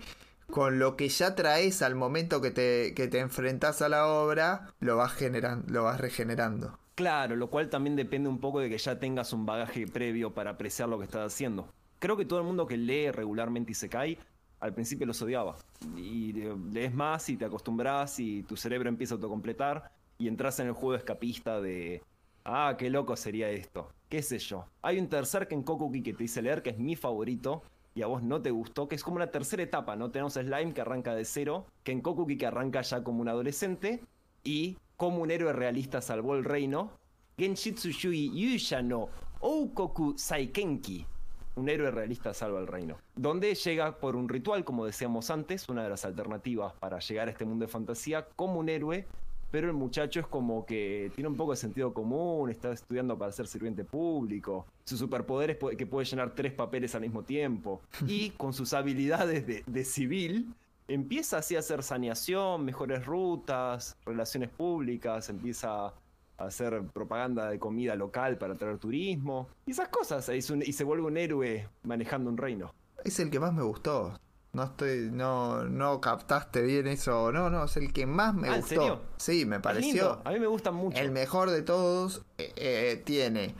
con lo que ya traes al momento que te, que te enfrentas a la obra, lo vas generando, lo vas regenerando. Claro, lo cual también depende un poco de que ya tengas un bagaje previo para apreciar lo que estás haciendo. Creo que todo el mundo que lee regularmente y se cae, al principio los odiaba. Y lees más y te acostumbras y tu cerebro empieza a autocompletar y entras en el juego escapista de... Ah, qué loco sería esto. ¿Qué sé yo? Hay un tercer Kenkokuki que te hice leer que es mi favorito y a vos no te gustó, que es como una tercera etapa, ¿no? Tenemos a Slime que arranca de cero, Kenkokuki que arranca ya como un adolescente y como un héroe realista salvó el reino, Genshitsu Shui Yusha no Oukoku Saikenki. Un héroe realista salva el reino. Donde llega por un ritual, como decíamos antes, una de las alternativas para llegar a este mundo de fantasía, como un héroe, pero el muchacho es como que tiene un poco de sentido común, está estudiando para ser sirviente público, su superpoder es que puede llenar tres papeles al mismo tiempo, y con sus habilidades de, de civil, empieza así a hacer saneación, mejores rutas, relaciones públicas, empieza a hacer propaganda de comida local para atraer turismo, y esas cosas, es un- y se vuelve un héroe manejando un reino. Es el que más me gustó. No estoy, no, no captaste bien eso. No, no, es el que más me Ah, ¿en gustó. serio? Sí, me pareció A mí me gustan mucho. el mejor de todos. Eh, eh, tiene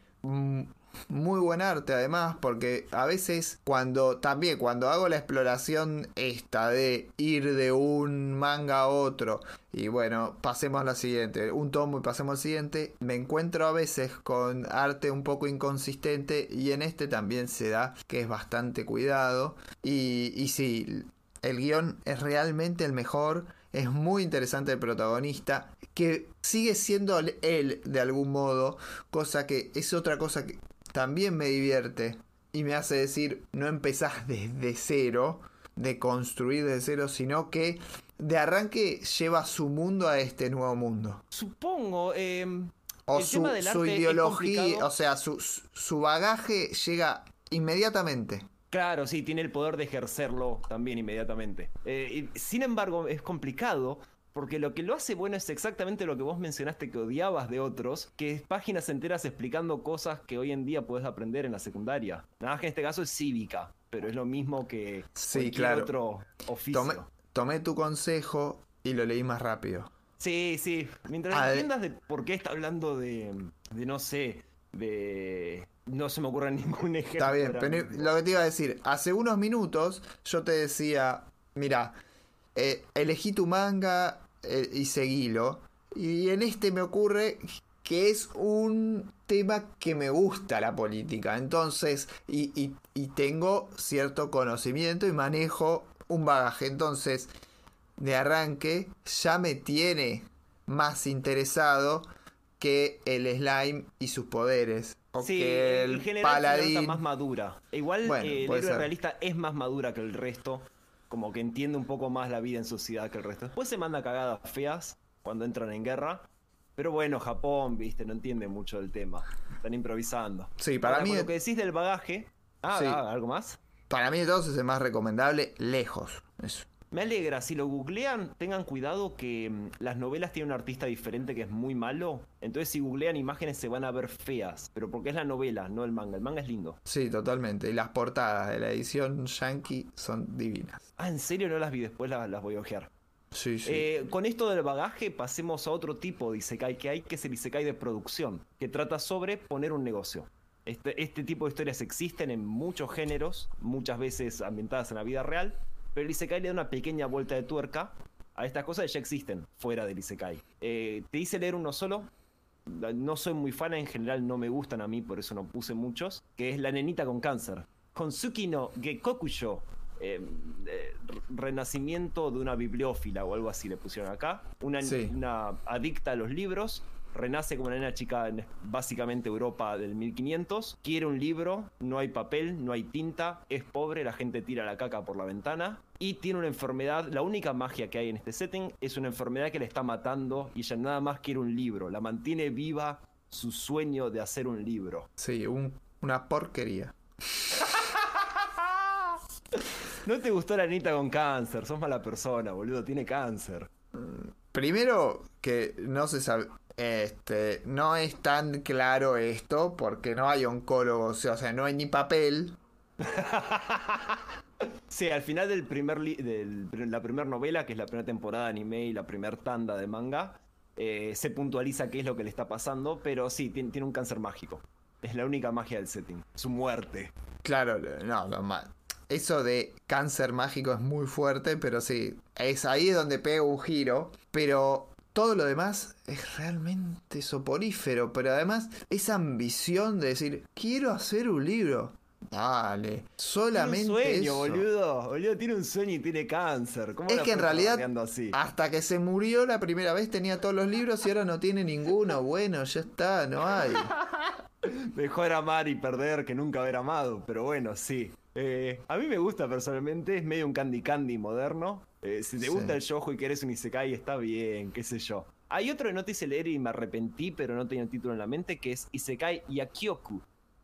muy buen arte además, porque a veces cuando también cuando hago la exploración esta de ir de un manga a otro y bueno, pasemos a la siguiente, un tomo y pasemos al siguiente, me encuentro a veces con arte un poco inconsistente y en este también se da que es bastante cuidado y, y sí, el guion es realmente el mejor. Es muy interesante el protagonista, que sigue siendo él de algún modo, cosa que es otra cosa que también me divierte y me hace decir, no empezás desde cero, de construir desde cero, sino que de arranque lleva su mundo a este nuevo mundo. Supongo. eh, O el su, tema del su arte ideología, o sea, su, su bagaje llega inmediatamente. Claro, sí, tiene el poder de ejercerlo también inmediatamente. Eh, y, sin embargo, es complicado porque lo que lo hace bueno es exactamente lo que vos mencionaste que odiabas de otros, que es páginas enteras explicando cosas que hoy en día puedes aprender en la secundaria. Nada más que en este caso es cívica, pero es lo mismo que Sí, cualquier claro. otro oficio. Tomé, tomé tu consejo y lo leí más rápido. Sí, sí. Mientras de- entiendas de por qué está hablando de, de no sé, de... No se me ocurre ningún ejemplo. Está bien, pero lo que te iba a decir, hace unos minutos yo te decía, mira, eh, elegí tu manga eh, y seguilo. Y en este me ocurre que es un tema que me gusta la política. Entonces, y, y- y tengo cierto conocimiento y manejo un bagaje. Entonces, de arranque, ya me tiene más interesado que el slime y sus poderes. O Sí, que en el general se paladín. más madura. Igual Bueno, eh, el héroe ser. realista es más madura que el resto. Como que entiende un poco más la vida en sociedad que el resto. Después se manda cagadas feas cuando entran en guerra. Pero bueno, Japón, viste, no entiende mucho del tema. Están improvisando. Sí, para Ahora, mí con lo que decís del bagaje. Ah, Sí. ah, ¿algo más? Para mí entonces es el más recomendable lejos. Eso. Me alegra, si lo googlean, tengan cuidado que mm, las novelas tienen un artista diferente que es muy malo. Entonces si googlean imágenes se van a ver feas. Pero porque es la novela, no el manga. El manga es lindo. Sí, totalmente. Y las portadas de la edición Yankee son divinas. Ah, ¿en serio no las vi? Después las, las voy a ojear. Sí, sí. Eh, con esto del bagaje, pasemos a otro tipo de Isekai que hay, que es el Isekai de producción, que trata sobre poner un negocio. Este, este tipo de historias existen en muchos géneros, muchas veces ambientadas en la vida real, pero el Isekai le da una pequeña vuelta de tuerca a estas cosas que ya existen fuera del Isekai. Eh, te hice leer uno solo, no soy muy fan, en general no me gustan a mí, por eso no puse muchos, que es La nenita con cáncer. Konsuki no Gekokusho, eh, eh, renacimiento de una bibliófila o algo así le pusieron acá. Una, Sí. una adicta a los libros, renace como una nena chica en básicamente Europa del 1500, quiere un libro, no hay papel, no hay tinta, es pobre, la gente tira la caca por la ventana y tiene una enfermedad, la única magia que hay en este setting es una enfermedad que le está matando y ella nada más quiere un libro, la mantiene viva su sueño de hacer un libro. Sí, un- una porquería. No te gustó la Anita con cáncer, sos mala persona, boludo, tiene cáncer. Primero que no se sabe. Este, no es tan claro esto porque no hay oncólogos, o sea, no hay ni papel. Sí, al final del primer del- la primera novela, que es la primera temporada de anime y la primera tanda de manga, eh, se puntualiza qué es lo que le está pasando, pero sí, tiene, tiene un cáncer mágico. Es la única magia del setting, su muerte. Claro, no, no, ma- Eso de cáncer mágico es muy fuerte, pero sí, es ahí donde pega un giro. Pero todo lo demás es realmente soporífero. Pero además, esa ambición de decir, quiero hacer un libro. Dale, solamente tiene un sueño, eso. boludo. Boludo, tiene un sueño y tiene cáncer. ¿Cómo Es que en realidad, así? hasta que se murió la primera vez tenía todos los libros y ahora no tiene ninguno. Bueno, ya está, no hay. Mejor amar y perder que nunca haber amado, pero bueno, sí. Eh, a mí me gusta personalmente, es medio un candy candy moderno. Eh, si te Sí. gusta el shoujo y querés un isekai, está bien, qué sé yo. Hay otro que no te hice leer y me arrepentí, pero no tenía el título en la mente, que es Isekai Yakioku,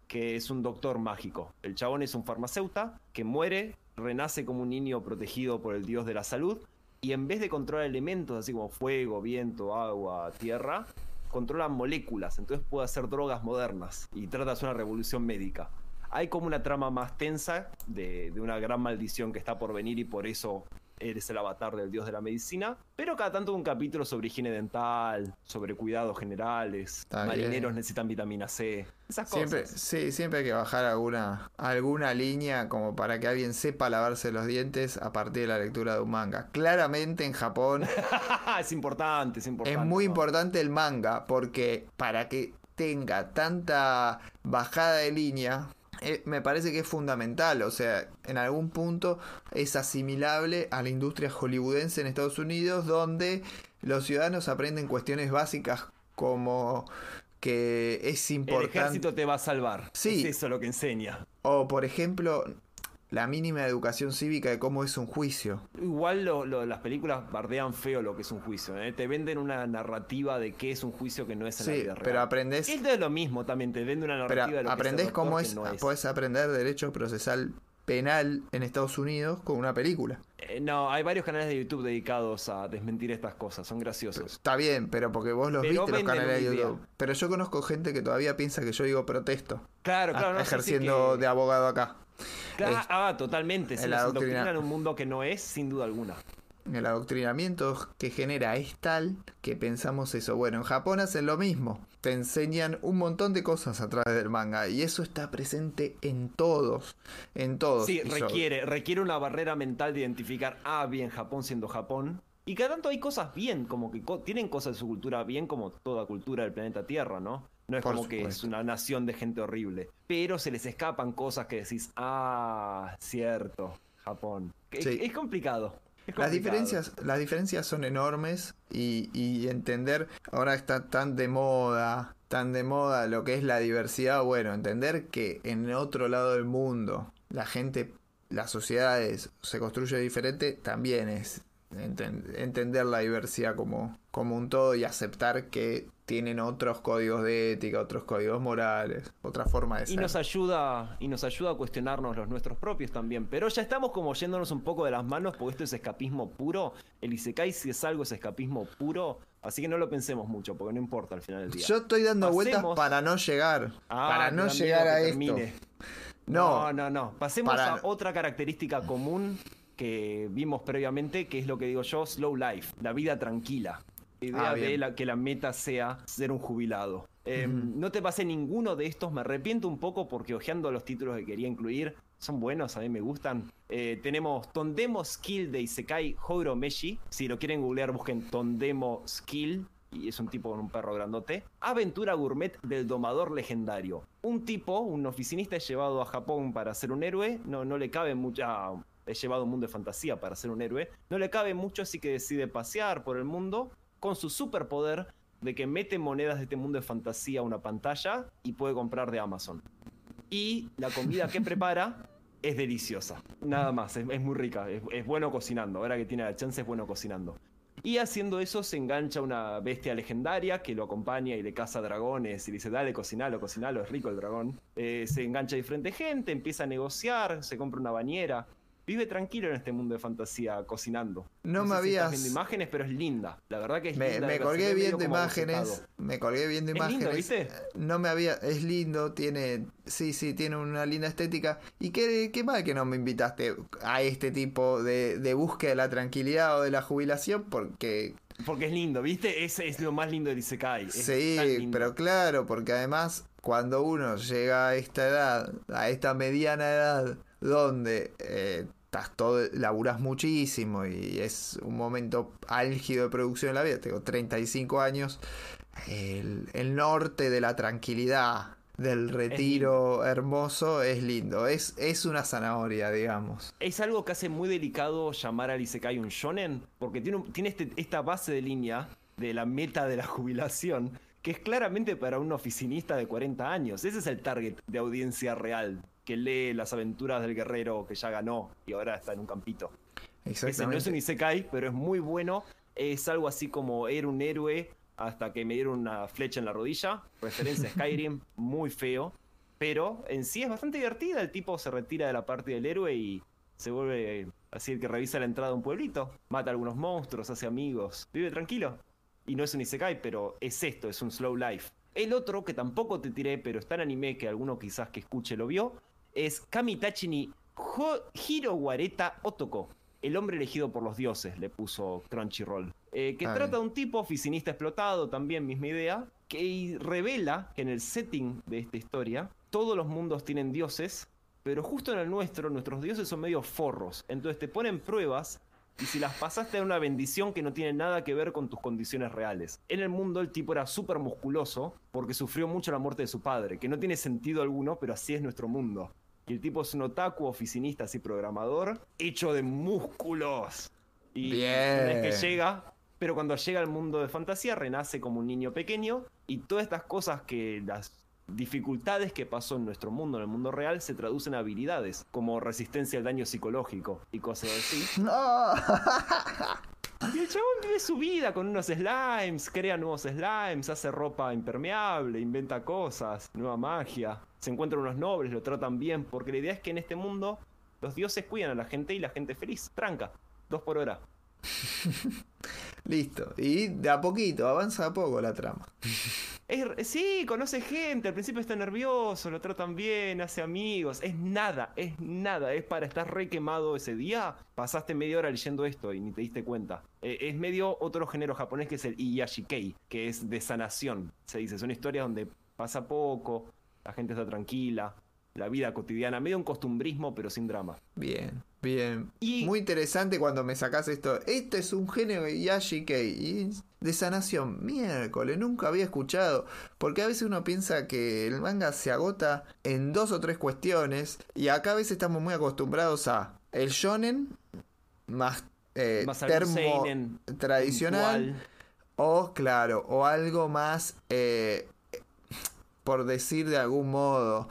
que es un doctor mágico. El chabón es un farmacéuta que muere, renace como un niño protegido por el dios de la salud, y en vez de controlar elementos así como fuego, viento, agua, tierra, controla moléculas, entonces puede hacer drogas modernas y trata de hacer una revolución médica. Hay como una trama más tensa de, de una gran maldición que está por venir y por eso eres el avatar del dios de la medicina, pero cada tanto un capítulo sobre higiene dental, sobre cuidados generales, Está marineros bien. necesitan vitamina C, esas Siempre, cosas. sí, siempre hay que bajar alguna, alguna línea como para que alguien sepa lavarse los dientes a partir de la lectura de un manga. Claramente en Japón es importante, es importante. es muy ¿no? importante el manga porque para que tenga tanta bajada de línea, eh, me parece que es fundamental. O sea, en algún punto es asimilable a la industria hollywoodense en Estados Unidos, donde los ciudadanos aprenden cuestiones básicas como que es El importante. ejército te va a salvar. Sí. Es eso lo que enseña. O, por ejemplo, la mínima educación cívica de cómo es un juicio. Igual lo- lo- las películas bardean feo lo que es un juicio. ¿eh? Te venden una narrativa de qué es un juicio que no es en la Sí, vida real. pero aprendés- Esto es lo mismo también, te vende una Pero narrativa de lo aprendés que es cómo es, no es. podés aprender derecho procesal penal en Estados Unidos con una película. Eh, no, hay varios canales de YouTube dedicados a desmentir estas cosas, son graciosos. Está bien, pero porque vos los Pero viste los canales de idea. YouTube. Pero yo conozco gente que todavía piensa que yo digo protesto. Claro, claro, a- no, sí, sí ejerciendo que- de abogado acá. Claro, Es- ah, totalmente. Se adoctrina- indoctrina en un mundo que no es, sin duda alguna. El adoctrinamiento que genera es tal que pensamos eso. Bueno, en Japón hacen lo mismo. Te enseñan un montón de cosas a través del manga. Y eso está presente en todos. En todos. Sí, requiere, requiere una barrera mental de identificar, ah, bien, Japón siendo Japón. Y cada tanto hay cosas bien, como que co- tienen cosas de su cultura bien, como toda cultura del planeta Tierra, ¿no? No es Por como que es una nación de gente horrible. Pero se les escapan cosas que decís, ah, cierto, Japón. Es complicado. Las diferencias, las diferencias son enormes y, y entender, ahora está tan de moda, tan de moda lo que es la diversidad, bueno, entender que en otro lado del mundo la gente, las sociedades se construye diferente, también es enten- entender la diversidad como, como un todo y aceptar que tienen otros códigos de ética, otros códigos morales, otra forma de Y ser. nos ayuda, y nos ayuda a cuestionarnos los nuestros propios también. Pero ya estamos como yéndonos un poco de las manos, porque esto es escapismo puro. El Isekai si es algo es escapismo puro. Así que no lo pensemos mucho, porque no importa al final del día. Yo estoy dando vueltas para no llegar, Ah, para no llegar a esto. No, No, no, no. Pasemos Para- a otra característica común que vimos previamente, que es lo que digo yo, slow life, la vida tranquila. La idea Ah, de la- que la meta sea ser un jubilado. Eh, No te pasé ninguno de estos, me arrepiento un poco porque hojeando los títulos que quería incluir, son buenos, a mí me gustan. Eh, tenemos Tondemo Skill de Isekai Horo Meshi. Si lo quieren googlear, busquen Tondemo Skill. Y es un tipo con un perro grandote. Aventura Gourmet del Domador Legendario. Un tipo, un oficinista, es llevado a Japón para ser un héroe. No, no le cabe mucha. Es llevado a un mundo de fantasía para ser un héroe. No le cabe mucho, así que decide pasear por el mundo con su superpoder de que mete monedas de este mundo de fantasía a una pantalla y puede comprar de Amazon. Y la comida que prepara es deliciosa. Nada más, es, es muy rica. Es, es bueno cocinando. Ahora que tiene la chance, es bueno cocinando. Y haciendo eso se engancha una bestia legendaria que lo acompaña y le caza dragones y le dice, dale, cocinalo, cocinalo, es rico el dragón. Eh, se engancha a diferente gente, empieza a negociar, se compra una bañera. Vive tranquilo en este mundo de fantasía cocinando. No me sé si estás habías- viendo imágenes, pero es linda. La verdad que es Me, linda. me de colgué viendo imágenes. Me colgué viendo Es lindo, imágenes. ¿viste? No me había. Es lindo, tiene. Sí, sí, tiene una linda estética. Y qué, qué mal que no me invitaste a este tipo de, de búsqueda de la tranquilidad o de la jubilación, porque. Porque es lindo, ¿viste? Es, es lo más lindo del Isekai. es Sí, pero claro, porque además, cuando uno llega a esta edad, a esta mediana edad, donde. eh, estás todo, laburas muchísimo y es un momento álgido de producción en la vida. Tengo 35 años. El, el norte de la tranquilidad, del retiro hermoso, es lindo. Es, es una zanahoria, digamos. Es algo que hace muy delicado llamar al Isekai un shonen, porque tiene, un- tiene este- esta base de línea de la meta de la jubilación, que es claramente para un oficinista de 40 años. Ese es el target de audiencia real, que lee las aventuras del guerrero que ya ganó y ahora está en un campito. Ese no es un. Isekai, pero es muy bueno. Es algo así como era un héroe hasta que me dieron una flecha en la rodilla. Referencia a Skyrim, muy feo. Pero en sí es bastante divertida. El tipo se retira de la parte del héroe y se vuelve así el que revisa la entrada de un pueblito. Mata a algunos monstruos, hace amigos. Vive tranquilo. Y no es un Isekai, pero es esto, es un slow life. El otro, que tampoco te tiré, pero está en anime, que alguno quizás que escuche lo vio, es Kamitachi ni Ho- Hirowareta Otoko. El hombre elegido por los dioses, le puso Crunchyroll. Eh, que trata de un tipo oficinista explotado, también misma idea, que revela que en el setting de esta historia todos los mundos tienen dioses, pero justo en el nuestro, nuestros dioses son medio forros. Entonces te ponen pruebas y si las pasaste en una bendición que no tiene nada que ver con tus condiciones reales. En el mundo el tipo era súper musculoso porque sufrió mucho la muerte de su padre, que no tiene sentido alguno, pero así es nuestro mundo. Y el tipo es un otaku, oficinista, así programador, hecho de músculos. Y Bien. vez que llega, pero cuando llega al mundo de fantasía renace como un niño pequeño y todas estas cosas que las dificultades que pasó en nuestro mundo, en el mundo real, se traducen a habilidades, como resistencia al daño psicológico y cosas así. No. Y el chabón vive su vida con unos slimes, crea nuevos slimes, hace ropa impermeable, inventa cosas, nueva magia. Se encuentran unos nobles, lo tratan bien, porque la idea es que en este mundo los dioses cuidan a la gente y la gente feliz. Tranca, dos por hora. Listo. Y de a poquito, avanza a poco la trama. Es- sí, conoce gente, al principio está nervioso, lo tratan bien, hace amigos. Es nada, es nada. Es para estar re quemado ese día. Pasaste media hora leyendo esto y ni te diste cuenta. Eh, es medio otro género japonés que es el Iyashikei, que es de sanación. Se dice, son historias donde pasa poco, la gente está tranquila, la vida cotidiana, medio un costumbrismo pero sin drama. Bien, bien. Y- Muy interesante cuando me sacas esto. Esto es un género de Yashikei y de sanación. Miércoles, nunca había escuchado. Porque a veces uno piensa que el manga se agota en dos o tres cuestiones. Y acá a veces estamos muy acostumbrados a el shonen más, eh, Más termo seinen tradicional. O, claro, o algo más, eh, por decir de algún modo,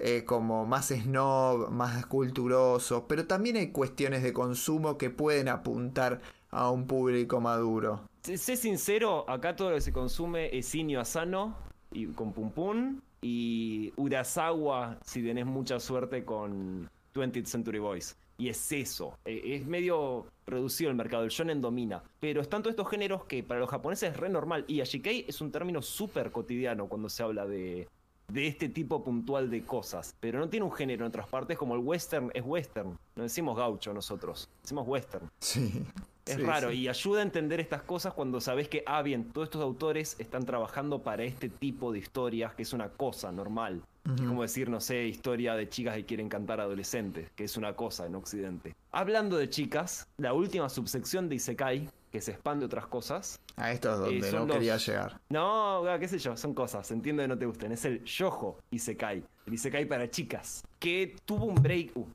eh, como más snob, más culturoso. Pero también hay cuestiones de consumo que pueden apuntar a un público maduro. Sé sincero, acá todo lo que se consume es Inio Asano y con Pum Pum y Urasawa si tenés mucha suerte con 20th Century Boys. Y es eso, eh, es medio reducido el mercado, el shonen domina. Pero están todos estos géneros que para los japoneses es re normal. Y Ashikei es un término súper cotidiano cuando se habla de, de este tipo puntual de cosas. Pero no tiene un género en otras partes como el western es western. No decimos gaucho nosotros, decimos western. Sí. Es Sí, raro sí. y ayuda a entender estas cosas cuando sabes que, ah, bien, todos estos autores están trabajando para este tipo de historias, que es una cosa normal. Es como decir, no sé, historia de chicas que quieren cantar adolescentes, que es una cosa en Occidente. Hablando de chicas, la última subsección de Isekai, que se expande otras cosas. A esto es donde Eh, no los- quería llegar. No, ah, qué sé yo, son cosas, entiendo que no te gusten. Es el Yojo Isekai, el Isekai para chicas, que tuvo un break, uh,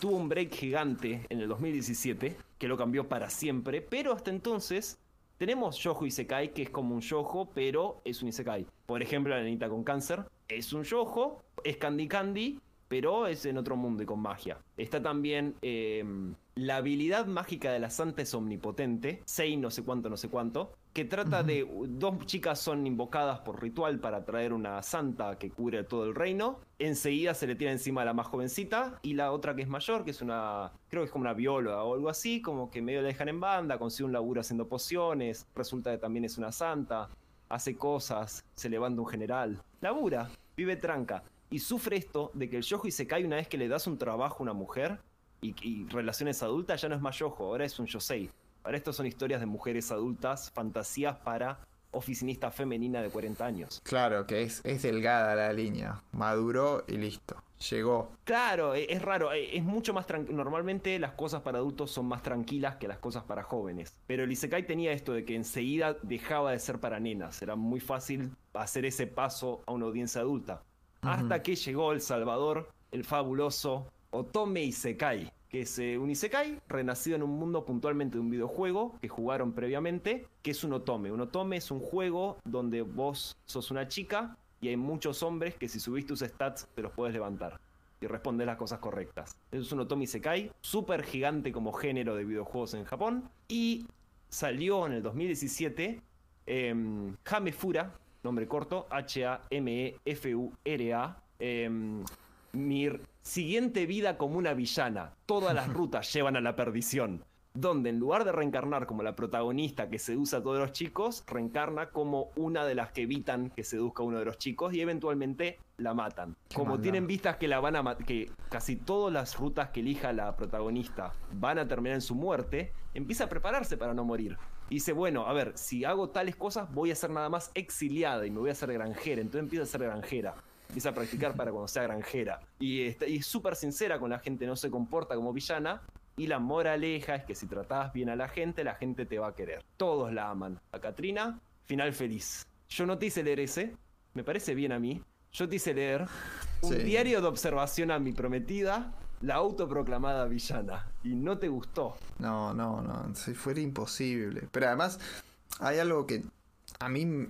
tuvo un break gigante en el 2017, que lo cambió para siempre, pero hasta entonces tenemos Yojo Isekai, que es como un Yojo, pero es un Isekai. Por ejemplo, la nenita con cáncer es un Yojo, es Candy Candy, pero es en otro mundo y con magia. Está también eh, la habilidad mágica de la santa es omnipotente, Sei no sé cuánto, no sé cuánto, que trata de dos chicas son invocadas por ritual para traer una santa que cubre todo el reino. Enseguida se le tira encima a la más jovencita y la otra que es mayor, que es una, creo que es como una bióloga o algo así, como que medio la dejan en banda, consigue un laburo haciendo pociones, resulta que también es una santa, hace cosas, se levanta un general, labura, vive tranca. Y sufre esto de que el yojo y se cae una vez que le das un trabajo a una mujer y, y relaciones adultas, ya no es más yojo, ahora es un yosei. Ahora estos son historias de mujeres adultas, fantasías para oficinista femenina de 40 años. Claro que es, es delgada la línea. Maduró y listo. Llegó. Claro, e- es raro, e- es mucho más tranquilo. Normalmente las cosas para adultos son más tranquilas que las cosas para jóvenes. Pero el Isekai tenía esto de que enseguida dejaba de ser para nenas. Era muy fácil hacer ese paso a una audiencia adulta. Hasta que llegó El Salvador, el fabuloso Otome Isekai. Que es eh, un Isekai renacido en un mundo puntualmente de un videojuego que jugaron previamente, que es un Otome. Un Otome es un juego donde vos sos una chica y hay muchos hombres que si subís tus stats te los puedes levantar y responder las cosas correctas. Es un Otomi Sekai, súper gigante como género de videojuegos en Japón. Y salió en el 2017 em, Hamefura, nombre corto, H-A-M-E-F-U-R-A. em, mi r- siguiente vida como una villana. Todas las rutas llevan a la perdición. donde en lugar de reencarnar como la protagonista que seduce a todos los chicos, reencarna como una de las que evitan que seduzca a uno de los chicos y eventualmente la matan. Qué como maldad. tienen vistas que la van a que casi todas las rutas que elija la protagonista van a terminar en su muerte, empieza a prepararse para no morir. Y dice, bueno, a ver, si hago tales cosas voy a ser nada más exiliada y me voy a hacer granjera. Entonces empieza a ser granjera. Empieza a practicar para cuando sea granjera. Y, está- y es súper sincera con la gente, no se comporta como villana. Y la moraleja es que si tratabas bien a la gente, la gente te va a querer. Todos la aman. A Katrina, final feliz. Yo no te hice leer ese, me parece bien a mí. Yo te hice leer un Sí. diario de observación a mi prometida, la autoproclamada villana. Y no te gustó. No, no, no, si fuera imposible. Pero además, hay algo que a mí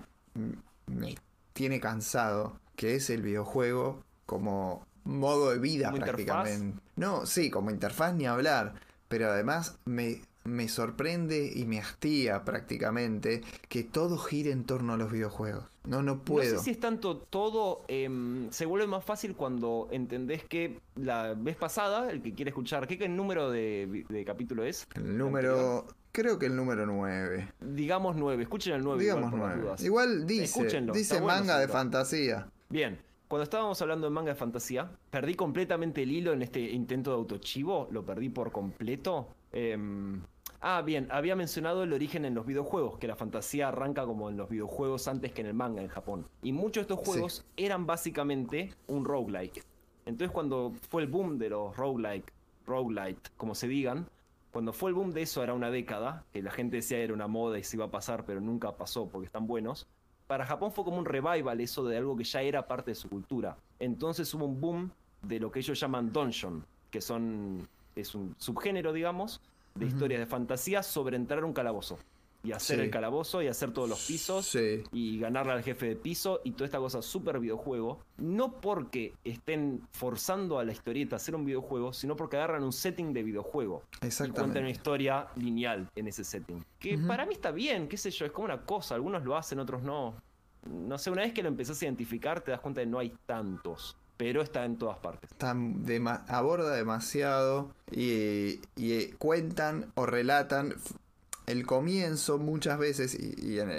me tiene cansado, que es el videojuego como modo de vida ¿Como prácticamente. No, sí, como interfaz ni hablar. Pero además me, me sorprende y me hastía prácticamente que todo gire en torno a los videojuegos. No, no puedo. No sé si es tanto todo. em, se vuelve más fácil cuando entendés que la vez pasada, el que quiere escuchar, ¿qué, qué número de, capítulo es? El número, creo que el número 9. Digamos 9. Escuchen el 9. Digamos igual, por las 9. dudas. Igual dice, Escúchenlo, dice está bueno, manga de fantasía. Bien, cuando estábamos hablando de manga de fantasía, perdí completamente el hilo en este intento de autochivo, lo perdí por completo. Em, ah, bien, había mencionado el origen en los videojuegos, que la fantasía arranca como en los videojuegos antes que en el manga en Japón. Y muchos de estos Sí. juegos eran básicamente un roguelike. Entonces cuando fue el boom de los roguelike, roguelite, como se digan, cuando fue el boom de eso era una década, que la gente decía era una moda y se iba a pasar, pero nunca pasó porque están buenos. Para Japón fue como un revival eso de algo que ya era parte de su cultura. Entonces hubo un boom de lo que ellos llaman dungeon, que son es un subgénero, digamos, de historias de fantasía sobre entrar a un calabozo y hacer Sí. el calabozo y hacer todos los pisos Sí. y ganarle al jefe de piso y toda esta cosa súper videojuego, no porque estén forzando a la historieta a hacer un videojuego, sino porque agarran un setting de videojuego y cuentan Exactamente. una historia lineal en ese setting. Que para mí está bien, qué sé yo, es como una cosa, algunos lo hacen, otros no. No sé, una vez que lo empezás a identificar te das cuenta de que no hay tantos, pero está en todas partes. Están dema- aborda demasiado y, y, eh, cuentan o relatan el comienzo muchas veces y, y en,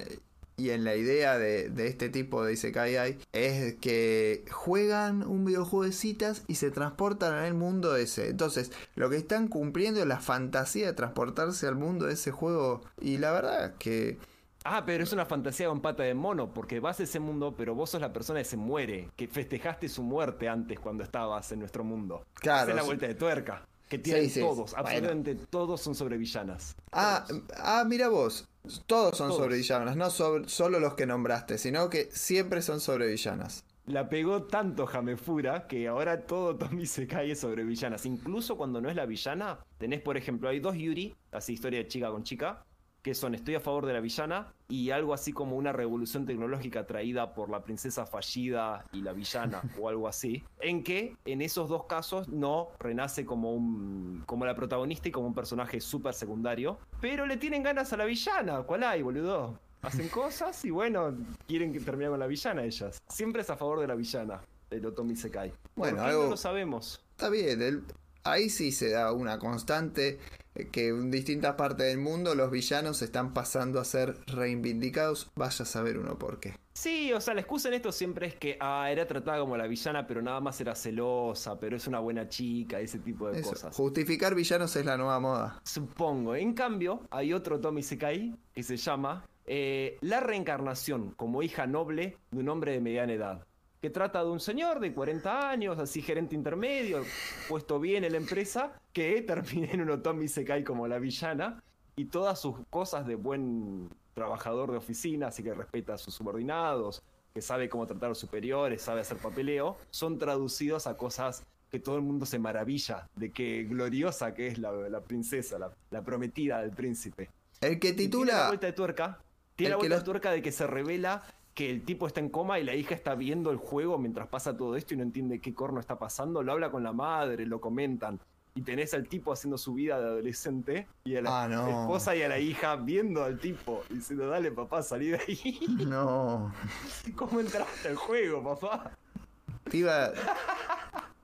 y en la idea de, de este tipo de Isekai es que juegan un videojuego de citas y se transportan el mundo ese. Entonces, lo que están cumpliendo es la fantasía de transportarse al mundo de ese juego y la verdad que... Ah, pero es una fantasía con pata de mono, porque vas a ese mundo, pero vos sos la persona que se muere, que festejaste su muerte antes cuando estabas en nuestro mundo. Claro, Esa es la vuelta de tuerca. Que tienen todos, bueno. absolutamente todos son sobre villanas. Ah, ah, mira vos. Todos son Todos. sobre villanas, no sobre- solo los que nombraste, sino que siempre son sobre villanas. La pegó tanto Jamefura que ahora todo Tommy se cae sobre villanas. Incluso cuando no es la villana, tenés, por ejemplo, hay dos Yuri, así historia de chica con chica, que son estoy a favor de la villana y algo así como una revolución tecnológica traída por la princesa fallida y la villana o algo así, en que en esos dos casos no renace como un como la protagonista y como un personaje súper secundario, pero le tienen ganas a la villana, ¿cuál hay, boludo? Hacen cosas y bueno, quieren que termine con la villana ellas. Siempre es a favor de la villana, el Otomi Sekai. Bueno, ¿Por qué algo- no lo sabemos? Está bien, el- ahí sí se da una constante que en distintas partes del mundo los villanos están pasando a ser reivindicados. Vaya a saber uno por qué. Sí, o sea, la excusa en esto siempre es que ah, era tratada como la villana, pero nada más era celosa, pero es una buena chica, ese tipo de Eso, cosas. Justificar villanos es la nueva moda. Supongo. En cambio, hay otro Tommy Sekai que se llama eh, La reencarnación como hija noble de un hombre de mediana edad. Que trata de un señor de 40 años, así gerente intermedio, puesto bien en la empresa, que termina en un Otomi Sekai como la villana y todas sus cosas de buen trabajador de oficina, así que respeta a sus subordinados, que sabe cómo tratar a los superiores, sabe hacer papeleo, son traducidos a cosas que todo el mundo se maravilla de que gloriosa que es la, la princesa, la, la prometida del príncipe. El que Y Tiene la titula. vuelta de tuerca. Tiene la vuelta de tuerca de que se revela que el tipo está en coma y la hija está viendo el juego mientras pasa todo esto y no entiende qué corno está pasando. Lo habla con la madre, lo comentan. Y tenés al tipo haciendo su vida de adolescente y a la Ah, no. esposa y a la hija viendo al tipo diciendo, dale papá, salí de ahí. No. ¿Cómo entraste al juego, papá? Te iba.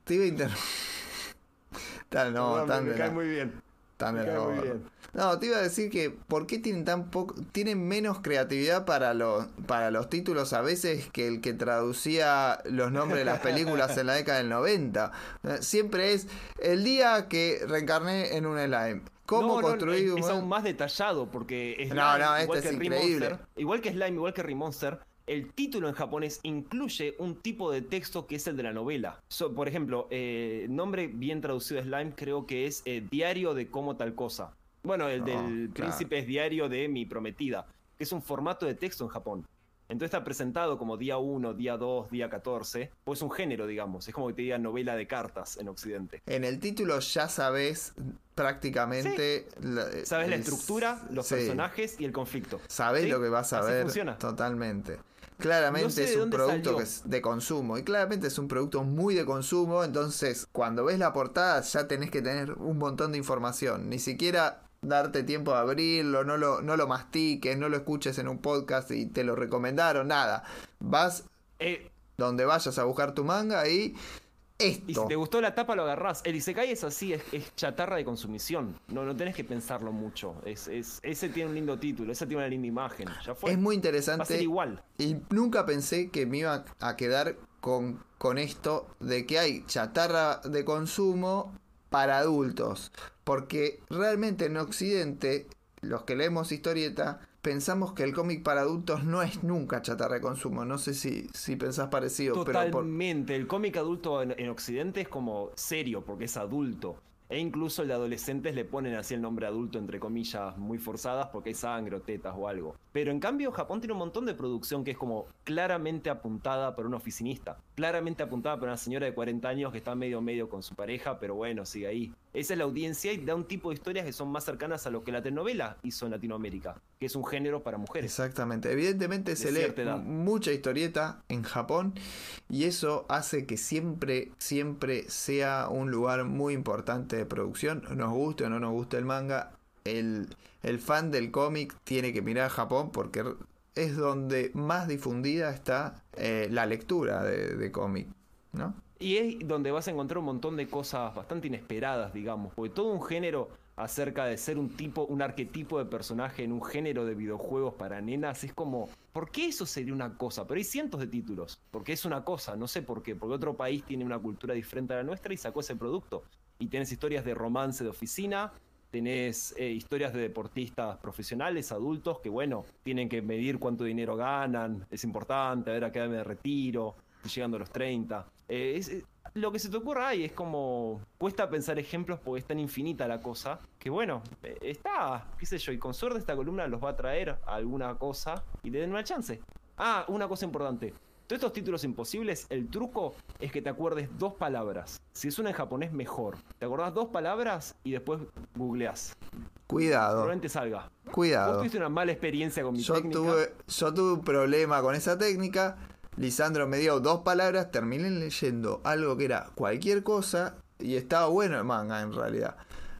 Te iba a inter. No, tan me cae muy bien. Tan Me cae muy bien. No, te iba a decir que ¿por qué tienen tan poco, tienen menos creatividad para los para los títulos a veces que el que traducía los nombres de las películas en la década del 90? Eh, Siempre es el día que reencarné en un slime. ¿Cómo No, no, construir es, un es aún más detallado porque Slime, No, no, este igual es que increíble. Igual que Slime, igual que Remonster, el título en japonés incluye un tipo de texto que es el de la novela. So, por ejemplo, eh, nombre bien traducido de Slime creo que es eh, Diario de cómo tal cosa. Bueno, el del claro. príncipe es Diario de mi prometida, que es un formato de texto en Japón. Entonces está presentado como día 1, día 2, día 14, pues un género, digamos. Es como que te diga novela de cartas en Occidente. En el título ya sabes prácticamente la, Sabes la el- estructura, los sí. personajes y el conflicto. Sabés ¿Sí? lo que vas a Así ver funciona. totalmente. Claramente No sé de es un producto salió. que es de consumo y claramente es un producto muy de consumo, entonces cuando ves la portada ya tenés que tener un montón de información, ni siquiera darte tiempo de abrirlo, no lo, no lo mastiques, no lo escuches en un podcast y te lo recomendaron, nada. Vas Eh, donde vayas a buscar tu manga y Y si esto. te gustó la tapa, lo agarrás. El Isekai es así, es, es chatarra de consumición. No, no tenés que pensarlo mucho. Es, es- ese tiene un lindo título, ese tiene una linda imagen. Ya fue. Es muy Va a ser interesante igual. Y nunca pensé que me iba a quedar con, con esto de que hay chatarra de consumo para adultos. Porque realmente en Occidente, los que leemos historieta, pensamos que el cómic para adultos no es nunca chatarra de consumo. No sé si, si pensás parecido, pero Totalmente. El cómic adulto en, en Occidente es como serio, porque es adulto. E incluso el de adolescentes le ponen así el nombre adulto, entre comillas, muy forzadas, porque hay sangre o tetas o algo. Pero en cambio, Japón tiene un montón de producción que es como claramente apuntada por un oficinista. Claramente apuntada por una señora de 40 años que está medio medio con su pareja, pero bueno, sigue ahí. Esa es la audiencia y da un tipo de historias que son más cercanas a lo que la telenovela hizo en Latinoamérica, que es un género para mujeres. Exactamente. Evidentemente De se lee edad. mucha historieta en Japón y eso hace que siempre, siempre sea un lugar muy importante de producción. Nos guste o no nos guste el manga, el, el fan del cómic tiene que mirar a Japón porque es donde más difundida está eh, la lectura de, de cómic, ¿no? Y es donde vas a encontrar un montón de cosas bastante inesperadas, digamos, porque todo un género acerca de ser un tipo, un arquetipo de personaje en un género de videojuegos para nenas, es como, ¿por qué eso sería una cosa? Pero hay cientos de títulos, porque es una cosa, no sé por qué, porque otro país tiene una cultura diferente a la nuestra y sacó ese producto. Y tienes historias de romance de oficina, tenés eh, historias de deportistas profesionales, adultos, que bueno, tienen que medir cuánto dinero ganan, es importante, a ver a qué edad me retiro, estoy llegando a los 30. Eh, es- es- lo que se te ocurra ahí es como. Cuesta pensar ejemplos porque es tan infinita la cosa. Que bueno, eh, está, qué sé yo, y con suerte esta columna los va a traer a alguna cosa y le den una chance. Ah, una cosa importante. Todos estos títulos imposibles, el truco es que te acuerdes dos palabras. Si es una en japonés, mejor. Te acordás dos palabras y después googleás. Cuidado, Probablemente salga. Vos cuidado. tuviste una mala experiencia con mi Yo técnica. tuve, yo tuve un problema con esa técnica. Lisandro me dio dos palabras, terminé leyendo algo que era cualquier cosa y estaba bueno el manga en realidad.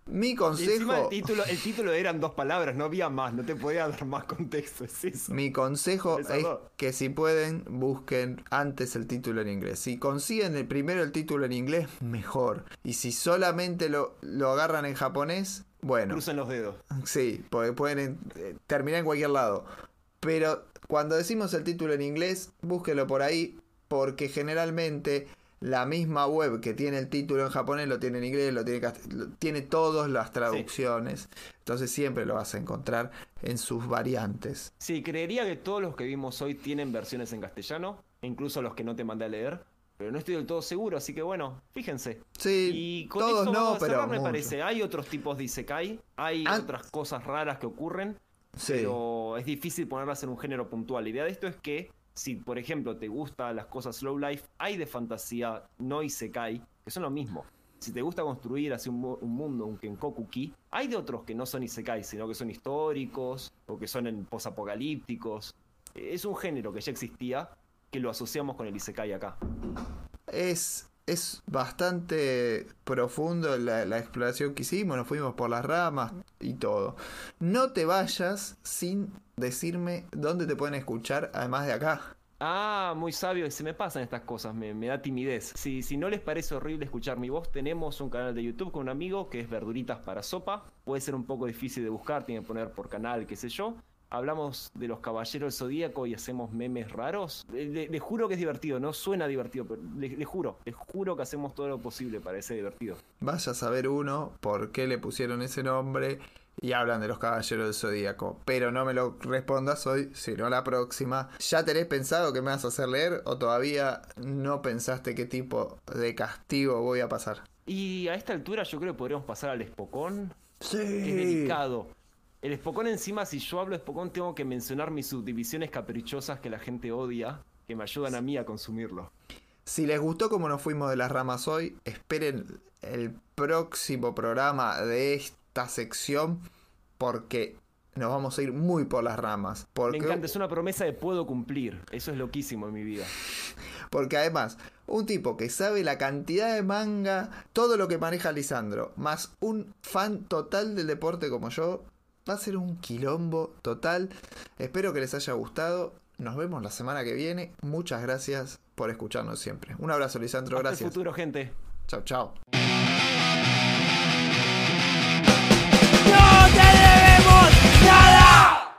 Mi consejo, el título, el título eran dos palabras, no había más, no te podía dar más contexto, es eso. mi consejo es que si pueden busquen antes el título en inglés. Si consiguen el primero el título en inglés, mejor. Y si solamente lo, lo agarran en japonés, bueno. Crucen los dedos. Sí, porque pueden eh, terminar en cualquier lado. Pero cuando decimos el título en inglés, búsquelo por ahí, porque generalmente la misma web que tiene el título en japonés lo tiene en inglés, lo tiene, lo- tiene todas las traducciones. Entonces siempre lo vas a encontrar en sus variantes. Sí, creería que todos los que vimos hoy tienen versiones en castellano, incluso los que no te mandé a leer, pero no estoy del todo seguro, así que bueno, fíjense. Sí, Y con todos eso no, vamos a cerrar, pero me muchos. parece. Hay otros tipos de Isekai, hay Ah. otras cosas raras que ocurren, Sí. pero es difícil ponerlas en un género puntual. La idea de esto es que si, por ejemplo, te gustan las cosas slow life, hay de fantasía no Isekai, que son lo mismo. Si te gusta construir así un mundo, un Kenkoku-ki, hay de otros que no son Isekai, sino que son históricos o que son en posapocalípticos. Es un género que ya existía, que lo asociamos con el Isekai acá. es, es bastante profundo la, exploración que hicimos, nos fuimos por las ramas y todo. No te vayas sin decirme dónde te pueden escuchar, además de acá. Ah, muy sabio, se me pasan estas cosas, me, me da timidez. Si, si no les parece horrible escuchar mi voz, tenemos un canal de YouTube con un amigo que es Verduritas para Sopa. Puede ser un poco difícil de buscar, tiene que poner por canal, qué sé yo. Hablamos de los caballeros del zodíaco y hacemos memes raros. Le, le- le juro que es divertido, no suena divertido, pero le, le juro, les juro que hacemos todo lo posible para que sea divertido. Vaya a saber uno por qué le pusieron ese nombre y hablan de los caballeros del zodíaco. Pero no me lo respondas hoy, sino la próxima. ¿Ya tenés pensado que me vas a hacer leer o todavía no pensaste qué tipo de castigo voy a pasar? Y a esta altura yo creo que podríamos pasar al espocón. Sí. Es delicado. El espocón encima, si yo hablo espocón, tengo que mencionar mis subdivisiones caprichosas que la gente odia, que me ayudan a mí a consumirlo. Si les gustó como nos fuimos de las ramas hoy, esperen el próximo programa de esta sección porque nos vamos a ir muy por las ramas. Porque, Me encanta, es una promesa de puedo cumplir. Eso es loquísimo en mi vida. porque además, un tipo que sabe la cantidad de manga, todo lo que maneja Lisandro, más un fan total del deporte como yo, va a ser un quilombo total. Espero que les haya gustado. Nos vemos la semana que viene. Muchas gracias por escucharnos siempre. Un abrazo, Lisandro. Hasta el Gracias. futuro, gente. Chao, chao. ¡No te debemos nada!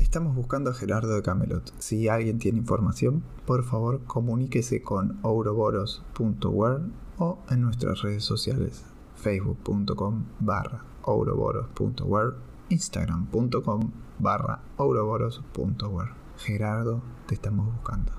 Estamos buscando a Gerardo de Camelot. Si alguien tiene información, por favor comuníquese con ouroboros.word o en nuestras redes sociales facebook.com barra ouroboros.word instagram.com barra Gerardo, te estamos buscando.